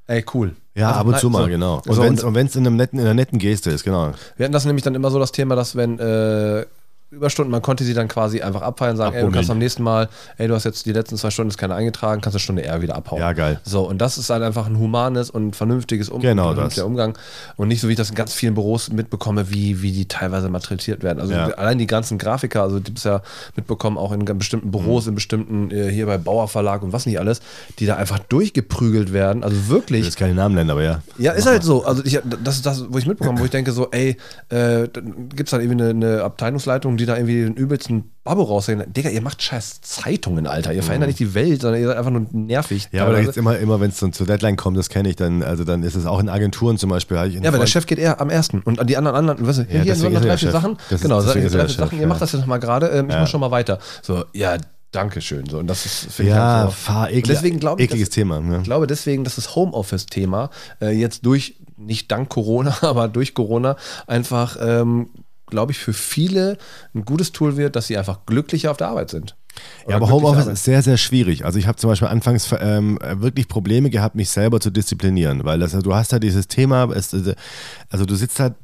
ey, cool. ja, Also, ab und nein, zu mal, so- genau. Und so, wenn es in, einem netten, in einer netten Geste ist, genau. Wir hatten das nämlich dann immer so das Thema, dass wenn äh, Überstunden, man konnte sie dann quasi einfach abfeiern, sagen, ey, du kannst am nächsten Mal, ey, du hast jetzt die letzten zwei Stunden ist keine eingetragen, kannst eine Stunde eher wieder abhauen. Ja, geil. So, und das ist halt einfach ein humanes und vernünftiges um Genau vernünftiger das. Umgang. Und nicht so, wie ich das in ganz vielen Büros mitbekomme, wie, wie die teilweise malträtiert werden. Also Ja. allein die ganzen Grafiker, also die es ja mitbekommen, auch in bestimmten Büros, Mhm. in bestimmten, äh, hier bei Bauer Verlag und was nicht alles, die da einfach durchgeprügelt werden. Also Ich wirklich. will jetzt keine Namen nennen, aber ja. Ja, ist halt so. Also ich, das ist das, wo ich mitbekomme, wo ich denke so, ey, äh, gibt es dann irgendwie eine, eine Abteilungsleitung, die da irgendwie den übelsten Babbo raussehen. Digga, ihr macht scheiß Zeitungen, Alter. Ihr verändert nicht die Welt, sondern ihr seid einfach nur nervig. Mhm. Ja, aber da Teilweise. gibt's immer, immer wenn es dann zur Deadline kommt, das kenne ich dann, also dann ist es auch in Agenturen zum Beispiel. ich ja, aber der Freund- Chef geht eher am ersten und an die anderen anderen, weißt du, hier, Ja, hier sind noch drei, der vier. Sachen. Das genau, drei, ist der vier Sachen, ihr ja. macht das jetzt noch mal gerade, ähm, ich Ja. muss schon mal weiter. So, ja, danke schön. So, und das ist, finde ich Ja, einfach so. fahr, eklig, deswegen glaube ich, ekliges dass- Thema. Ja. Ich glaube deswegen, dass das Homeoffice-Thema äh, jetzt durch, nicht dank Corona, [laughs] aber durch Corona einfach, ähm, glaube ich, für viele ein gutes Tool wird, dass sie einfach glücklicher auf der Arbeit sind. Ja, aber Homeoffice ist sehr, sehr schwierig. Also ich habe zum Beispiel anfangs ähm, wirklich Probleme gehabt, mich selber zu disziplinieren, weil das, du hast da dieses Thema, also du sitzt halt,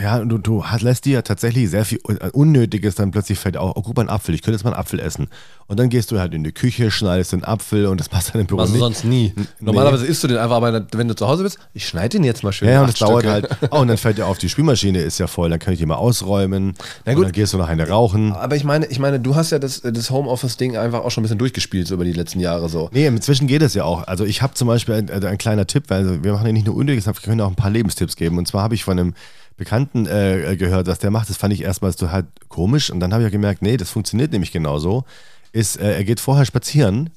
ja, du, du lässt dir tatsächlich sehr viel Unnötiges, dann plötzlich fällt auch, oh, guck mal, ein Apfel, ich könnte jetzt mal einen Apfel essen. Und dann gehst du halt in die Küche, schneidest den Apfel und das machst dann im Büro Also nicht. sonst nie. Normalerweise isst du den einfach, aber wenn du zu Hause bist, ich schneide den jetzt mal schön. Ja, und das dauert halt. [laughs] Oh, und dann fällt dir auf, die Spülmaschine ist ja voll, dann kann ich die mal ausräumen. Na Und gut. dann gehst du noch eine rauchen. Aber ich meine, ich meine, du hast ja das, das Homeoffice-Ding einfach auch schon ein bisschen durchgespielt so über die letzten Jahre so. Nee, inzwischen geht es ja auch. Also ich habe zum Beispiel ein, äh, ein kleiner Tipp, weil also wir machen ja nicht nur Unnötiges, wir können auch ein paar Lebenstipps geben. Und zwar habe ich von einem Bekannten äh, gehört, was der macht. Das fand ich erstmal so halt komisch. Und dann habe ich ja gemerkt, nee, das funktioniert nämlich genauso. Ist, äh, er geht vorher spazieren,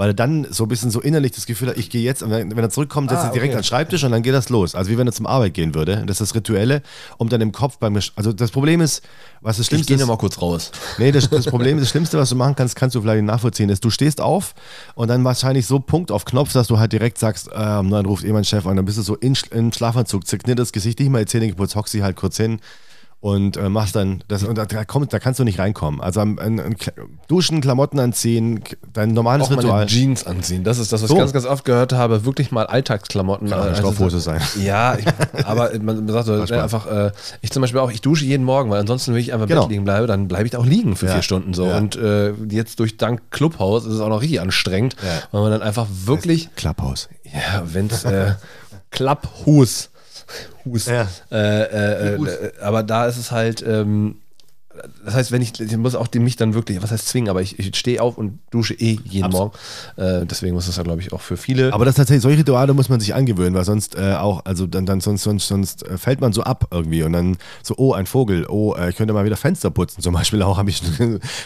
weil er dann so ein bisschen so innerlich das Gefühl hat, ich gehe jetzt, und wenn er zurückkommt, setzt Ah, er direkt okay. an den Schreibtisch und dann geht das los. Also wie wenn er zum Arbeit gehen würde. Und das ist das Rituelle, um dann im Kopf beim, also das Problem ist, was das Ich Schlimmste gehe ist, noch mal kurz raus. [laughs] Nee, das, das Problem, das Schlimmste, was du machen kannst, kannst du vielleicht nachvollziehen, ist, du stehst auf und dann wahrscheinlich so Punkt auf Knopf, dass du halt direkt sagst, ähm, dann ruft eh mein Chef an, dann bist du so in, in Schlafanzug, zerknittertes Gesicht, nicht mal die Zähne geputzt, hockst sie halt kurz hin und äh, machst dann, das, und da, da, kommt, da kannst du nicht reinkommen. Also ein, ein, Duschen, Klamotten anziehen, dein normales Auch mal Ritual. eine Jeans anziehen. Das ist das, was So. ich ganz, ganz oft gehört habe. Wirklich mal Alltagsklamotten. Kann eine Also, Stoffhose sein. [laughs] Ja, ich, aber man, sagt so, Spaß. einfach, äh, ich zum Beispiel auch, ich dusche jeden Morgen, weil ansonsten, wenn ich einfach im Genau. Bett liegen bleibe, dann bleibe ich da auch liegen für Ja. vier Stunden so. Ja. Und äh, jetzt durch dank Clubhaus ist es auch noch richtig anstrengend, Ja. weil man dann einfach wirklich, Klapphaus. ja, wenn es äh, [laughs] Klapphus. Hus. Ja. Äh, äh, Hus. äh, aber da ist es halt, ähm, das heißt, wenn ich, ich muss auch mich dann wirklich, was heißt zwingen, aber ich, ich stehe auf und dusche eh jeden Absolut. Morgen. Äh, deswegen muss das ja, glaube ich, auch für viele. Aber das tatsächlich, solche Rituale muss man sich angewöhnen, weil sonst äh, auch, also dann, dann sonst, sonst, sonst äh, fällt man so ab irgendwie und dann so, oh, ein Vogel, oh, äh, ich könnte mal wieder Fenster putzen, zum Beispiel auch, [laughs] habe ich,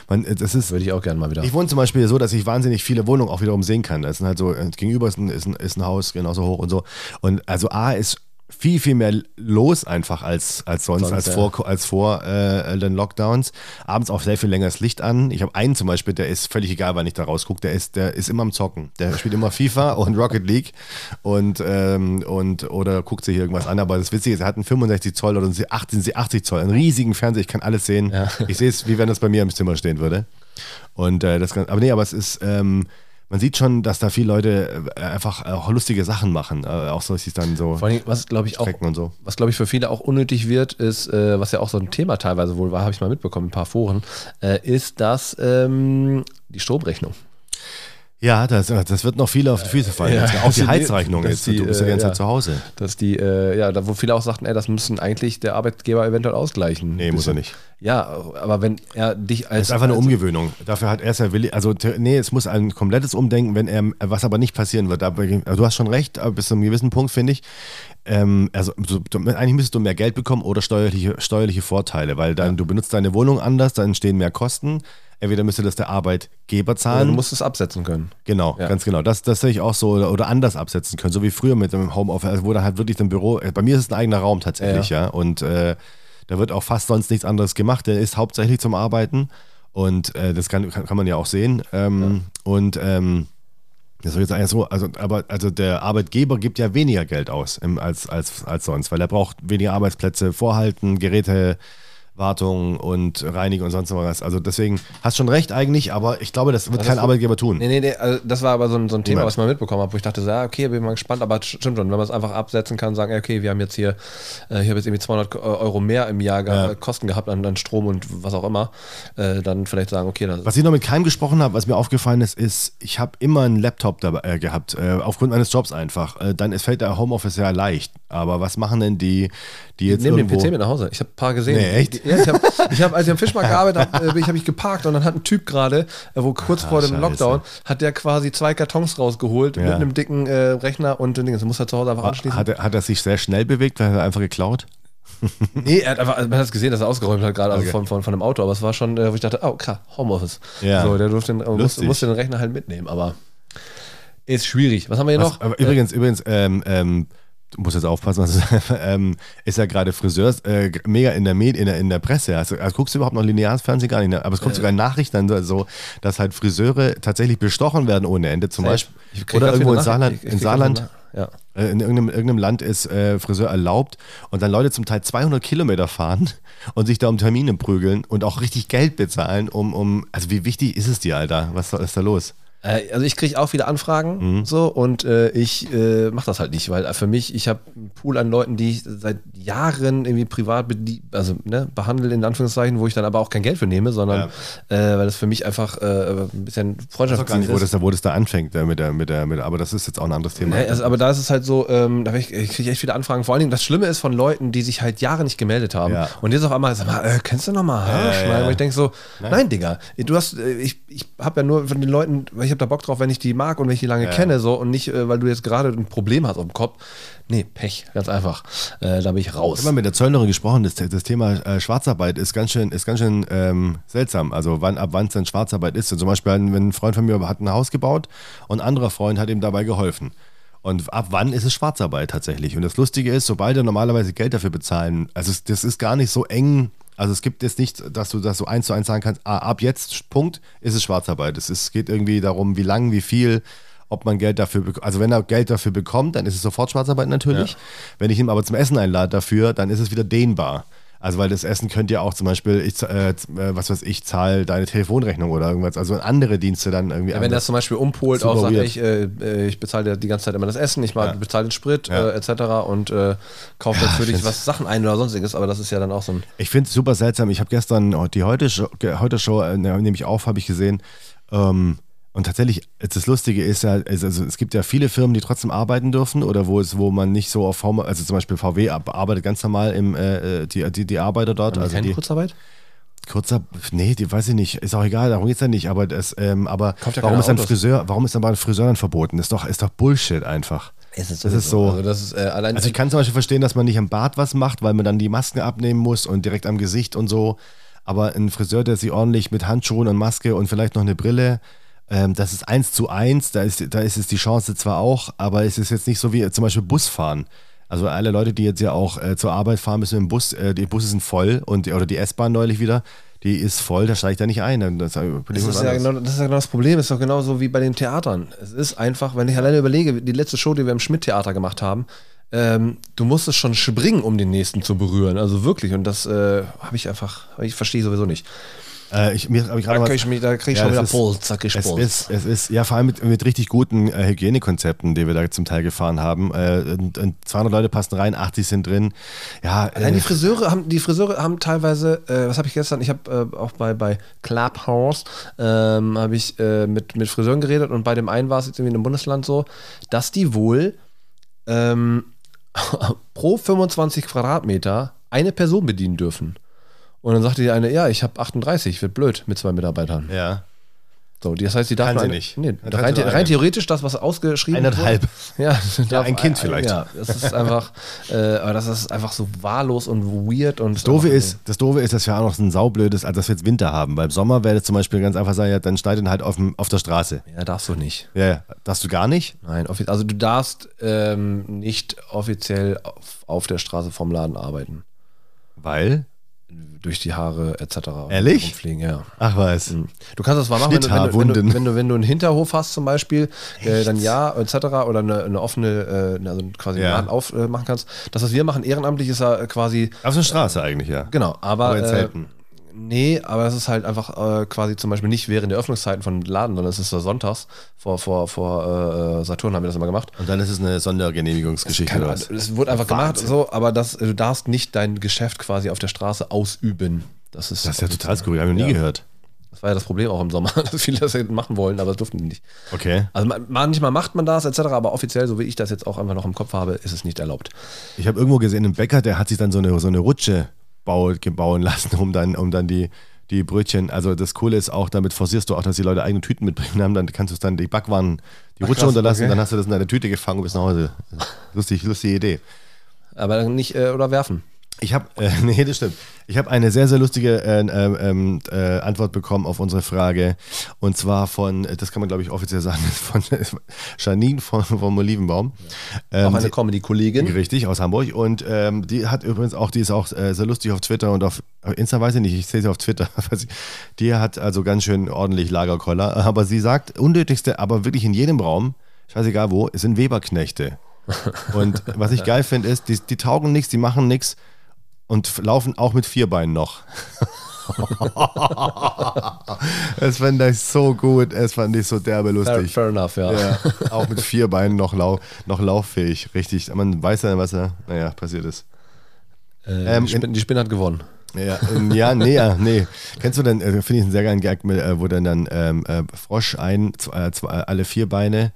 man, äh, das ist, würde ich auch gerne mal wieder. Ich wohne zum Beispiel so, dass ich wahnsinnig viele Wohnungen auch wiederum sehen kann. Das sind halt so, äh, gegenüber ist ein, ist ein, ist ein Haus genauso hoch und so. Und also A ist viel, viel mehr los einfach als, als sonst, Sonst, als ja. vor, als vor äh, den Lockdowns. Abends auch sehr viel länger das Licht an. Ich habe einen zum Beispiel, der ist völlig egal, wann ich da rausgucke, der ist, der ist immer am Zocken. Der spielt immer FIFA [laughs] und Rocket League und, ähm, und oder guckt sich irgendwas an. Aber das Witzige ist, er hat einen 65 Zoll oder einen 80, 80 Zoll, einen riesigen Fernseher, ich kann alles sehen. Ja. Ich sehe es, wie wenn das bei mir im Zimmer stehen würde. Und äh, das kann, aber nee, aber es ist, ähm, man sieht schon, dass da viele Leute äh, einfach auch lustige Sachen machen. Äh, auch so, dass sie dann so Vor allem, was glaube ich auch, so. was glaube ich für viele auch unnötig wird, ist, äh, was ja auch so ein Thema teilweise wohl war, habe ich mal mitbekommen in ein paar Foren, äh, ist das ähm, die Stromrechnung. Ja, das, das wird noch viele auf die Füße fallen. Ja. Auch die Heizrechnung ist. die, Du bist ja die ganze äh, Zeit zu Hause. Dass die, äh, ja, da wo viele auch sagten, ey, das müssen eigentlich der Arbeitgeber eventuell ausgleichen. Nee, muss er nicht. Ja, aber wenn er dich als. Das ist einfach eine Umgewöhnung. Dafür hat er es ja willig. Also, nee, es muss ein komplettes Umdenken, wenn er, was aber nicht passieren wird. Also du hast schon recht, aber bis zu einem gewissen Punkt, finde ich. Ähm, also, so, du, eigentlich müsstest du mehr Geld bekommen oder steuerliche, steuerliche Vorteile, weil dann du benutzt deine Wohnung anders, dann entstehen mehr Kosten. Entweder müsste das der Arbeitgeber Oder zahlen. du musst es absetzen können. Genau, Ja. ganz genau. Das, das sehe ich auch so oder, oder anders absetzen können, so wie früher mit dem Homeoffice, also wo da halt wirklich ein Büro, äh, bei mir ist es ein eigener Raum tatsächlich, ja. Und äh, Da wird auch fast sonst nichts anderes gemacht. Der ist hauptsächlich zum Arbeiten. Und äh, das kann, kann, kann, man ja auch sehen. Ähm, ja. Und ähm, das soll jetzt eigentlich so, also, aber also der Arbeitgeber gibt ja weniger Geld aus im, als, als, als sonst, weil er braucht weniger Arbeitsplätze vorhalten, Geräte Wartung und Reinigung und sonst was. Also deswegen hast schon recht eigentlich, aber ich glaube, das wird also kein Arbeitgeber tun. Nee, nee, nee, also das war aber so ein, so ein Thema, Niemand. was man mitbekommen hat, wo ich dachte, ja, okay, bin mal gespannt, aber stimmt schon, wenn man es einfach absetzen kann, sagen, okay, wir haben jetzt hier, äh, ich habe jetzt irgendwie 200 Euro mehr im Jahr ja. Kosten gehabt an, an, Strom und was auch immer, äh, dann vielleicht sagen, okay. Dann was ich noch mit keinem gesprochen habe, was mir aufgefallen ist, ist, ich habe immer einen Laptop dabei äh, gehabt, äh, aufgrund meines Jobs einfach. Äh, dann es fällt der Homeoffice ja leicht, aber was machen denn die, die jetzt Nehmen den PC mit nach Hause. Ich habe ein paar gesehen. Nee, echt? Ja, ich habe, ich hab, als ich am Fischmarkt gearbeitet habe, äh, habe ich geparkt und dann hat ein Typ gerade, äh, wo kurz ah, vor dem Scheiße. Lockdown, hat der quasi zwei Kartons rausgeholt ja. mit einem dicken äh, Rechner und den Ding. Das muss er zu Hause einfach anschließen. Hat er, hat er sich sehr schnell bewegt, weil er einfach geklaut? [laughs] nee, er hat einfach, man hat es gesehen, dass er ausgeräumt hat gerade, also okay. von, von, von einem Auto, aber es war schon, äh, wo ich dachte, oh krass, Homeoffice. Ja. So, der durfte den, musste, musste den Rechner halt mitnehmen, aber ist schwierig. Was haben wir hier Was, noch? Übrigens, übrigens, ähm, ähm, du musst jetzt aufpassen, was [laughs] ähm, ist ja gerade Friseurs äh, mega in der, Med in der, in der Presse. Also, also, guckst du überhaupt noch lineares Fernsehen gar nicht, ne? aber es kommt äh, sogar in Nachrichten so, dass halt Friseure tatsächlich bestochen werden ohne Ende zum Beispiel. Oder irgendwo in Saarland, in, Saarland ja. Äh, in irgendeinem, irgendeinem Land ist äh, Friseur erlaubt und dann Leute zum Teil 200 Kilometer fahren [laughs] und sich da um Termine prügeln und auch richtig Geld bezahlen, um, um also wie wichtig ist es dir, Alter? Was ist da los? Äh, also ich kriege auch viele Anfragen mhm. so und äh, ich äh, mache das halt nicht, weil für mich, ich habe einen Pool an Leuten, die ich seit Jahren irgendwie privat also, ne, behandle, in Anführungszeichen, wo ich dann aber auch kein Geld für nehme, sondern ja. äh, weil das für mich einfach äh, ein bisschen Freundschaft ist. Wo das, wo das da anfängt äh, mit der, mit der, mit der, aber das ist jetzt auch ein anderes Thema. Nee, also, aber da ist es halt so, ähm, da ich, ich kriege echt viele Anfragen. Vor allen Dingen, das Schlimme ist von Leuten, die sich halt Jahre nicht gemeldet haben ja. und jetzt auf einmal, sag mal, kennst du nochmal Haarschneiden? Ja, ja, Wo ich denke so, nein. nein, Digga, du hast, ich, ich habe ja nur von den Leuten, ich habe da Bock drauf, wenn ich die mag und wenn ich die lange ja. kenne, so und nicht, äh, weil du jetzt gerade ein Problem hast auf dem Kopf. Nee, Pech, ganz einfach. Äh, da bin ich raus. Ich habe mit der Zöllnerin gesprochen, das, das Thema äh, Schwarzarbeit ist ganz schön, ist ganz schön ähm, seltsam. Also wann, ab wann es denn Schwarzarbeit ist. Und zum Beispiel, wenn ein Freund von mir hat ein Haus gebaut und ein anderer Freund hat ihm dabei geholfen. Und ab wann ist es Schwarzarbeit tatsächlich? Und das Lustige ist, sobald er normalerweise Geld dafür bezahlen, also das ist gar nicht so eng also es gibt jetzt nicht, dass du das so eins zu eins sagen kannst, ah, ab jetzt, Punkt, ist es Schwarzarbeit. Es ist, geht irgendwie darum, wie lang, wie viel, ob man Geld dafür bekommt. Also wenn er Geld dafür bekommt, dann ist es sofort Schwarzarbeit natürlich. Ja. Wenn ich ihn aber zum Essen einlade dafür, dann ist es wieder dehnbar. Also weil das Essen könnte ja auch zum Beispiel, ich, äh, äh, was weiß ich, zahle deine Telefonrechnung oder irgendwas, also andere Dienste dann irgendwie. Ja, wenn das zum Beispiel umpolt, auch sagt, ich, äh, äh, ich bezahle die ganze Zeit immer das Essen, ich ja. bezahle den Sprit ja. äh, etc. und äh, kaufe dann für dich was Sachen ein oder sonstiges, aber das ist ja dann auch so ein. Ich finde es super seltsam. Ich habe gestern die heute Show, heute Show nehme ich auf, habe ich gesehen. Ähm, und tatsächlich, das Lustige ist ja, also es gibt ja viele Firmen, die trotzdem arbeiten dürfen oder wo es, wo man nicht so auf Home, also zum Beispiel VW arbeitet ganz normal im, äh, äh die, die, die Arbeiter dort. also keine die, Kurzarbeit? Kurzer, nee, die weiß ich nicht, ist auch egal, darum geht es ja nicht, aber das, ähm, aber warum ist ein Friseur, warum ist dann bei einem Friseur dann verboten? Ist doch, ist doch Bullshit einfach. Ist das ist so. Also, das ist, äh, also ich kann zum Beispiel verstehen, dass man nicht am Bart was macht, weil man dann die Masken abnehmen muss und direkt am Gesicht und so. Aber ein Friseur, der sich ordentlich mit Handschuhen und Maske und vielleicht noch eine Brille ähm, das ist eins zu eins, da ist, da ist es die Chance zwar auch, aber es ist jetzt nicht so wie zum Beispiel Busfahren. Also alle Leute, die jetzt ja auch äh, zur Arbeit fahren müssen im Bus, äh, die Busse sind voll und oder die S-Bahn neulich wieder, die ist voll, da steige ich da nicht ein. Das, das, ist ja genau, das ist ja genau das Problem, das ist doch genauso wie bei den Theatern. Es ist einfach, wenn ich alleine überlege, die letzte Show, die wir im Schmidt-Theater gemacht haben, ähm, du musstest schon springen, um den nächsten zu berühren. Also wirklich. Und das äh, habe ich einfach, ich verstehe sowieso nicht. Äh, ich, mir, ich da kriege ich, da krieg ich ja, schon wieder Puls, zackig es ist, es ist, ja, vor allem mit, mit richtig guten äh, Hygienekonzepten, die wir da zum Teil gefahren haben. Äh, und, und 200 Leute passen rein, 80 sind drin. Ja, Allein die äh, Friseure haben, die Friseure haben teilweise, äh, was habe ich gestern, ich habe äh, auch bei, bei Clubhouse, ähm, habe ich mit, mit Friseuren geredet und bei dem einen war es jetzt irgendwie in einem Bundesland so, dass die wohl ähm, [laughs] pro 25 Quadratmeter eine Person bedienen dürfen. Und dann sagte die eine, ja, ich habe 38, wird blöd mit zwei Mitarbeitern. Ja. So, das heißt, die darf Kann sie nicht. Nee, rein, rein, theoretisch das, was ausgeschrieben wird. Eineinhalb. [laughs] Ja, ja, ein Kind vielleicht. Ja, das ist einfach, [laughs] äh, aber das ist einfach so wahllos und weird und. Das Doofe ist, das Doofe ist, dass wir auch noch ein saublödes, also dass wir jetzt Winter haben. Beim Sommer wäre das zum Beispiel ganz einfach sagen, ja, dann schneid ihn halt auf, dem, auf der Straße. Ja, darfst du nicht. Ja, darfst du gar nicht? Nein, also du darfst ähm, nicht offiziell auf, auf der Straße vom Laden arbeiten. Weil? Durch die Haare etc. Ehrlich? Rumfliegen, ja. Ach was. Mhm. Du kannst das zwar machen, wenn du, wenn, du, wenn, du, wenn, du, wenn du einen Hinterhof hast zum Beispiel, äh, dann ja, etc. Oder eine, eine offene, äh, also quasi Ja. einen aufmachen kannst. Das, was wir machen, ehrenamtlich, ist ja äh, quasi, Auf der Straße eigentlich, ja. genau, aber, Aber in äh, Zelten. Nee, aber es ist halt einfach äh, quasi zum Beispiel nicht während der Öffnungszeiten von Laden, sondern es ist so sonntags, vor, vor, vor äh, Saturn haben wir das immer gemacht. Und dann ist es eine Sondergenehmigungsgeschichte oder was? es wurde einfach gemacht, Wahnsinn. so, aber das, du darfst nicht dein Geschäft quasi auf der Straße ausüben. Das ist, Das ist ja total skurril, habe ich noch nie Ja. gehört. Das war ja das Problem auch im Sommer, [laughs] dass viele das hätten machen wollen, aber das durften die nicht. Okay. Also man- manchmal macht man das etc., aber offiziell, so wie ich das jetzt auch einfach noch im Kopf habe, ist es nicht erlaubt. Ich habe irgendwo gesehen, ein Bäcker, der hat sich dann so eine, so eine Rutsche bau, gebauen lassen, um dann, um dann die, die Brötchen. Also das Coole ist auch, damit forcierst du auch, dass die Leute eigene Tüten mitbringen haben. Dann kannst du es dann die Backwaren, die Rutsche krass, unterlassen, okay. dann hast du das in deine Tüte gefangen und bist nach Hause. Lustig, lustige Idee. Aber dann nicht, äh, oder werfen. Ich habe, [laughs] äh, nee, das stimmt. Ich habe eine sehr, sehr lustige äh, ähm, ähm, äh, Antwort bekommen auf unsere Frage. Und zwar von, äh, das kann man glaube ich offiziell [laughs] sagen, von Janine von, vom Olivenbaum. Ähm, auch eine sie- Comedy-Kollegin. Richtig, aus Hamburg. Und ähm, die hat übrigens auch, die ist auch äh, sehr lustig auf Twitter und auf Insta weiß ich nicht, ich sehe sie auf Twitter. [laughs] die hat also ganz schön ordentlich Lagerkoller. Aber sie sagt, unnötigste, aber wirklich in jedem Raum, scheißegal wo, es sind Weberknechte. Und was ich geil finde, ist, die, die taugen nichts, die machen nichts und laufen auch mit vier Beinen noch. [laughs] das fand ich so gut, es fand ich so derbe Fair, lustig. fair enough, ja. Ja, [laughs] auch mit vier Beinen noch, lau noch lauffähig, richtig. Man weiß ja, was da, naja, passiert ist. Äh, Ähm, die, Spinne, die Spinne hat gewonnen. Ja, ja, nee, ja, nee. Kennst du denn, äh, finde ich einen sehr geilen Gag, äh, wo dann dann ähm, äh, Frosch ein, zwei, zwei, alle vier Beine,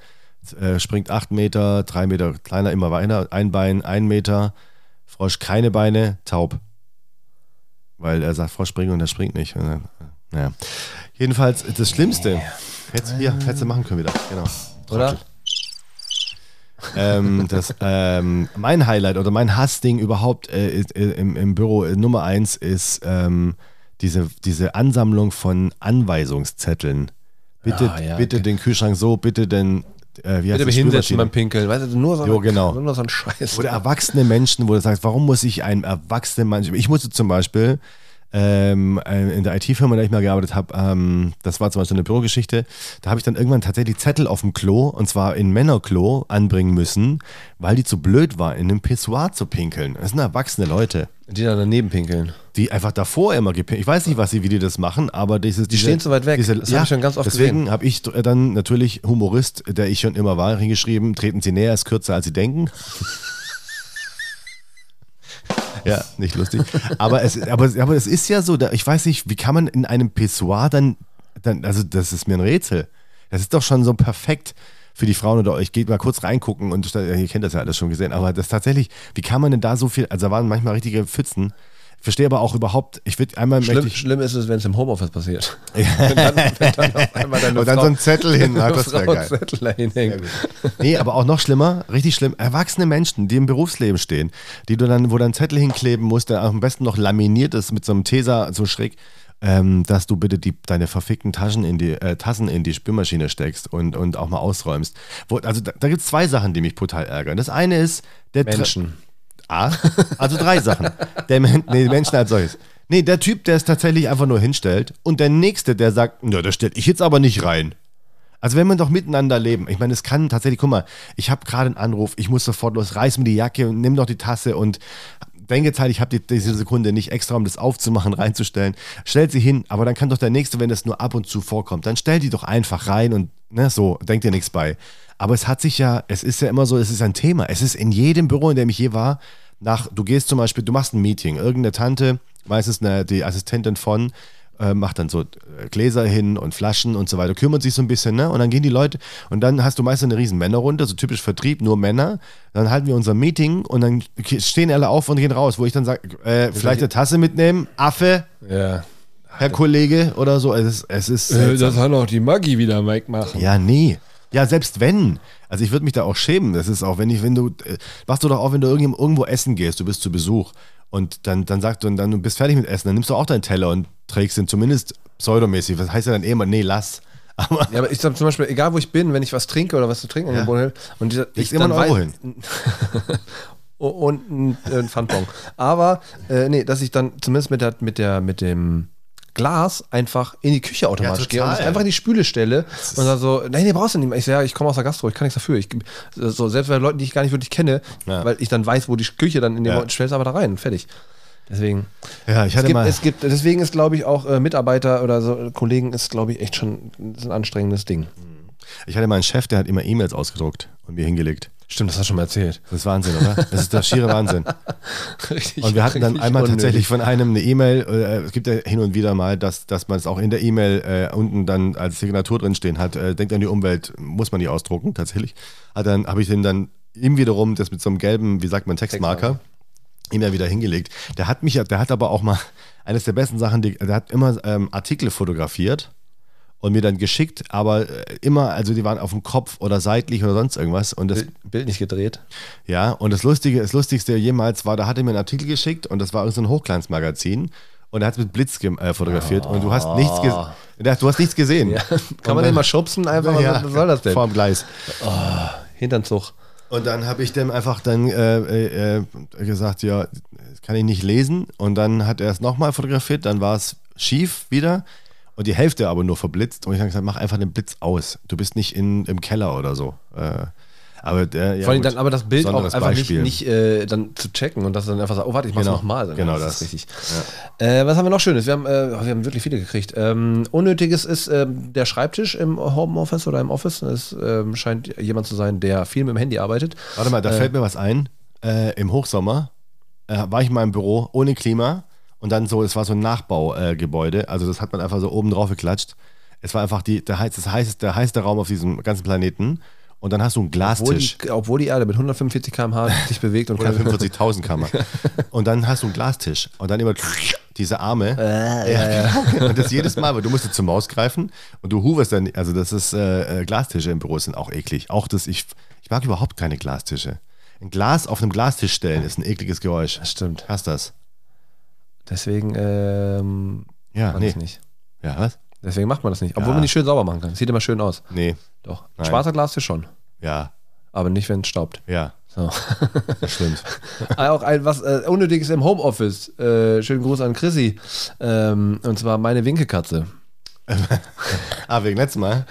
äh, springt acht Meter, drei Meter kleiner, immer weiter, ein Bein, ein Meter, Frosch keine Beine, taub. Weil er sagt, Frosch springen und er springt nicht. Naja. Jedenfalls, das Schlimmste, hättest, hier, hättest du machen können wieder, genau. Oder? ähm, das, ähm, mein Highlight oder mein Hassding überhaupt äh, ist, äh, im, im Büro äh, Nummer eins ist ähm, diese, diese Ansammlung von Anweisungszetteln. Bitte, Ah, ja, bitte okay. den Kühlschrank so, bitte den. Äh, wie heißt Bitte das, hinsetzen beim Pinkeln. Weißt du, nur so, Jo, genau. nur so ein Scheiß. Oder erwachsene Menschen, wo du sagst, warum muss ich einem erwachsenen Menschen. Ich musste zum Beispiel ähm, äh, in der IT-Firma, in der ich mal gearbeitet habe, ähm, das war zum Beispiel eine Bürogeschichte, da habe ich dann irgendwann tatsächlich Zettel auf dem Klo, und zwar in Männerklo, anbringen müssen, weil die zu blöd waren, in einem Pissoir zu pinkeln. Das sind erwachsene Leute. die dann daneben pinkeln. Die einfach davor immer gepinkelt. Ich weiß nicht, was sie, wie die das machen, aber dieses. Die stehen zu weit weg. Das hab ich schon ganz oft Deswegen habe ich dann natürlich Humorist, der ich schon immer war, hingeschrieben: Treten Sie näher, ist kürzer als Sie denken. Ja, nicht lustig. Aber es, aber, aber es ist ja so, da, ich weiß nicht, wie kann man in einem Pissoir dann, dann, also das ist mir ein Rätsel. Das ist doch schon so perfekt für die Frauen oder euch. Geht mal kurz reingucken und ihr kennt das ja alles schon gesehen, aber das tatsächlich, wie kann man denn da so viel, also da waren manchmal richtige Pfützen. Ich verstehe aber auch überhaupt, ich würde einmal Schlimm, möchte ich, schlimm ist es, wenn es im Homeoffice passiert. [laughs] wenn dann, wenn dann auf einmal deine und dann Frau, so ein Zettel hin, das wäre geil. Zettel. Nee, aber auch noch schlimmer, richtig schlimm, erwachsene Menschen, die im Berufsleben stehen, die du dann, wo dann Zettel hinkleben musst, der am besten noch laminiert ist mit so einem Tesa so schräg, ähm, dass du bitte die, deine verfickten Taschen in die, äh, Tassen in die Spülmaschine steckst und, und auch mal ausräumst. Wo, also da, da gibt es zwei Sachen, die mich brutal ärgern. Das eine ist, der Menschen. A, also drei Sachen. Der Men nee, Menschen als solches. Nee, der Typ, der es tatsächlich einfach nur hinstellt und der Nächste, der sagt, na, das stelle ich jetzt aber nicht rein. Also wenn wir doch miteinander leben, ich meine, es kann tatsächlich, guck mal, ich habe gerade einen Anruf, ich muss sofort los, reiß mir die Jacke und nimm doch die Tasse und denke jetzt halt, ich habe die, diese Sekunde nicht extra, um das aufzumachen, reinzustellen. Stell sie hin, aber dann kann doch der Nächste, wenn das nur ab und zu vorkommt, dann stell die doch einfach rein und ne, so, denk dir nichts bei. Aber es hat sich ja, es ist ja immer so, es ist ein Thema. Es ist in jedem Büro, in dem ich je war, nach, du gehst zum Beispiel, du machst ein Meeting, irgendeine Tante, meistens eine, die Assistentin von, äh, macht dann so äh, Gläser hin und Flaschen und so weiter, kümmert sich so ein bisschen, ne? Und dann gehen die Leute, und dann hast du meistens eine riesen Männerrunde, so typisch Vertrieb, nur Männer. Dann halten wir unser Meeting und dann stehen alle auf und gehen raus, wo ich dann sage, äh, vielleicht eine Tasse mitnehmen, Affe, Ja. Herr Kollege oder so. Es ist, es ist seltsam. kann auch die Maggi wieder Mike machen. Ja, nee. Ja, selbst wenn. Also ich würde mich da auch schämen. Das ist auch, wenn ich, wenn du, äh, machst du doch auch, wenn du irgendwo essen gehst, du bist zu Besuch und dann, dann sagst du, und dann du bist fertig mit Essen, dann nimmst du auch deinen Teller und trägst ihn zumindest pseudomäßig. Was heißt ja dann eh immer, nee, lass. [laughs] Aber Ja, aber ich sag zum Beispiel, egal wo ich bin, wenn ich was trinke oder was zu trinken Ja. hin und dieser, legst ich immer einen dann Euro hin. [laughs] und ein, äh, ein Pfandbon. Aber, äh, nee, dass ich dann zumindest mit, der, mit, der, mit dem Glas einfach in die Küche automatisch Ja, gehe und es einfach in die Spüle stelle und dann so, nee, nee, brauchst du nicht mehr. Ich sage, ja, ich komme aus der Gastro, ich kann nichts dafür. Ich, so, selbst bei Leuten, die ich gar nicht wirklich kenne, Ja. weil ich dann weiß, wo die Küche dann in den Ja. ja. stellst aber da rein, fertig. Deswegen. Ja, ich Es hatte gibt, mal. es gibt, deswegen ist, glaube ich, auch äh, Mitarbeiter oder so äh, Kollegen ist, glaube ich, echt schon ein anstrengendes Ding. Ich hatte mal einen Chef, der hat immer E-Mails ausgedruckt und mir hingelegt. Stimmt, das hast du schon mal erzählt. Das ist Wahnsinn, oder? Das ist der schiere Wahnsinn. [laughs] Richtig, Und wir hatten dann einmal unnötig. tatsächlich von einem eine E-Mail, äh, es gibt ja hin und wieder mal, dass, dass man es auch in der E-Mail äh, unten dann als Signatur drinstehen hat, äh, denkt an die Umwelt, muss man nicht ausdrucken, tatsächlich. Hat dann habe ich den dann ihm wiederum das mit so einem gelben, wie sagt man, Textmarker, ihm ja wieder hingelegt. Der hat mich, ja- der hat aber auch mal, eines der besten Sachen, die, der hat immer ähm, Artikel fotografiert und mir dann geschickt, aber äh, immer, also die waren auf dem Kopf oder seitlich oder sonst irgendwas und das Bild, nicht gedreht. ja, und das Lustige, das Lustigste jemals war, da hat er mir einen Artikel geschickt und das war irgendein so ein Hochglanzmagazin und er hat es mit Blitz äh, fotografiert und du hast nichts gesehen. Du hast nichts gesehen. [laughs] Ja. Kann Und man dann- den mal schubsen einfach? Ja, was soll das denn? Vorm Gleis. Hintern Zug. Und dann habe ich dem einfach dann äh, äh, gesagt, ja, das kann ich nicht lesen. Und dann hat er es nochmal fotografiert, dann war es schief wieder und die Hälfte aber nur verblitzt. Und ich habe gesagt, mach einfach den Blitz aus. Du bist nicht in, im Keller oder so. Äh, aber der, ja, Vor allem gut. dann aber das Bild auch einfach nicht, Beispiel. nicht äh, dann zu checken und das dann einfach sagen, oh warte, ich mach's Genau. nochmal. Genau das. das. ist richtig. Äh, was haben wir noch Schönes? Wir haben, äh, wir haben wirklich viele gekriegt. Ähm, Unnötiges ist ähm, der Schreibtisch im Homeoffice oder im Office. Es ähm, scheint jemand zu sein, der viel mit dem Handy arbeitet. Warte mal, da fällt mir was ein. Äh, Im Hochsommer äh, war ich in meinem Büro ohne Klima und dann so, es war so ein Nachbaugebäude, äh, also das hat man einfach so oben drauf geklatscht. Es war einfach die, der, heiß, das heißeste, der heißeste Raum auf diesem ganzen Planeten und dann hast du einen Obwohl Glastisch. die, obwohl die Erde mit 145 km/h [laughs] sich bewegt und Oder keine 45.000 kann man. Und dann hast du einen Glastisch und dann immer diese Arme. Äh, ja, genau. [laughs] Und das jedes Mal, weil du musst zur Maus greifen und du hoverst dann, also das ist, äh, äh, Glastische im Büro sind auch eklig. Auch das, ich, ich mag überhaupt keine Glastische. Ein Glas auf einem Glastisch stellen ist ein ekliges Geräusch. Das stimmt. Hast das? Deswegen ähm, Ja, macht man nee. das nicht. Ja, was? Deswegen macht man das nicht. Obwohl Ja. man die schön sauber machen kann. Sieht immer schön aus. Nee. Doch. Ein Nein. schwarzer Glastisch schon. Ja, Aber nicht, wenn es staubt. ja, So. [laughs] das stimmt. [laughs] Auch ein was äh, Unnötiges im Homeoffice. Äh, schönen Gruß an Chrissy. Ähm, und zwar meine Winkelkatze. [laughs] ah, wegen letztem Mal?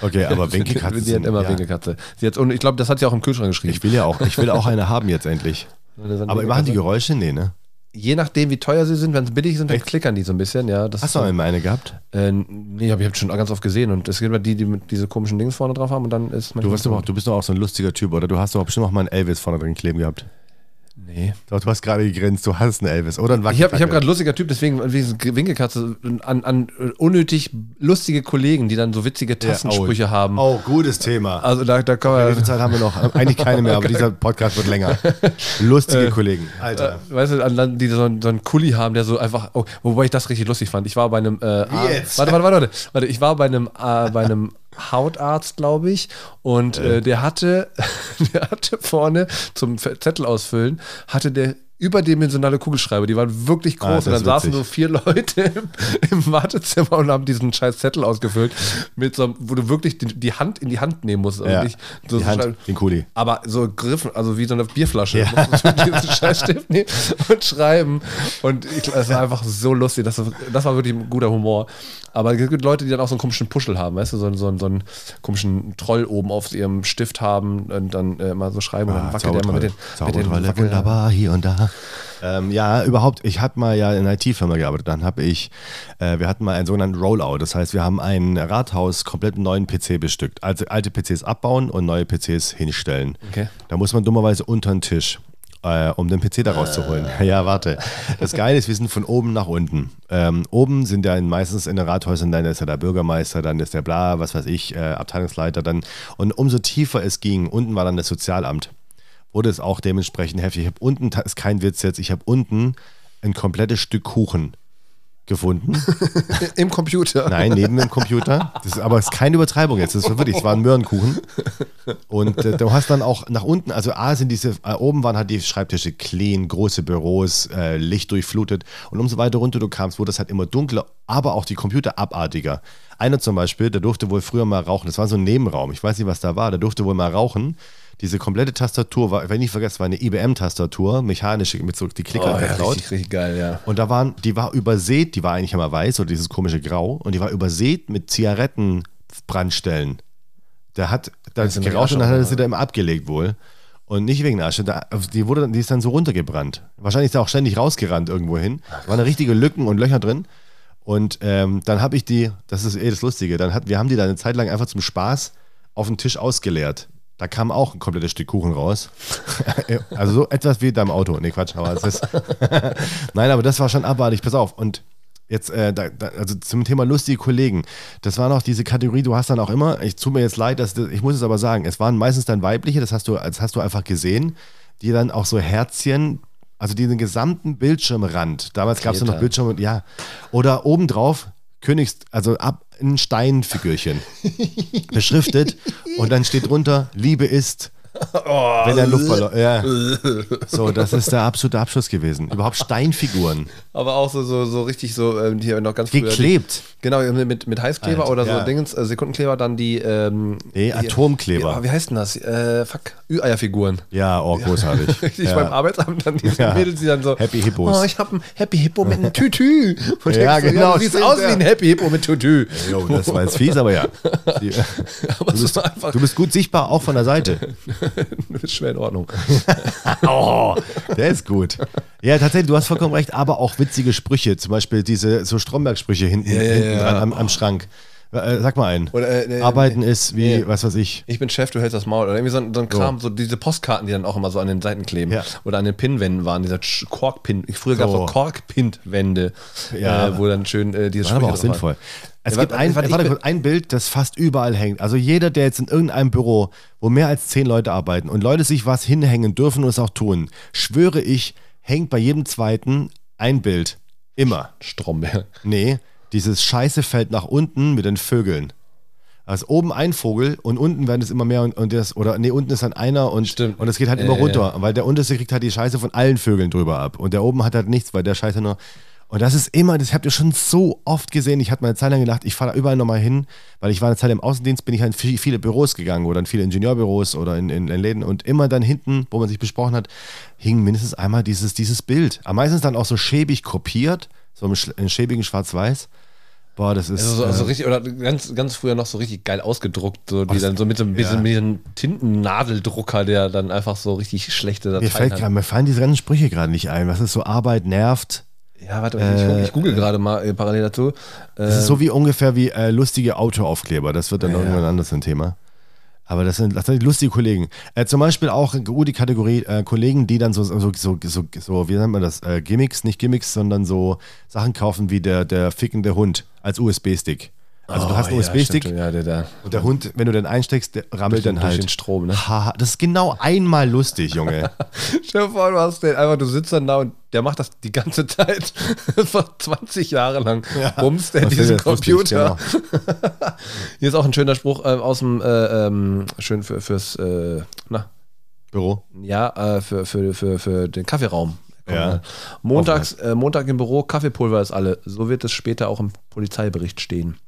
Okay, aber Winkelkatzen Sie hat immer ja. Winkelkatze. Sie hat's, und ich glaube, das hat sie auch im Kühlschrank geschrieben. Ich will ja auch, ich will auch eine haben jetzt endlich. Aber machen die Winkelkatze. Geräusche? Nee, ne? Je nachdem, wie teuer sie sind, wenn sie billig sind, dann Echt? klickern die so ein bisschen. Ja, das Hast du auch immer eine gehabt? Äh, nee, hab ich habe schon ganz oft gesehen. Und es gibt immer die, die mit diese komischen Dings vorne drauf haben und dann ist Du, bist doch auch, du bist doch auch so ein lustiger Typ, oder? Du hast doch bestimmt auch mal einen Elvis vorne drin kleben gehabt. Nee. Doch, du hast gerade gegrinst, du hast einen Elvis. Oder einen Ich habe hab gerade lustiger Typ, deswegen wegen Winkelkatze an, an äh, unnötig lustige Kollegen, die dann so witzige Tassensprüche Ja, oh. haben. Oh, gutes Thema. Also da, da kann Wie man, viel Zeit haben wir noch? Eigentlich keine mehr, [laughs] aber dieser Podcast wird länger. [laughs] Lustige Kollegen. Alter. weißt du, an die so einen, so einen Kuli haben, der so einfach, oh, wobei ich das richtig lustig fand. Ich war bei einem, äh, jetzt? warte, warte, warte, warte, warte, ich war bei einem, äh, bei einem Hautarzt, glaube ich, und äh, der hatte, [laughs] der hatte vorne zum Zettel ausfüllen, hatte der überdimensionale Kugelschreiber, die waren wirklich Ah, groß das und dann saßen so vier Leute [laughs] im, im Wartezimmer und haben diesen scheiß Zettel ausgefüllt, mit so, einem- wo du wirklich die, die Hand in die Hand nehmen musst. Ja. nicht so Die so Hand, schreiben. den Kuli. Aber so Griffen, also wie so eine Bierflasche. Ja. Musst du diesen [laughs] Scheißstift nehmen und schreiben. Und ich, das war einfach so lustig. Das, das war wirklich ein guter Humor. Aber es gibt Leute, die dann auch so einen komischen Puschel haben, weißt du, so, einen- so, so einen komischen Troll oben auf ihrem Stift haben und dann äh, mal so schreiben und dann wackelt der immer mit den, mit den Wackel- wunderbar, hier und da. Ähm, ja, überhaupt, ich hatte mal ja in einer IT-Firma gearbeitet, dann habe ich, äh, wir hatten mal einen sogenannten Rollout, das heißt, wir haben ein Rathaus komplett neuen PC bestückt. Also alte PCs abbauen und neue PCs hinstellen. Okay. Da muss man dummerweise unter den Tisch. Äh, um den PC da rauszuholen. Ja, warte. Das Geile ist, wir sind von oben nach unten. Ähm, oben sind ja meistens in den Rathäusern, dann ist ja der Bürgermeister, dann ist der bla, was weiß ich, äh, Abteilungsleiter, dann. Und umso tiefer es ging, unten war dann das Sozialamt wurde es auch dementsprechend heftig. Ich habe unten, das ist kein Witz jetzt, ich habe unten ein komplettes Stück Kuchen gefunden. [laughs] Im Computer. Nein, neben dem Computer. Das ist, aber es ist keine Übertreibung jetzt. Das war wirklich, es war ein Möhrenkuchen. Und äh, du hast dann auch nach unten, also A sind diese, äh, oben waren halt die Schreibtische clean, große Büros, äh, Licht durchflutet. Und umso weiter runter du kamst, wurde es halt immer dunkler, aber auch die Computer abartiger. Einer zum Beispiel, der durfte wohl früher mal rauchen. Das war so ein Nebenraum. Ich weiß nicht, was da war. Der durfte wohl mal rauchen. Diese komplette Tastatur war, wenn ich nicht vergesse, war eine IBM-Tastatur, mechanische, mit so die Klicker Oh, ja, geklaut. richtig, richtig geil, ja. Und da waren, die war übersät, die war eigentlich immer weiß, oder dieses komische Grau, und die war übersät mit Zigarettenbrandstellen. Der hat das geraucht und dann hat er sie da immer abgelegt wohl. Und nicht wegen Asche, da, die, wurde, die ist dann so runtergebrannt. Wahrscheinlich ist er auch ständig rausgerannt irgendwo hin. Da waren da richtige Lücken und Löcher drin. Und ähm, dann habe ich die, das ist eh das Lustige, dann hat, wir haben die dann eine Zeit lang einfach zum Spaß auf den Tisch ausgeleert. Da kam auch ein komplettes Stück Kuchen raus. [laughs] also so etwas wie deinem Auto. Nee, Quatsch, aber es ist. [laughs] Nein, aber das war schon abartig. Pass auf. Und jetzt, äh, da, da, also zum Thema lustige Kollegen. Das war noch diese Kategorie, du hast dann auch immer, ich tut mir jetzt leid, dass, ich muss es aber sagen, es waren meistens dann weibliche, das hast du, das hast du einfach gesehen, die dann auch so Herzchen, also diesen gesamten Bildschirmrand, damals gab es ja noch. Bildschirme, ja, oder obendrauf Königs, also ab ein Steinfigürchen beschriftet und dann steht drunter, Liebe ist, wenn der Luftballon, ja. So, das ist der absolute Abschluss gewesen. Überhaupt Steinfiguren. Aber auch so, so, so richtig so, ähm, hier noch ganz früher. Geklebt. Genau, mit, mit Heißkleber Alter, oder so ja. Dingens, äh, Sekundenkleber, dann die. Ähm, Nee, Atomkleber. Ja, wie heißt denn das? Äh, fuck, Ü-Eierfiguren. Ja, oh, großartig. [laughs] Richtig ja. beim Arbeitsamt dann diese Ja. Mädels, die dann so. Happy Hippos. Oh, ich habe ein Happy Hippo mit einem Tütü. [laughs] Und Ja, denkst genau, du siehst aus ja. wie ein Happy Hippo mit Tütü. Jo, das war jetzt fies, aber ja. [laughs] Die, Aber du, bist, du bist gut sichtbar, auch von der Seite. [laughs] ist schwer in Ordnung. [laughs] Oh, der ist gut. Ja, tatsächlich, du hast vollkommen recht, aber auch witzige Sprüche. Zum Beispiel diese so Stromberg-Sprüche hinten, Ja, ja, hinten ja. dran am, am Schrank. Äh, sag mal einen. Oder, äh, äh, Arbeiten ist wie, nee. was weiß ich. Ich bin Chef, du hältst das Maul. Oder irgendwie so ein, so ein Kram, so diese Postkarten, die dann auch immer so an den Seiten kleben. Ja. Oder an den Pinnwänden waren, dieser Korkpin. Ich- Früher gab es So. so Korkpin-Wände, Ja. äh, wo dann schön äh, dieses Das war aber auch sinnvoll. Es Ja, gibt ein, warte, warte ein Bild, das fast überall hängt. Also jeder, der jetzt in irgendeinem Büro, wo mehr als zehn Leute arbeiten und Leute sich was hinhängen dürfen und es auch tun, schwöre ich, hängt bei jedem zweiten ein Bild. Immer. Stromberg. Nee, dieses Scheiße fällt nach unten mit den Vögeln. Also oben ein Vogel und unten werden es immer mehr und, und das, oder nee, unten ist dann einer und, Stimmt. und es geht halt immer ja, runter, weil der unterste kriegt halt die Scheiße von allen Vögeln drüber ab und der oben hat halt nichts, weil der Scheiße nur. Und das ist immer, das habt ihr schon so oft gesehen. Ich hatte mal eine Zeit lang gedacht, ich fahre da überall nochmal hin, weil ich war eine Zeit im Außendienst, bin ich halt in viel- viele Büros gegangen oder in viele Ingenieurbüros oder in, in, in Läden und immer dann hinten, wo man sich besprochen hat, hing mindestens einmal dieses, dieses Bild. Am meisten dann auch so schäbig kopiert, so im, in schäbigen Schwarz-Weiß. Boah, das ist. Also so, also äh, richtig, oder ganz, ganz früher noch so richtig geil ausgedruckt, so, die das- dann so mit so einem ja. mit diesem Tintennadeldrucker, der dann einfach so richtig schlechte mir, Dateien fällt hat. grad, mir fallen diese ganzen Sprüche gerade nicht ein. Was ist so Arbeit nervt? Ja, warte, ich, ich google gerade mal äh, parallel dazu. Das ist so wie ungefähr wie äh, lustige Autoaufkleber. Das wird dann Ja, irgendwann anders ein Thema. Aber das sind, das sind lustige Kollegen. Äh, zum Beispiel auch eine gute Kategorie äh, Kollegen, die dann so, so, so, so, so, wie nennt man das? Äh, Gimmicks, nicht Gimmicks, sondern so Sachen kaufen wie der, der fickende Hund als USB-Stick. Also du Oh, hast einen ja, USB-Stick Ja, der, der. und der Hund, wenn du den einsteckst, der rammelt Durch den- dann durch halt. den Strom, ne? Haha, das ist genau einmal lustig, Junge. [laughs] Stell dir vor, du hast den einfach, du sitzt dann da und der macht das die ganze Zeit, [laughs] vor 20 Jahre lang, bumst der Was diesen das lustig, Computer. genau. [laughs] Hier ist auch ein schöner Spruch äh, aus dem, äh, ähm, schön für, fürs, äh, na, Büro. ja, äh, für, für, für, für den Kaffeeraum. Ja. Montags, äh, Montag im Büro, Kaffeepulver ist alle. So wird es später auch im Polizeibericht stehen.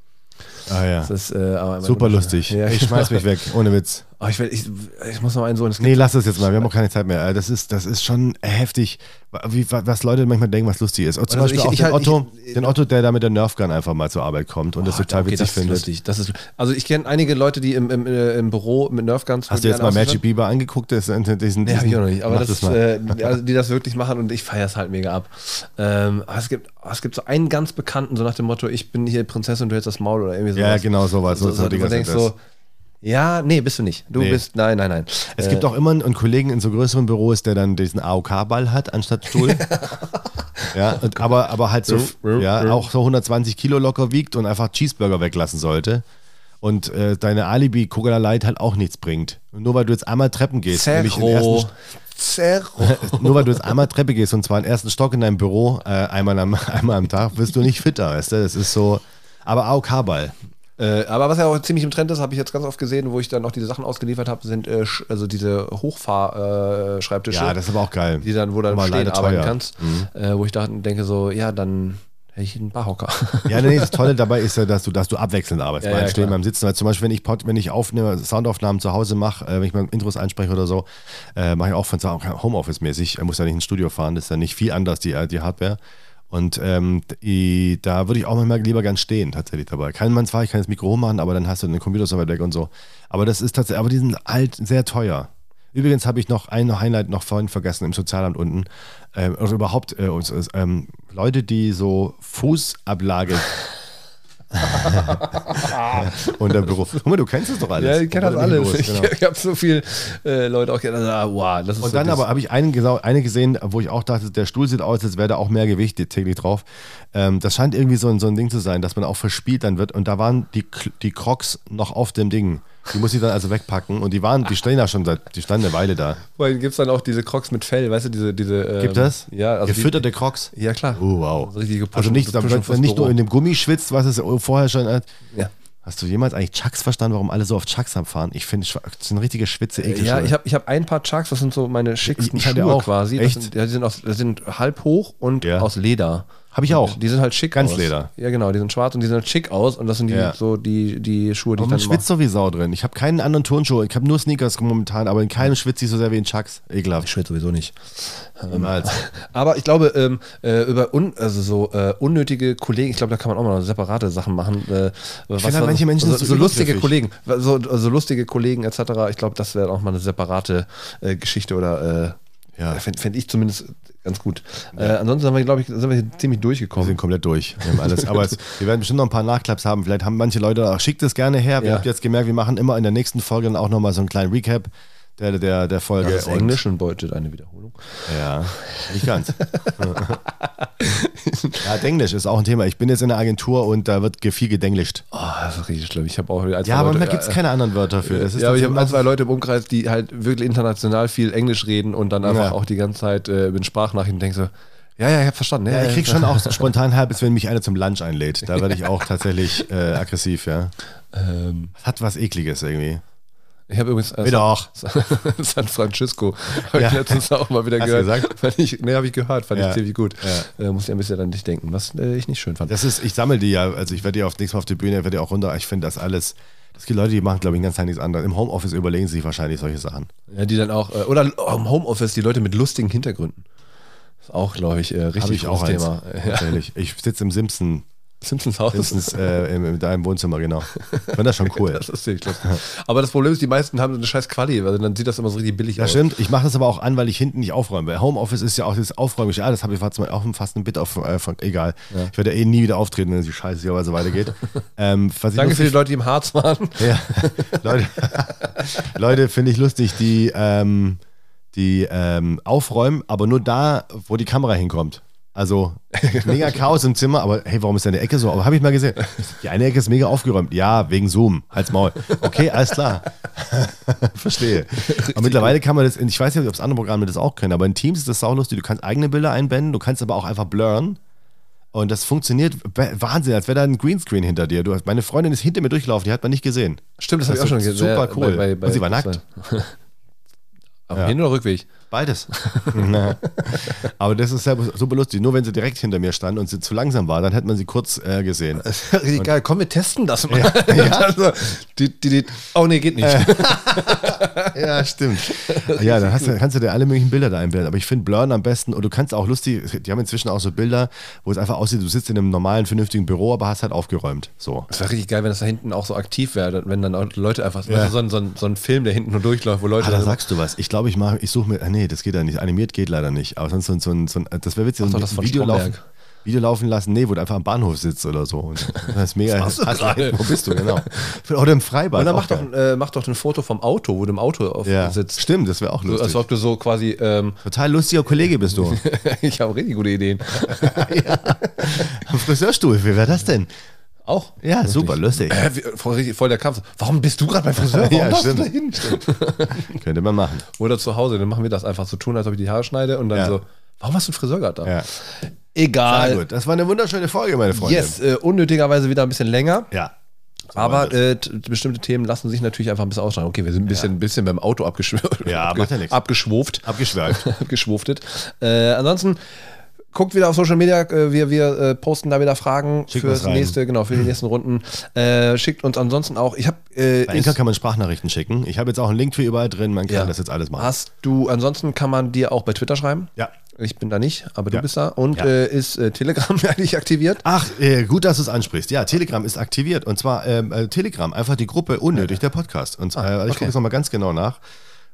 Ah ja. Das ist äh, Super lustig. Ja, Ich schmeiß mich weg, ohne Witz. Oh, ich, will, ich, ich muss noch einen so ins Nee, lass das jetzt mal. Wir haben auch keine Zeit mehr. Äh, Das ist, das ist schon heftig, wie, was Leute manchmal denken, was lustig ist. Und zum Also Beispiel ich- auch den, halt- Otto, ich- den Otto, der da mit der Nerfgun einfach mal zur Arbeit kommt und das Oh, total okay, witzig das findet. lustig. Das ist, also ich kenne einige Leute, die im, im, äh, im Büro mit Nerfguns. Hast du jetzt mal Magic Bieber angeguckt? Das, diesen, diesen, Nee, hab ich auch noch nicht. Aber das, äh, also die das wirklich machen und ich feiere es halt mega ab. Ähm, aber es gibt, aber es gibt so einen ganz bekannten, so nach dem Motto, ich bin hier Prinzessin, du hältst das Maul oder irgendwie sowas. ja, genau sowas. So, So, so, so, denkst sind das. so, ja, nee, bist du nicht. Du Nee. bist, nein, nein, nein. Es Äh, gibt auch immer einen Kollegen in so größeren Büros, der dann diesen AOK-Ball hat anstatt Stuhl. [laughs] ja, und, aber, aber halt so, ja, auch so 120 Kilo locker wiegt und einfach Cheeseburger weglassen sollte. Und äh, deine Alibi Coca Light halt auch nichts bringt. Und nur weil du jetzt einmal Treppen gehst, nämlich den ersten, [laughs] nur weil du jetzt einmal Treppe gehst und zwar im ersten Stock in deinem Büro, äh, einmal, am, [laughs] einmal am Tag, wirst du nicht fitter, weißt du? Das ist so. Aber AOK-Ball. Äh, aber was ja auch ziemlich im Trend ist, habe ich jetzt ganz oft gesehen, wo ich dann auch diese Sachen ausgeliefert habe, sind äh, also diese Hochfahr-Schreibtische. Ja, das ist aber auch geil. die dann, wo du dann stehen arbeiten teuer. Mhm. kannst, äh, wo ich da denke so, ja, dann Hätte ich einen Barhocker. Ja, nee, das [laughs] Tolle dabei ist ja, dass du, dass du abwechselnd arbeitest. Ja, beim ja, Stehen, klar. beim Sitzen. Weil zum Beispiel, wenn ich, Pod- wenn ich aufnehme, Soundaufnahmen zu Hause mache, äh, wenn ich mal Intros einspreche oder so, äh, mache ich auch von Homeoffice-mäßig. Er muss ja nicht ins Studio fahren, das ist ja nicht viel anders, die, äh, die Hardware. Und ähm, die, da würde ich auch manchmal lieber gern stehen, tatsächlich dabei. Kann man zwar, ich kann das Mikro machen, aber dann hast du den Computer so weit weg und so. Aber das ist tatsächlich, aber die sind alt, sehr teuer. Übrigens habe ich noch ein Highlight noch vorhin vergessen im Sozialamt unten. Ähm, oder überhaupt äh, uns, äh, ähm, Leute, die so Fußablage [laughs] [laughs] unter Büro. Guck mal, du kennst es doch alles. Ja, ich kenne das alles. los, Ich, genau. [laughs] ich habe so viele äh, Leute auch gedacht, ah, wow, das ist Und so dann aber habe ich einen, eine gesehen, wo ich auch dachte, der Stuhl sieht aus, als wäre da auch mehr Gewicht täglich drauf. Ähm, das scheint irgendwie so ein, so ein Ding zu sein, dass man auch verspielt dann wird. Und da waren die, die Crocs noch auf dem Ding. Die muss ich dann also wegpacken. Und die waren, die stehen da schon seit, die standen eine Weile da. Vorhin gibt es dann auch diese Crocs mit Fell, weißt du, diese. diese ähm, Gibt das? Ja, also Gefütterte Crocs? Die, ja, klar. Oh, wow. Also Push- Also nicht, fürs man nicht nur in dem Gummi schwitzt, was es vorher schon hat. Ja. Hast du jemals eigentlich Chucks verstanden, warum alle so auf Chucks abfahren? Ich finde, das sind richtige schwitze Ekelschuhe. Ja, ich habe ich hab ein paar Chucks, das sind so meine schicksten Ich hatte Schuhe auch. quasi. Das Echt? sind, ja, die, sind aus, die sind halb hoch und Ja. aus Leder. Hab ich auch. Die sind halt schick Ganz aus. Leder. Ja, genau, die sind schwarz und die sehen halt schick aus und das sind die, Ja. so die, die Schuhe, die Aber ich dann schwitzt so wie Sau drin. Ich habe keinen anderen Turnschuh. Ich habe nur Sneakers momentan, aber in keinem schwitze ich so sehr wie in Chucks. Ekelhaft. Ich schwitze sowieso nicht. [laughs] Niemals. [laughs] Aber ich glaube, ähm, äh, über un, also so äh, unnötige Kollegen, ich glaube, da kann man auch mal separate Sachen machen. Äh, was finde halt, war- manche Menschen so, sind so so lustige. Kollegen, so, so lustige Kollegen etc. Ich glaube, das wäre auch mal eine separate äh, Geschichte oder äh, Ja. fände fänd ich zumindest ganz gut. Äh, ansonsten haben wir, glaube ich, sind wir hier ziemlich Wir durchgekommen. sind komplett durch. Wir haben alles. Aber es, wir werden bestimmt noch ein paar Nachklaps haben. Vielleicht haben manche Leute auch, schickt es gerne her. Wir Ja. habt jetzt gemerkt, wir machen immer in der nächsten Folge dann auch nochmal so einen kleinen Recap der, der, der Folge. Das ist Englisch und bedeutet eine Wiederholung. Ja, nicht ganz. [laughs] ja, Denglisch ist auch ein Thema. Ich bin jetzt in der Agentur und da wird viel gedenglischt. Oh, das ist richtig schlimm. Ich habe auch ein, Ja, aber Leute, da gibt es keine anderen Wörter für. Ja, aber ich habe ein, zwei Leute im Umkreis, die halt wirklich international viel Englisch reden und dann einfach Ja. auch die ganze Zeit äh, mit Sprachnachrichten denken so, ja, ja, ich habe verstanden. Ja, Ja, ich krieg schon auch [laughs] spontan halbes, wenn mich einer zum Lunch einlädt. Da werde ich auch tatsächlich äh, aggressiv, ja. ähm, Hat was Ekliges irgendwie. Ich habe übrigens äh, Wie doch. [laughs] San, Francisco habe Ja. ich letztens auch mal wieder Hast gehört. gesagt? Fand ich, nee, habe ich gehört, fand Ja. ich ziemlich gut. Ja. Äh, muss ich ein bisschen an dich denken, was äh, ich nicht schön fand. Das ist, ich sammle die ja, also ich werde die auf nächstes Mal auf die Bühne, werde die auch runter. Ich finde das alles. Es gibt Leute, die machen, glaube ich, ganz nichts anderes. Im Homeoffice überlegen sie sich wahrscheinlich solche Sachen. Ja, die dann auch, äh, oder im Homeoffice, die Leute mit lustigen Hintergründen. Ist auch, glaube ich, äh, richtig ich auch großes eins. Thema. [laughs] Ja. Ich sitze im Simpson, Simpsons Haus. Simpsons äh, in, in deinem Wohnzimmer, genau. Ich finde das schon [laughs] cool. Das ist ziemlich lustig. Aber das Problem ist, die meisten haben so eine scheiß Quali, weil dann sieht das immer so richtig billig Das aus. stimmt. Ich mache das aber auch an, weil ich hinten nicht aufräume. Weil Homeoffice ist ja auch das Aufräumen. Ja, das habe ich war auch fast ein Bit auf, äh, von, egal. Ich werde ja eh nie wieder auftreten, wenn die Scheiße hier so weitergeht. [laughs] ähm, Danke für die Leute, die im Harz waren. [laughs] Ja, Leute, Leute finde ich lustig, die, ähm, die ähm, aufräumen, aber nur da, wo die Kamera hinkommt. Also mega [laughs] Chaos im Zimmer, aber hey, warum ist deine Ecke so? Aber habe ich mal gesehen. Die eine Ecke ist mega aufgeräumt. Ja, wegen Zoom. Halt's Maul. Okay, alles klar. [laughs] Verstehe. Aber mittlerweile kann man das, ich weiß nicht, ob das andere Programme das auch können, aber in Teams ist das saulustig. Du kannst eigene Bilder einblenden, du kannst aber auch einfach blurren. Und das funktioniert Wahnsinn, als wäre da ein Greenscreen hinter dir. Du hast, meine Freundin ist hinter mir durchgelaufen, die hat man nicht gesehen. Stimmt, das habe ich auch schon gesehen. Super cool. bei- bei- Und sie war bei- nackt. [laughs] Auf Ja. Hin- oder Rückweg? Beides. [laughs] Aber das ist ja super lustig. Nur wenn sie direkt hinter mir stand und sie zu langsam war, dann hätte man sie kurz äh, gesehen. Richtig geil. Komm, wir testen das mal. [laughs] Ja. also, die, die, die, oh nee, geht nicht. [laughs] Ja, stimmt. ja, dann hast kannst du dir alle möglichen Bilder da einblenden. Aber ich finde Blurren am besten. Und du kannst auch lustig, die haben inzwischen auch so Bilder, wo es einfach aussieht, du sitzt in einem normalen, vernünftigen Büro, aber hast halt aufgeräumt. So. Das wäre richtig geil, wenn das da hinten auch so aktiv wäre, wenn dann Leute einfach Ja. so, ein, so, ein, so ein Film, der hinten nur durchläuft, wo Leute Ah, da sagst du was. Ich glaube, ich mache, ich suche mir, ah, nee, das geht ja nicht. Animiert geht leider nicht. Aber sonst so, ein- so, ein- so ein, das wäre witzig, Mach so doch ein Video laufen. Video laufen lassen, nee, wo du einfach am Bahnhof sitzt oder so. Und das ist mega. [laughs] Was du Hast- gerade? Wo bist du, genau. Oder im Freibad. Und dann auch mach doch, äh, mach doch ein Foto vom Auto, wo du im Auto auf, ja. sitzt. Stimmt, das wäre auch So, lustig. als ob du so quasi, ähm, Total lustiger Kollege bist du. [laughs] ich habe richtig gute Ideen. [laughs] Am Friseurstuhl, wie wäre das denn? Auch? Ja, super, lustig. Äh, voll, voll der Kampf. Warum bist du gerade beim [laughs] Friseur? Warum Ja, stimmt. da hin? [laughs] Könnte man machen. Oder zu Hause, dann machen wir das einfach so tun, als ob ich die Haare schneide und dann Ja. so, warum hast du einen Friseur gerade da? Ja. Egal. Sehr gut. Das war eine wunderschöne Folge, meine Freunde. Yes, äh, unnötigerweise wieder ein bisschen länger. Ja. So Aber äh, bestimmte Themen lassen sich natürlich einfach ein bisschen ausschneiden. Okay, wir sind ein bisschen, ein bisschen beim Auto abgeschwuft. Ja, macht ja nichts. Abgeschwuft. Abgeschweift. [laughs] Abgeschwuftet. Äh, ansonsten guckt wieder auf Social Media, äh, wir, wir äh, posten da wieder Fragen Schickt für das nächste, genau, für die nächsten Runden. Äh, schickt uns ansonsten auch, ich habe äh, Bei ist- kann man Sprachnachrichten schicken. Ich habe jetzt auch einen Link für überall drin. Man kann Ja. das jetzt alles machen. Hast du, ansonsten kann man dir auch bei Twitter schreiben. Ja. Ich bin da nicht, aber du Ja. bist da. Und Ja. äh, ist äh, Telegram [laughs] eigentlich aktiviert? Ach, äh, gut, dass du es ansprichst. Ja, Telegram ist aktiviert. Und zwar ähm, äh, Telegram, einfach die Gruppe Unnötig, der Podcast. Und äh, ich okay. gucke jetzt nochmal ganz genau nach,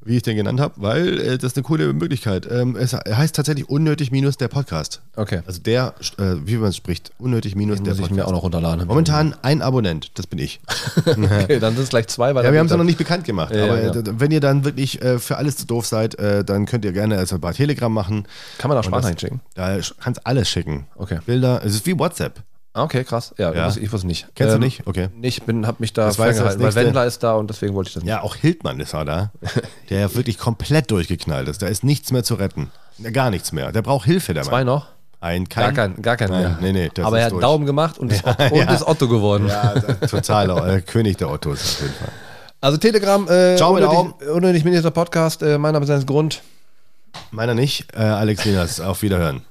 wie ich den genannt habe, weil äh, das ist eine coole Möglichkeit. Ähm, es heißt tatsächlich Unnötig minus der Podcast. Okay. Also der, äh, wie man es spricht, Unnötig minus der Muss ich Podcast. mir auch noch runterladen. Momentan ein Abonnent, das bin ich. [laughs] Okay, dann sind es gleich zwei, weil Ja, wir haben es dann- noch nicht bekannt gemacht. Ja, aber ja, äh, d- wenn ihr dann wirklich äh, für alles zu doof seid, äh, dann könnt ihr gerne also bei Telegram machen. Kann man da Und Sprachnachrichten das- schicken? Da kannst alles schicken. Okay. Bilder, es ist wie WhatsApp. Ah, Okay, krass. Ja, Ja. Ich, wusste nicht. Kennst du Ähm, nicht? Okay. Ich bin, hab mich da Das du ferngehalten, weil. Wendler ist da und deswegen wollte ich das nicht. Ja, auch Hildmann ist da, der ja wirklich komplett durchgeknallt ist. Da ist nichts mehr zu retten. Ja, Gar nichts mehr. Der braucht Hilfe, der Zwei noch? Ein, Gar kein, gar kein Nein, mehr. nee, nee, Aber er hat durch. Daumen gemacht und, ist, [laughs] Otto, und ja. ist Otto geworden. Ja, der totaler äh, König der Ottos auf jeden Fall. Also Telegram, äh, Ciao unnötig, unnötig Minister Podcast, äh, mein Name ist Grund. Meiner nicht. Äh, Alex Wieners, auf Wiederhören.